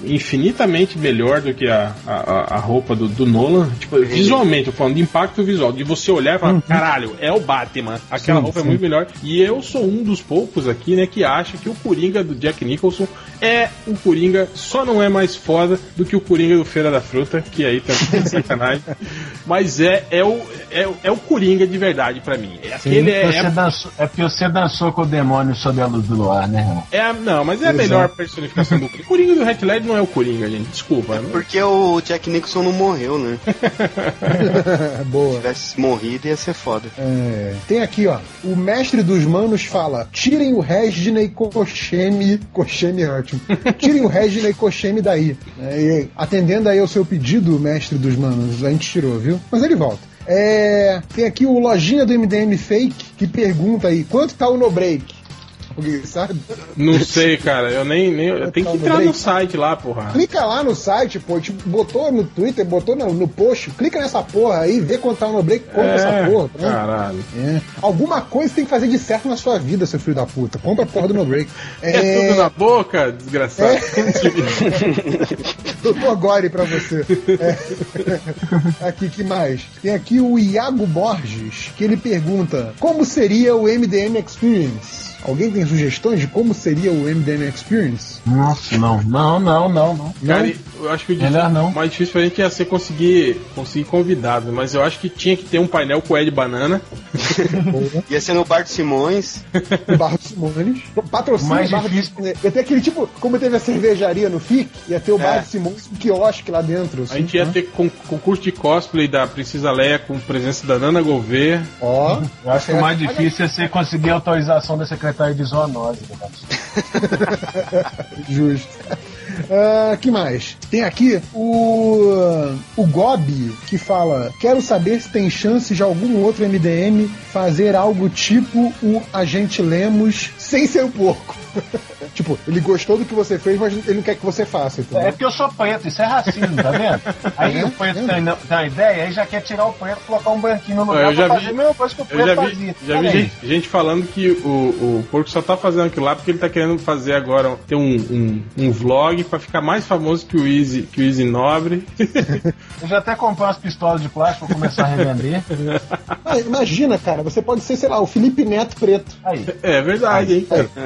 Speaker 1: infinitamente melhor do que a, a, a roupa do, do Nolan. Tipo, visualmente, eu falando de impacto visual, de você olhar e falar, caralho, é o Batman. Aquela
Speaker 3: Sim,
Speaker 1: roupa é
Speaker 3: sim.
Speaker 1: muito melhor. E eu sou um dos poucos aqui, né, que acha que o Coringa do Jack Nicholson é o Coringa, só não é mais foda do que o Coringa do Feira da Fruta, que aí tá de sacanagem. Mas é, é, o, é, o- é o Coringa de verdade pra mim. É Aquele é,
Speaker 4: Você
Speaker 1: é,
Speaker 4: dançou- é porque você dançou com o demônio sob a luz do luar, né, irmão?
Speaker 1: é a- Não, mas é a
Speaker 3: Exato.
Speaker 1: melhor personificação do Coringa. O Coringa do Heath Ledger não é o Coringa, gente. Desculpa. não-
Speaker 5: Porque o Jack Nicholson não morreu, né? Se
Speaker 3: Boa.
Speaker 5: tivesse morrido ia ser foda.
Speaker 3: É, tem aqui, ó. O mestre dos manos fala: tirem o Reginei Koshemi. Koshemi é ótimo. Tirem o Reginei Koshemi daí. É, e atendendo aí ao seu pedido, mestre dos manos, a gente tirou, viu? Mas ele volta. É, tem aqui o Lojinha do MDM Fake que pergunta aí: quanto tá o no break? Alguém sabe?
Speaker 1: Não sei, cara. Eu nem. nem eu tenho que entrar no site lá, porra.
Speaker 3: Clica lá no site, pô, tipo, botou no Twitter, botou no, no post, clica nessa porra aí, vê quanto tá o no break, compra essa porra. pronto.
Speaker 1: caralho.
Speaker 3: É. Alguma coisa você tem que fazer de certo na sua vida, seu filho da puta. Compra a porra do no break.
Speaker 1: É, tudo na boca, desgraçado.
Speaker 3: Doutor Gore pra você. É. Aqui, que mais? Tem aqui o Iago Borges, que ele pergunta: Como seria o MDM Experience? Alguém tem sugestões de como seria o MDM Experience?
Speaker 4: Nossa, não, não, não, não, não.
Speaker 1: Cara, eu acho que o
Speaker 4: Melhor não.
Speaker 1: mais difícil pra gente ia ser conseguir, conseguir convidado, mas eu acho que tinha que ter um painel com o Ed Banana.
Speaker 5: Ia ser no Bart Simões.
Speaker 3: O Barro Simões. Patrocínio
Speaker 4: Mais
Speaker 3: Barro
Speaker 4: difícil.
Speaker 3: Simões. Ia ter aquele tipo, como teve a cervejaria no FIC, ia ter o
Speaker 5: É.
Speaker 3: Barro Simões, um quiosque lá dentro.
Speaker 1: A
Speaker 3: assim,
Speaker 1: gente ia
Speaker 3: né?
Speaker 1: ter con- concurso de cosplay da Princesa Leia com presença da Nana Gouveia.
Speaker 3: Ó.
Speaker 4: Eu acho que o mais difícil é você conseguir a autorização da secretária de zoonose.
Speaker 3: Justo. Ah, que mais? Tem aqui o o Gobi que fala: Quero saber se tem chance de algum outro MDM fazer algo tipo o Agente Lemos sem ser o porco. tipo, ele gostou do que você fez, mas ele não quer que você faça. Entendeu?
Speaker 4: É porque eu sou preto, isso é racismo, tá vendo? Aí
Speaker 3: É,
Speaker 4: o preto
Speaker 3: é.
Speaker 4: tem, tem uma ideia, aí já quer tirar o preto e colocar um branquinho no lugar
Speaker 1: Eu já
Speaker 4: pra
Speaker 1: vi-
Speaker 4: fazer a mesma coisa que o
Speaker 1: Eu
Speaker 4: preto
Speaker 1: já vi,
Speaker 4: fazia.
Speaker 1: já vi
Speaker 4: aí.
Speaker 1: gente, gente falando que o, o porco só tá fazendo aquilo lá porque ele tá querendo fazer agora ter um, um, um vlog pra ficar mais famoso que o Easy, que o Easy Nobre.
Speaker 4: Eu já até comprei umas pistolas de plástico pra começar a revender.
Speaker 3: Ah, imagina, cara, você pode ser, sei lá, o Felipe Neto preto.
Speaker 4: Aí.
Speaker 1: É verdade,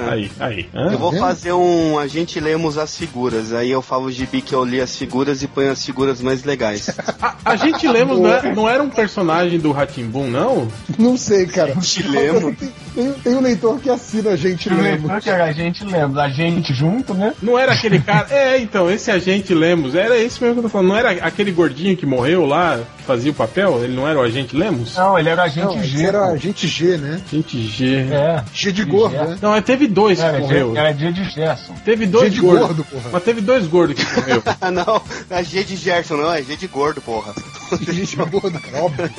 Speaker 1: Aí, aí. Hã?
Speaker 5: Eu vou
Speaker 3: vendo?
Speaker 5: fazer um Agente Lemos as figuras. Aí eu falo o gibi que eu li as figuras e ponho as figuras mais legais.
Speaker 1: A, a gente Lemos não, é- não era um personagem do Ratimbun, não?
Speaker 3: Não sei, cara.
Speaker 5: Te lembro.
Speaker 3: Tem- Tem, tem um leitor que assina a gente
Speaker 4: Eu
Speaker 3: lembra.
Speaker 4: lembro que a gente lembra, a gente junto, né?
Speaker 1: Não era aquele cara. É, então, esse agente Lemos, era esse mesmo que eu tô falando. Não era aquele gordinho que morreu lá, que fazia o papel? Ele não era o agente Lemos?
Speaker 4: Não, ele era a gente
Speaker 3: Não,
Speaker 4: G.
Speaker 3: era a gente G, né?
Speaker 1: Gente G.
Speaker 4: É.
Speaker 3: G de gordo, né?
Speaker 1: Não, mas teve dois que
Speaker 4: Era,
Speaker 1: morreu.
Speaker 4: dia, era dia de Gerson.
Speaker 1: Teve dois
Speaker 3: G de
Speaker 1: gordos.
Speaker 3: gordo, porra.
Speaker 1: Mas teve dois gordos que morreu.
Speaker 5: Ah, não, é G de Gerson, não, é G de gordo, porra.
Speaker 3: G de gordo, óbvio.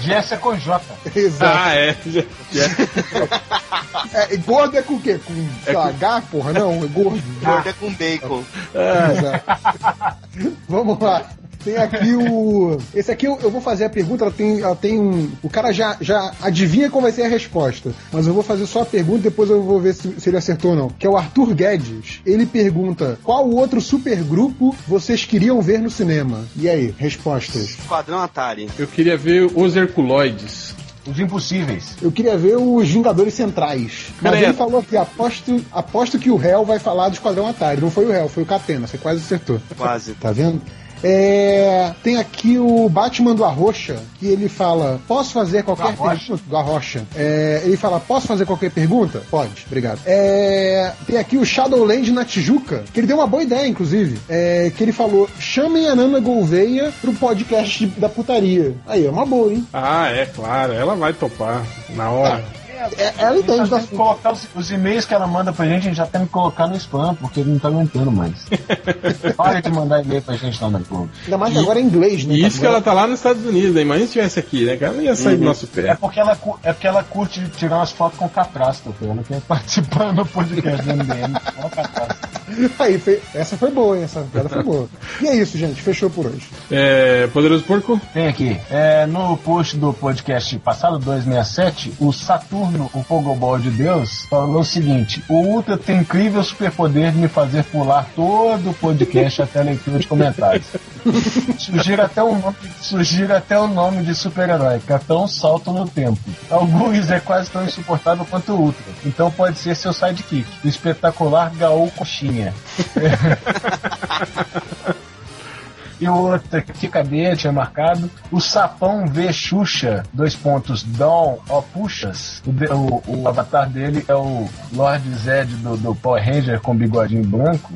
Speaker 4: Gerson é com J.
Speaker 3: Exato.
Speaker 1: ah, é.
Speaker 3: É, gordo é com o quê? Com sei lá, H, porra? Não, é gordo.
Speaker 5: Gordo é com bacon.
Speaker 3: Exato. Vamos lá. Tem aqui o. Esse aqui eu, eu vou fazer a pergunta, ela tem, ela tem um. O cara já, já adivinha qual vai ser a resposta. Mas eu vou fazer só a pergunta e depois eu vou ver se, se ele acertou ou não. Que é o Arthur Guedes. Ele pergunta: qual outro supergrupo vocês queriam ver no cinema? E aí, respostas.
Speaker 5: Esquadrão Atari.
Speaker 1: Eu queria ver os Herculoides.
Speaker 4: Os impossíveis.
Speaker 3: Eu queria ver os Vingadores Centrais. Mas ele
Speaker 1: é-
Speaker 3: falou aqui: aposto, aposto que o réu vai falar do Esquadrão Atari. Não foi o réu, foi o Catena. Você quase acertou.
Speaker 5: Quase.
Speaker 3: Tá vendo? É, tem aqui o Batman do Arrocha, que ele fala: Posso fazer qualquer pergunta? Do Arrocha. É, ele fala: Posso fazer qualquer pergunta? Pode, obrigado. É, tem aqui o Shadowland na Tijuca, que ele deu uma boa ideia, inclusive. É, que ele falou: Chamem a Nana Gouveia pro podcast da putaria. Aí, é uma boa, hein?
Speaker 1: Ah, é, claro. Ela vai topar na hora.
Speaker 3: É, ela entende
Speaker 4: que
Speaker 3: assunto.
Speaker 4: colocar os, os e-mails que ela manda pra gente, a gente já tem que colocar no spam, porque ele não tá aguentando mais. Para de mandar e-mail pra gente lá na Globo.
Speaker 3: Ainda mais que agora é inglês, né?
Speaker 1: E isso que ela tá lá nos Estados Unidos, né? Imagina se estivesse aqui, né? Que ela não ia sair do nosso
Speaker 4: É
Speaker 1: pé.
Speaker 4: porque, ela, é porque ela curte tirar umas fotos com catrasta, pô. ela quer participar do podcast do MDM. Ó, catrasta.
Speaker 3: Aí, essa foi boa, hein? Essa piada foi boa. E é isso, gente. Fechou por hoje.
Speaker 1: É, Poderoso Porco?
Speaker 4: Tem aqui, é, no post do podcast passado 267, o Saturno, o Pogobol de Deus, falou o seguinte: o Ultra tem incrível superpoder de me fazer pular todo o podcast até a leitura de comentários. Sugira até o nome, sugira até o nome de super-herói, Capitão Salto no Tempo. Alguns é quase tão insuportável quanto o Ultra, então pode ser seu sidekick, o espetacular Gaul Coxinha. E o outro aqui, cadê? Tinha marcado. O Sapão V Xuxa, dois pontos, Dawn, ó Puxas. O, de- o- o avatar dele é o Lord Zed do, do Power Ranger com bigodinho branco.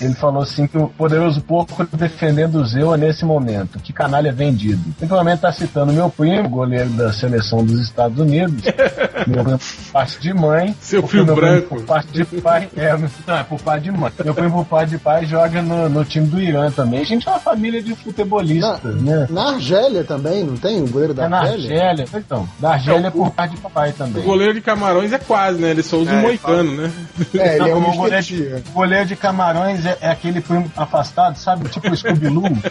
Speaker 4: Ele falou assim que o poderoso porco defendendo o Zewa nesse momento. Que canalha vendido. Provavelmente tá citando meu primo, goleiro da seleção dos Estados Unidos. meu primo por parte de mãe.
Speaker 1: Seu
Speaker 4: meu
Speaker 1: branco.
Speaker 4: Por parte de pai. É, não, é por parte de mãe. Meu primo por parte de pai joga no, no time do Irã também. A gente é uma família de futebolistas, né?
Speaker 3: Na Argélia também, não tem? O goleiro da
Speaker 4: É na
Speaker 3: Argélia?
Speaker 4: Argélia. Então, da Argélia é por parte de papai
Speaker 1: O
Speaker 4: também.
Speaker 1: goleiro de Camarões é quase, né? Ele só usa
Speaker 5: É,
Speaker 1: um moicano, né?
Speaker 3: É, ele é
Speaker 4: Não,
Speaker 3: o
Speaker 4: o goleiro, de,
Speaker 3: T.
Speaker 4: o goleiro de Camarões é, é aquele primo afastado, sabe? Tipo o Scooby-Doo. Ele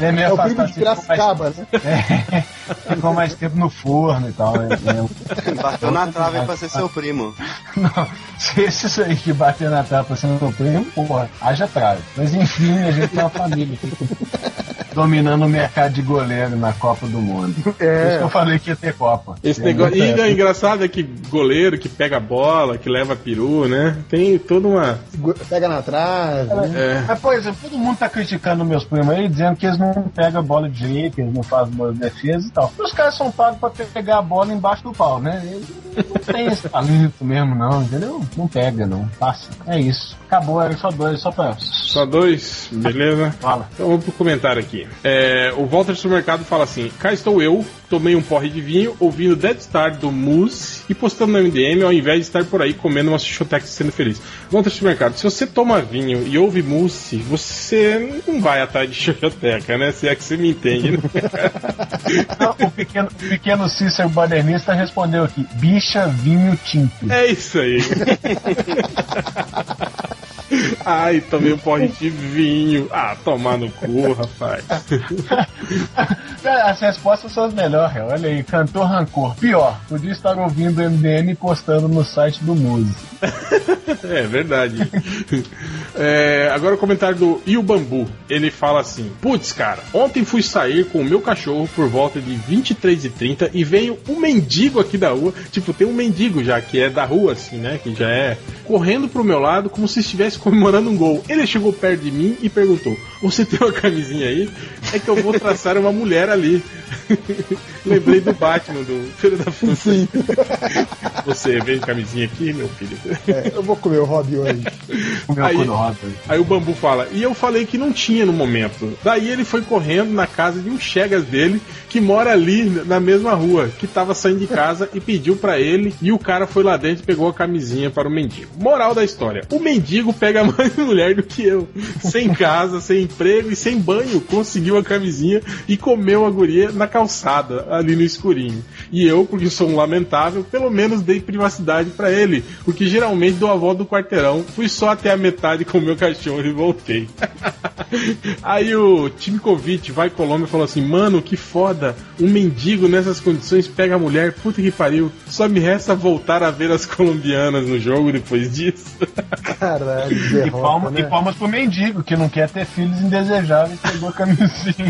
Speaker 4: é meio
Speaker 3: É o
Speaker 4: afastado.
Speaker 3: primo de
Speaker 4: assim, ficou mais-
Speaker 3: Piracicaba, né?
Speaker 4: É, ficou mais tempo no forno e tal. É, é-
Speaker 5: Bateu na trave pra ser seu primo.
Speaker 4: Não, se esses aí que bater na trave pra ser meu primo, porra, haja trave. Mas enfim, a gente tem uma família aqui dominando o mercado de goleiro na Copa do Mundo. Por isso que eu falei que ia ter Copa.
Speaker 1: Esse
Speaker 4: É,
Speaker 1: negócio. E o engraçado é que goleiro que pega a bola, que leva peru, né? Tem toda uma.
Speaker 3: Pega na trave, né?
Speaker 1: É.
Speaker 4: Mas, por exemplo, todo mundo tá criticando meus primos aí, dizendo que eles não pegam a bola de jeito, que eles não fazem boa defesa e tal. Os caras são pagos pra pegar a bola embaixo do pau, né? Eles não tem esse talento mesmo, não, entendeu? Não pega, não. Passa. É isso. Acabou, era só dois, só pra.
Speaker 1: Só dois, beleza?
Speaker 4: Fala.
Speaker 1: Então vamos pro comentário aqui. É, o Walter Supermercado fala assim: Cá estou eu, tomei um porre de vinho, ouvindo Dead Star do Mousse e postando no MDM ao invés de estar por aí comendo uma chuchotex e sendo feliz. Walter Supermercado, se você toma vinho e ouve mousse, você não vai atrás de chuchoteca, né? Se é que você me entende, né?
Speaker 4: Não, o, pequeno, o pequeno Cícero Badernista respondeu aqui: bicha, vinho, tinto.
Speaker 1: É isso aí. Ai, tomei um porre de vinho. Ah, tomar no cu, rapaz.
Speaker 4: As respostas são as melhores, olha aí. Cantor Rancor. Pior, podia estar ouvindo o MDM e postando no site do Muse.
Speaker 1: É verdade. É, agora o comentário do Il Bambu. Ele fala assim: Putz, cara, ontem fui sair com o meu cachorro por volta de 23h30 e veio um mendigo aqui da rua. Tipo, tem um mendigo já, que é da rua, assim, né? Que já é correndo pro meu lado como se estivesse comemorando um gol. Ele chegou perto de mim e perguntou: Você tem uma camisinha aí? É que eu vou traçar uma mulher ali. Lembrei do Batman, do Filho da Puta.
Speaker 3: Sim.
Speaker 1: Você vende camisinha aqui, meu filho?
Speaker 3: É, eu vou comer o Rob hoje.
Speaker 4: O
Speaker 1: Aí-
Speaker 4: Robert.
Speaker 1: Aí o Bambu fala, e eu falei que não tinha no momento. Daí ele foi correndo na casa de um chegas dele, que mora ali na mesma rua, que tava saindo de casa e pediu pra ele, e o cara foi lá dentro e pegou a camisinha para o mendigo. Moral da história: o mendigo pega mais mulher do que eu. Sem casa, sem emprego e sem banho, conseguiu a camisinha e comeu a guria na calçada, ali no escurinho. E eu, porque sou um lamentável, pelo menos dei privacidade pra ele, porque geralmente dou a volta do quarteirão, fui só até a metade com o meu cachorro e voltei. Aí o Timkovic vai Colômbia e falou assim: Mano, que foda, um mendigo nessas condições pega a mulher, puta que pariu. Só me resta voltar a ver as colombianas no jogo depois disso.
Speaker 3: Caralho,
Speaker 4: E,
Speaker 3: derrota,
Speaker 4: palma,
Speaker 3: né?
Speaker 4: e palmas pro mendigo, que não quer ter filhos indesejáveis, pegou a camisinha.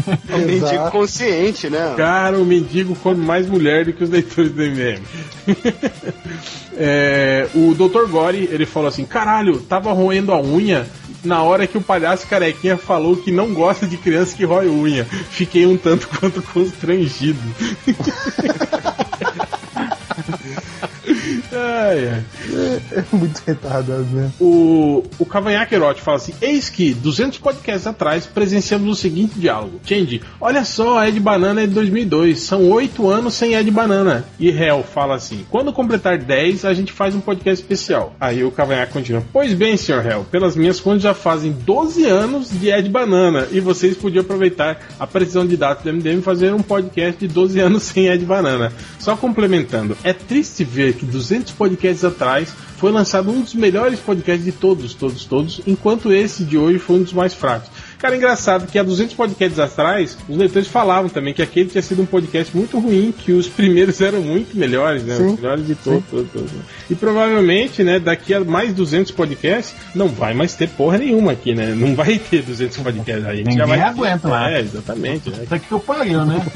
Speaker 5: É um mendigo consciente, né?
Speaker 1: Cara, o mendigo come mais mulher que os leitores do MDM. É, o Dr. Gore, ele falou assim: caralho, tava roendo a unha na hora que o palhaço carequinha falou que não gosta de criança que rói unha. Fiquei um tanto quanto constrangido. ai, ai.
Speaker 3: É muito retardado, né?
Speaker 1: O, o Cavanhaque Erote fala assim: Eis que, 200 podcasts atrás, presenciamos o seguinte diálogo: Change, olha só, Ed Banana é de 2002, são oito anos sem Ed Banana. E Hell fala assim: Quando completar 10, a gente faz um podcast especial. Aí o Cavanhaque continua: Pois bem, Sr. Hell, pelas minhas contas já fazem 12 anos de Ed Banana e vocês podiam aproveitar a precisão de dados do MDM e fazer um podcast de 12 anos sem Ed Banana. Só complementando, é triste ver que 200 podcasts atrás foi lançado um dos melhores podcasts de todos, todos, todos, enquanto esse de hoje foi um dos mais fracos. Cara, engraçado que há 200 podcasts atrás, os leitores falavam também que aquele tinha sido um podcast muito ruim, que os primeiros eram muito melhores, né?
Speaker 3: Sim.
Speaker 1: Os melhores de todos, todos, todos. E provavelmente, né, daqui a mais 200 podcasts, não vai mais ter porra nenhuma aqui, né? Não vai ter 200 podcasts aí.
Speaker 4: Ninguém
Speaker 1: já vai
Speaker 4: aguenta lá.
Speaker 1: É, exatamente. né?
Speaker 4: Isso aqui que eu pariu, né?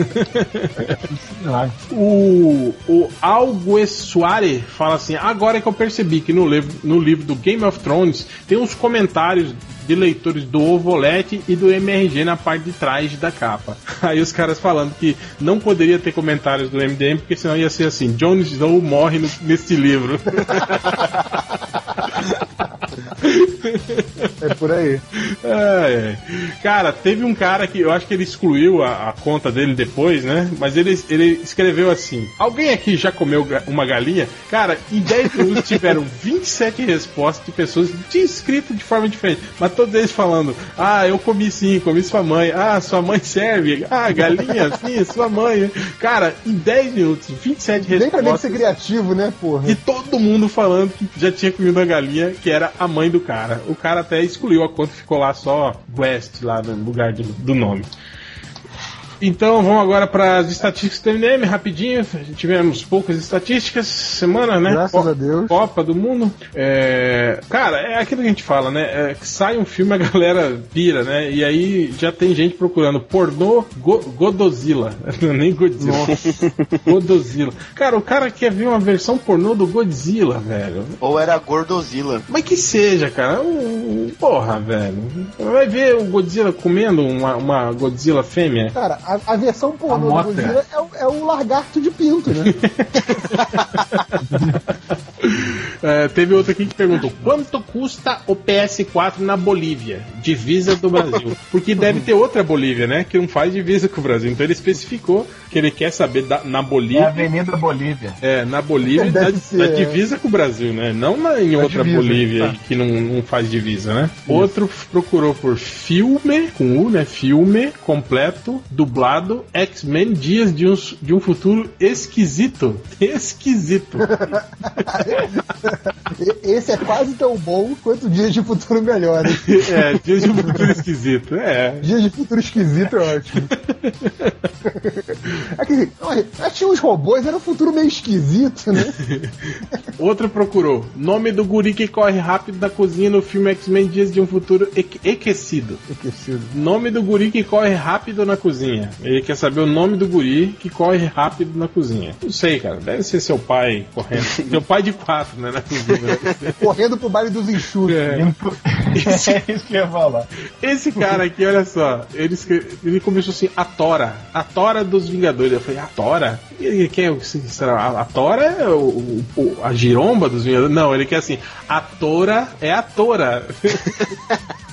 Speaker 1: O, o Alguesuare fala assim: agora é que eu percebi que no livro, no livro do Game of Thrones tem uns comentários de leitores do Ovolete e do MRG na parte de trás da capa. Aí os caras falando que não poderia ter comentários do MDM porque senão ia ser assim: Jon Snow morre neste livro.
Speaker 3: É por aí.
Speaker 1: Ai, ai. Cara, teve um cara que eu acho que ele excluiu a, a conta dele depois, né? Mas ele, ele escreveu assim: Alguém aqui já comeu uma galinha? Cara, em 10 minutos tiveram 27 respostas de pessoas de inscrito de forma diferente. Mas todos eles falando: Ah, eu comi sim, comi sua mãe. Ah, sua mãe serve. Ah, galinha, sim, sua mãe. Cara, em 10 minutos, 27
Speaker 3: Nem pra nem
Speaker 1: respostas.
Speaker 3: ser criativo, né, porra?
Speaker 1: E todo mundo falando que já tinha comido a galinha, que era a mãe do cara. O cara até excluiu a conta, ficou lá só West, lá no lugar do, do nome. Então vamos agora para as estatísticas do MDM, rapidinho. Tivemos poucas estatísticas semana, né?
Speaker 3: Graças a Deus.
Speaker 1: Copa do Mundo. É, Cara, é aquilo que a gente fala, né? É que sai um filme, a galera pira, né? E aí já tem gente procurando pornô Go Godozilla. Nem Godzilla. Godozilla. Cara, o cara quer ver uma versão pornô do Godzilla, velho.
Speaker 5: Ou era Gordozilla.
Speaker 1: Mas que seja, cara. Um- Porra, velho. Vai ver o Godzilla comendo uma, uma Godzilla fêmea?
Speaker 3: Cara, a, a versão pornô do Godzilla é, o- é o lagarto de pinto, né?
Speaker 1: É, teve outro aqui que perguntou: quanto custa o PS4 na Bolívia, divisa do Brasil? Porque deve ter outra Bolívia, né? Que não faz divisa com o Brasil. Então ele especificou que ele quer saber da- na
Speaker 4: É a
Speaker 1: Bolívia.
Speaker 4: Avenida Bolívia.
Speaker 1: É, na Bolívia, da,
Speaker 3: ser,
Speaker 1: da
Speaker 3: é.
Speaker 1: divisa com o Brasil, né? Não na, em outra
Speaker 4: divisa,
Speaker 1: Bolívia
Speaker 4: tá.
Speaker 1: que não, não faz divisa, né? Outro procurou por filme, com U, né? Filme completo, dublado, X-Men Dias de um, de um futuro esquisito. Esquisito.
Speaker 3: Esse é quase tão bom quanto Dias de Futuro Melhor. hein?
Speaker 1: é, Dias de futuro esquisito. É.
Speaker 3: Dias de Futuro Esquisito é ótimo. É que, olha, tinha uns robôs, era um futuro meio esquisito, né?
Speaker 1: Outro procurou. Nome do guri que corre rápido da cozinha no filme X-Men Dias de um Futuro Eque- Equecido.
Speaker 3: Esquecido.
Speaker 1: Nome do guri que corre rápido na cozinha. Ele quer saber o nome do guri que corre rápido na cozinha. Não sei, cara. Deve ser seu pai correndo. seu pai de quatro, né?
Speaker 3: Correndo pro baile dos enxutos.
Speaker 1: É.
Speaker 4: É isso que eu ia falar.
Speaker 1: Esse cara aqui, olha só, ele, escre- ele começou assim, a Tora. A Tora dos Vingadores. Eu falei, a Tora? E quer, o- será, a, a Tora é o, o- o- a giromba dos Vingadores? Não, ele quer assim, a Tora é a Tora.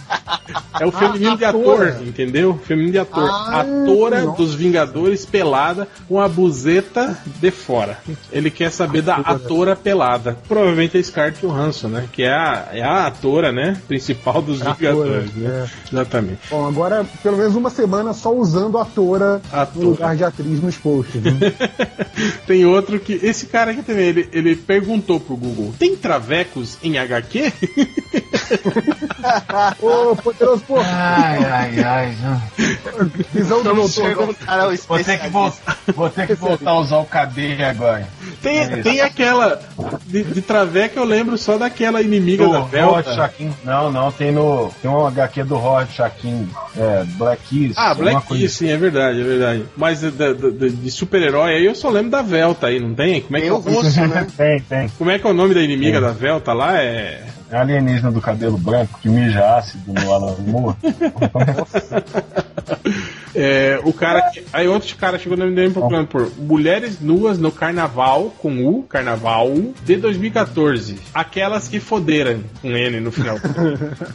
Speaker 1: É o feminino
Speaker 3: a
Speaker 1: de ator, entendeu? Feminino de ator.
Speaker 3: Ah,
Speaker 1: a Tora
Speaker 3: nossa.
Speaker 1: dos Vingadores pelada com a buzeta de fora. Ele quer saber da atora pelada. Provavelmente é Scarlett Johansson, né? Que é a, é a atora, né? Principal dos
Speaker 3: É
Speaker 1: Vingadores,
Speaker 3: atora,
Speaker 1: né? Exatamente.
Speaker 3: Bom, agora pelo menos uma semana só usando a Tora
Speaker 1: Atora.
Speaker 3: no lugar de atriz nos posts. Né?
Speaker 1: Tem outro que. Esse cara aqui também, ele, ele perguntou pro Google: tem travecos em HQ?
Speaker 3: Ô, poderoso porra,
Speaker 4: Ai, ai, ai.
Speaker 3: visão do doutor.
Speaker 5: Perguntaram ao
Speaker 4: Vou ter que voltar, vou ter que voltar a usar o KD agora.
Speaker 1: Tem, tem aquela. De, de traveca eu lembro só daquela inimiga
Speaker 4: Do
Speaker 1: da Velta.
Speaker 4: Não, não, tem no. Tem um HQ do Howard Shaquin. É, Black Keys.
Speaker 1: Ah, Black Keys, sim, é verdade, é verdade. Mas de, de- de- super-herói aí eu só lembro da Velta aí, não tem? Como é que,
Speaker 5: Tem
Speaker 1: é,
Speaker 5: o russo, né?
Speaker 4: Tem, tem.
Speaker 1: como é, que é o nome da inimiga da Velta lá? É.
Speaker 4: É alienígena do cabelo branco que mija ácido no Alan Moore.
Speaker 1: É, o cara que, aí outro cara chegou no MDM procurando por mulheres nuas no carnaval com U, carnaval de 2014. Aquelas que foderam com N no final.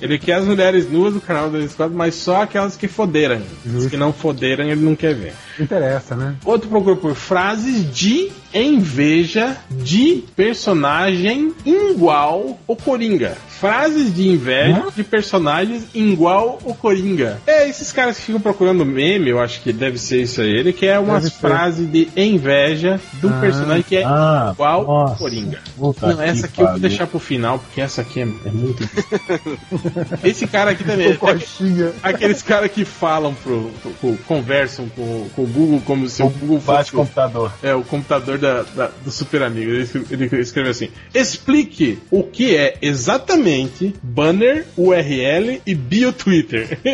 Speaker 1: ele quer as mulheres nuas do carnaval de 2014, mas só aquelas que foderam. As que não foderam ele não quer ver.
Speaker 3: Interessa, né?
Speaker 1: Outro procura por frases de inveja de personagem igual o Coringa. Frases de inveja de personagens igual o Coringa. É, esses caras que ficam procurando meme, eu acho que deve ser isso aí. Ele quer umas
Speaker 3: Deve ser.
Speaker 1: frases de inveja de um personagem que é
Speaker 4: Ah,
Speaker 1: igual
Speaker 4: nossa.
Speaker 1: o Coringa. Não,
Speaker 4: que
Speaker 1: essa aqui eu vou deixar pro final, porque essa aqui é, é muito. Esse cara aqui também.
Speaker 3: O coxinha.
Speaker 1: Aqueles caras que falam pro, pro- pro- conversam com, com o Google como se o Google
Speaker 4: Bate
Speaker 1: fosse o-
Speaker 4: computador.
Speaker 1: é, o computador da, da- do Super Amigo. Ele, ele escreve assim: explique o que é exatamente banner, URL e bio Twitter.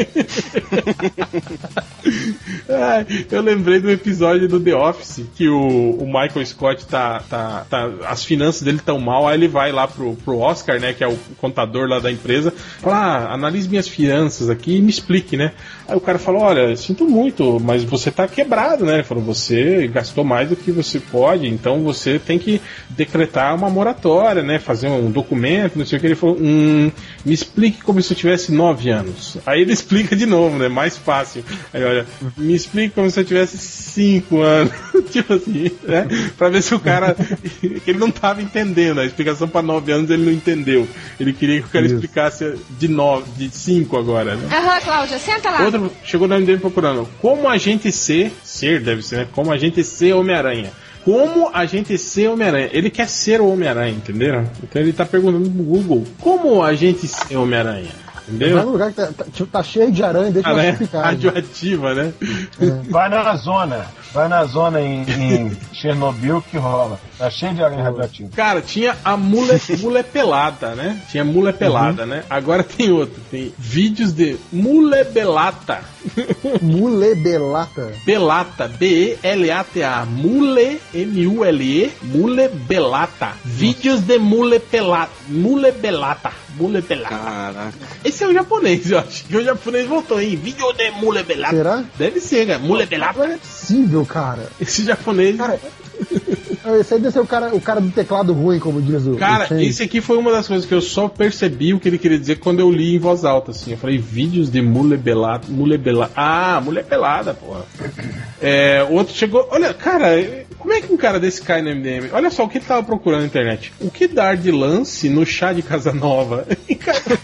Speaker 1: Ai, eu lembrei do episódio do The Office que o, o Michael Scott tá, tá, tá. As finanças dele tão mal, aí ele vai lá pro, pro Oscar, né? Que é o contador lá da empresa, fala: ah, analise minhas finanças aqui e me explique, né? Aí o cara falou: olha, sinto muito, mas você tá quebrado, né? Ele falou: você gastou mais do que você pode, então você tem que decretar uma moratória, né? Fazer um documento, não sei o que. Ele falou: hum, me explique como se eu tivesse nove anos. Aí ele explica de novo, né? Mais fácil. Aí olha, me explique como se eu tivesse cinco anos. tipo assim, né? Pra ver se o cara. ele não tava entendendo. A explicação pra nove anos ele não entendeu. Ele queria que o cara
Speaker 3: Isso.
Speaker 1: explicasse de nove, de cinco agora, né?
Speaker 7: Aham, Cláudia, senta lá.
Speaker 1: Outro chegou no MDM procurando como a gente ser, ser deve ser, né? Como a gente ser Homem-Aranha. Como a gente ser Homem-Aranha. Ele quer ser o Homem-Aranha, entenderam? Então ele tá perguntando pro Google como a gente ser Homem-Aranha.
Speaker 3: Vai
Speaker 1: Entendeu?
Speaker 3: num lugar que tá, tá- tipo, tá cheio de aranha, deixa eu
Speaker 1: Aranha
Speaker 3: explicar.
Speaker 1: radioativa, né?
Speaker 4: Vai na zona. Vai na zona em, em Chernobyl que rola. Tá cheio de aranha radioativa.
Speaker 1: Cara, tinha a mula, mula pelada, né? Tinha mula pelada, né? Agora tem outro. Tem vídeos de mule belata.
Speaker 3: Mulebelata.
Speaker 1: Belata, B-E-L-A-T-A, Mule, M-U-L-E, Mule Belata. Vídeos de Mule Pelata, Mule Belata, Mule Belata.
Speaker 5: Caraca.
Speaker 1: Esse é o japonês, eu acho que o japonês voltou, hein? Vídeo de Mule Belata.
Speaker 3: Será?
Speaker 1: Deve ser, cara, Mule
Speaker 3: Não é
Speaker 1: Belata.
Speaker 3: possível, cara.
Speaker 1: Esse japonês...
Speaker 3: Cara, esse aí deve ser o cara, o cara do teclado ruim, como diz o. o
Speaker 1: Cara,
Speaker 3: Shane.
Speaker 1: esse aqui foi uma das coisas que eu só percebi o que ele queria dizer quando eu li em voz alta, assim. Eu falei, vídeos de mule belata, mule belata. Ah, mulher pelada, porra. É, o outro chegou. Olha, cara, como é que um cara desse cai no MDM? Olha só o que ele tava procurando na internet. O que dar de lance no chá de Casa Nova? Cara,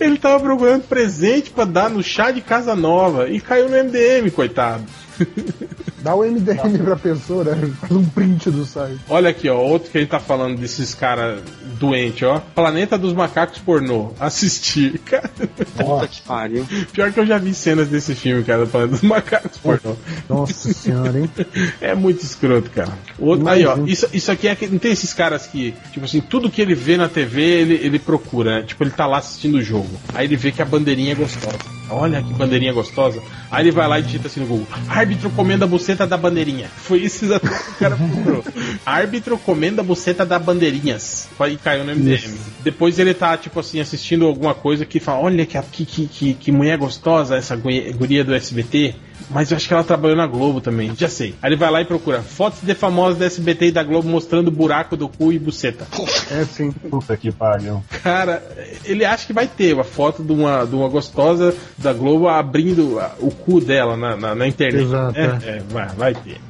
Speaker 1: ele tava procurando presente pra dar no chá de Casa Nova e caiu no MDM, coitado.
Speaker 3: Dá o MDM pra pessoa, né? Faz um print do site.
Speaker 1: Olha aqui, ó, outro que a gente tá falando desses caras doentes, ó. Planeta dos Macacos Pornô. Assistir. Cara,
Speaker 5: Puta que pariu.
Speaker 1: pior que eu já vi cenas desse filme, cara, do Planeta dos Macacos Pornô.
Speaker 3: Nossa senhora, hein?
Speaker 1: É muito escroto, cara. Outro, aí, ó, isso, isso aqui é que não tem esses caras que, tipo assim, tudo que ele vê na TV, ele, ele procura, né? Tipo, ele tá lá assistindo o jogo. Aí ele vê que a bandeirinha é gostosa. Olha que bandeirinha gostosa. Aí ele vai lá e digita assim no Google: Árbitro comenda a buceta da bandeirinha. Foi isso exatamente que o cara procurou. Árbitro comenda a buceta da bandeirinhas. E caiu no MDM. Depois ele tá, tipo assim, assistindo alguma coisa que fala: Olha que, que, que, que, mulher gostosa essa guri- guria do SBT. Mas eu acho que ela trabalhou na Globo também, já sei. Aí ele vai lá e procura fotos de famosos da SBT e da Globo mostrando buraco do cu e buceta.
Speaker 3: É sim.
Speaker 4: Puta que pariu.
Speaker 1: Cara, ele acha que vai ter uma foto de uma, de uma gostosa da Globo abrindo a- o cu dela na, na, na internet.
Speaker 3: Exato,
Speaker 1: né? É, vai, vai ter.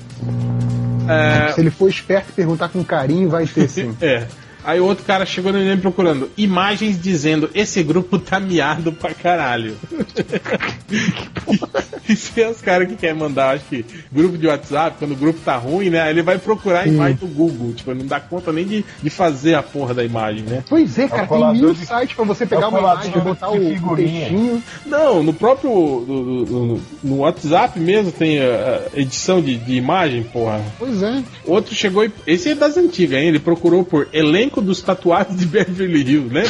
Speaker 1: É,
Speaker 3: Se ele for esperto e perguntar com carinho, vai ter sim.
Speaker 1: é. Aí o outro cara chegou no MDM procurando imagens dizendo esse grupo tá miado pra caralho. e se é os caras que querem mandar, acho que grupo de WhatsApp, quando o grupo tá ruim, né? aí Ele vai procurar a imagem do Google. Tipo, não dá conta nem de, de fazer a porra da imagem, né?
Speaker 3: Pois é, cara, tem mil
Speaker 4: de-
Speaker 3: sites pra você pegar
Speaker 4: é
Speaker 3: uma imagem, botar
Speaker 4: de
Speaker 3: o, textinho.
Speaker 1: Não, no próprio. No, no- no WhatsApp mesmo tem a, a edição de, de imagem, porra.
Speaker 3: Pois é.
Speaker 1: Outro chegou e. Esse é das antigas, hein? Ele procurou por elenco dos tatuados de Beverly Hills, né?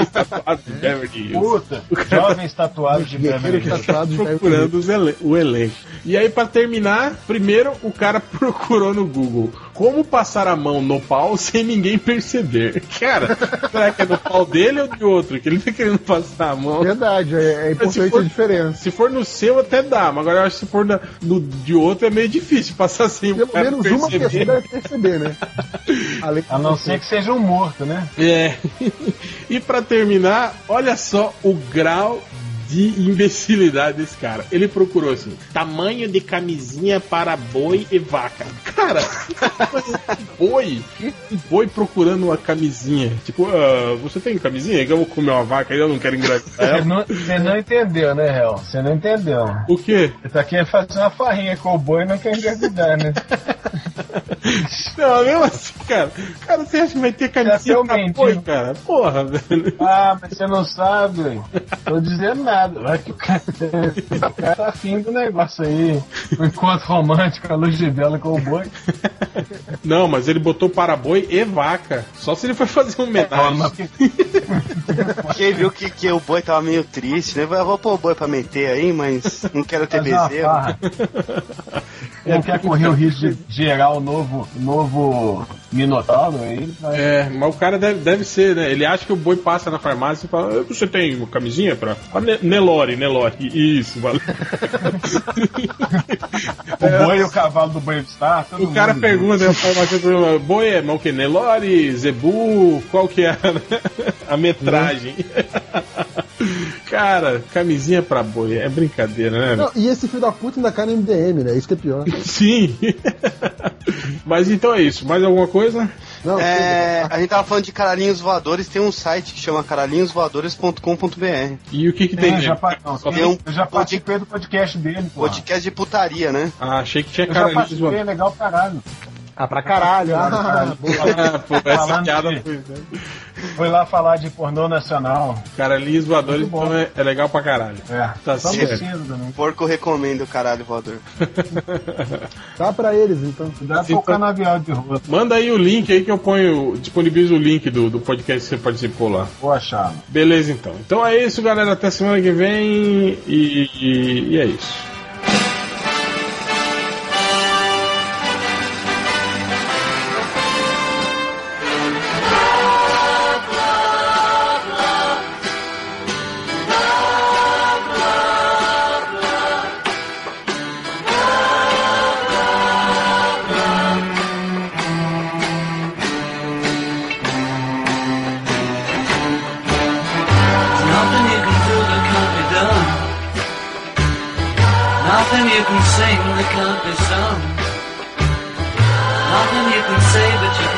Speaker 1: Os tatuados de Beverly Hills.
Speaker 4: Puta, jovens tatuados de Beverly Hills.
Speaker 3: tatuados de
Speaker 1: Procurando os ele- o elenco. E aí, pra terminar, primeiro o cara procurou no Google como passar a mão no pau sem ninguém perceber. Cara, será que é no pau dele ou de outro? Que ele tá querendo passar a mão.
Speaker 3: Verdade, é, é importante
Speaker 1: for-
Speaker 3: a diferença.
Speaker 1: Se for no seu, até dá, mas agora eu acho que se for na- no de outro é meio difícil passar sem
Speaker 3: Pelo
Speaker 1: cara
Speaker 3: menos uma
Speaker 1: perceber.
Speaker 3: pessoa deve perceber, né?
Speaker 4: A não ser que seja um morto, né?
Speaker 1: É. E pra terminar, olha só o grau de imbecilidade desse cara. Ele procurou assim: tamanho de camisinha para boi e vaca. Cara, boi, boi procurando uma camisinha. Tipo, ah, você tem camisinha? Eu vou comer uma vaca e eu não quero engravidar
Speaker 4: Você não, você não entendeu, né, Real? Você não entendeu.
Speaker 1: O quê?
Speaker 4: Você tá querendo fazer uma farrinha com o boi e não quer engravidar, né?
Speaker 1: Não, mesmo assim, cara. Cara, você acha que vai ter camisinha
Speaker 4: é
Speaker 1: pra boi, cara? Porra, velho.
Speaker 4: Ah, mas você não sabe, velho. Tô dizendo nada. Vai que o cara, tá afim do negócio aí. Um encontro romântico, a luz de vela com o boi.
Speaker 1: Não, mas ele botou para boi e vaca. Só se ele foi fazer uma homenagem.
Speaker 5: Quem viu que, que o boi tava meio triste, né? Eu vou pôr o boi pra meter aí, mas não quero ter
Speaker 4: uma
Speaker 5: bezerro.
Speaker 4: farra. Não quer correr o risco de gerar o novo, novo Minotauro aí? Vai.
Speaker 1: É, mas o cara deve, deve ser, né? Ele acha que o boi passa na farmácia e fala: "Ah, Você tem uma camisinha pra. Ne- Nelore, Nelore. Isso, valeu.
Speaker 4: O boi e o cavalo do Brave Star. todo
Speaker 1: O cara
Speaker 4: mundo
Speaker 1: pergunta, né, boi é mas o que? Nelore, Zebu, qual que é a, a metragem? cara, camisinha pra boi, é brincadeira, né?
Speaker 3: Não, e esse filho da puta ainda cai no MDM, né? Isso que é pior.
Speaker 1: Sim. Mas então é isso. Mais alguma coisa?
Speaker 3: Não,
Speaker 5: É, a gente tava falando de caralhinhos voadores, tem um site que chama caralhinhosvoadores.com.br.
Speaker 1: E o que que
Speaker 4: É,
Speaker 1: tem
Speaker 4: já, não,
Speaker 5: Tem um
Speaker 4: eu já
Speaker 5: pod-
Speaker 4: participei do podcast dele, pô.
Speaker 5: Podcast de putaria, né?
Speaker 1: Ah, achei que tinha
Speaker 4: Eu já
Speaker 1: cara
Speaker 4: participei, é legal pra caralho.
Speaker 3: Ah, pra caralho. Ah,
Speaker 1: Ah, pô, essa piada
Speaker 4: de-
Speaker 1: foi.
Speaker 4: Foi lá falar de pornô nacional.
Speaker 1: Caralhinhos voadores
Speaker 4: Muito bom.
Speaker 1: então é, é legal pra caralho.
Speaker 4: É,
Speaker 1: Tá
Speaker 4: só
Speaker 1: certo.
Speaker 4: também.
Speaker 5: Porco recomenda o caralho voador.
Speaker 3: Dá pra eles, então.
Speaker 4: Cuidado com o canavial de rua.
Speaker 1: Manda aí o link aí que eu ponho, disponibilizo o link do, do podcast que você participou lá.
Speaker 4: Vou achar.
Speaker 1: Beleza, então. Então é isso, galera. Até semana que vem. E, e- e é isso.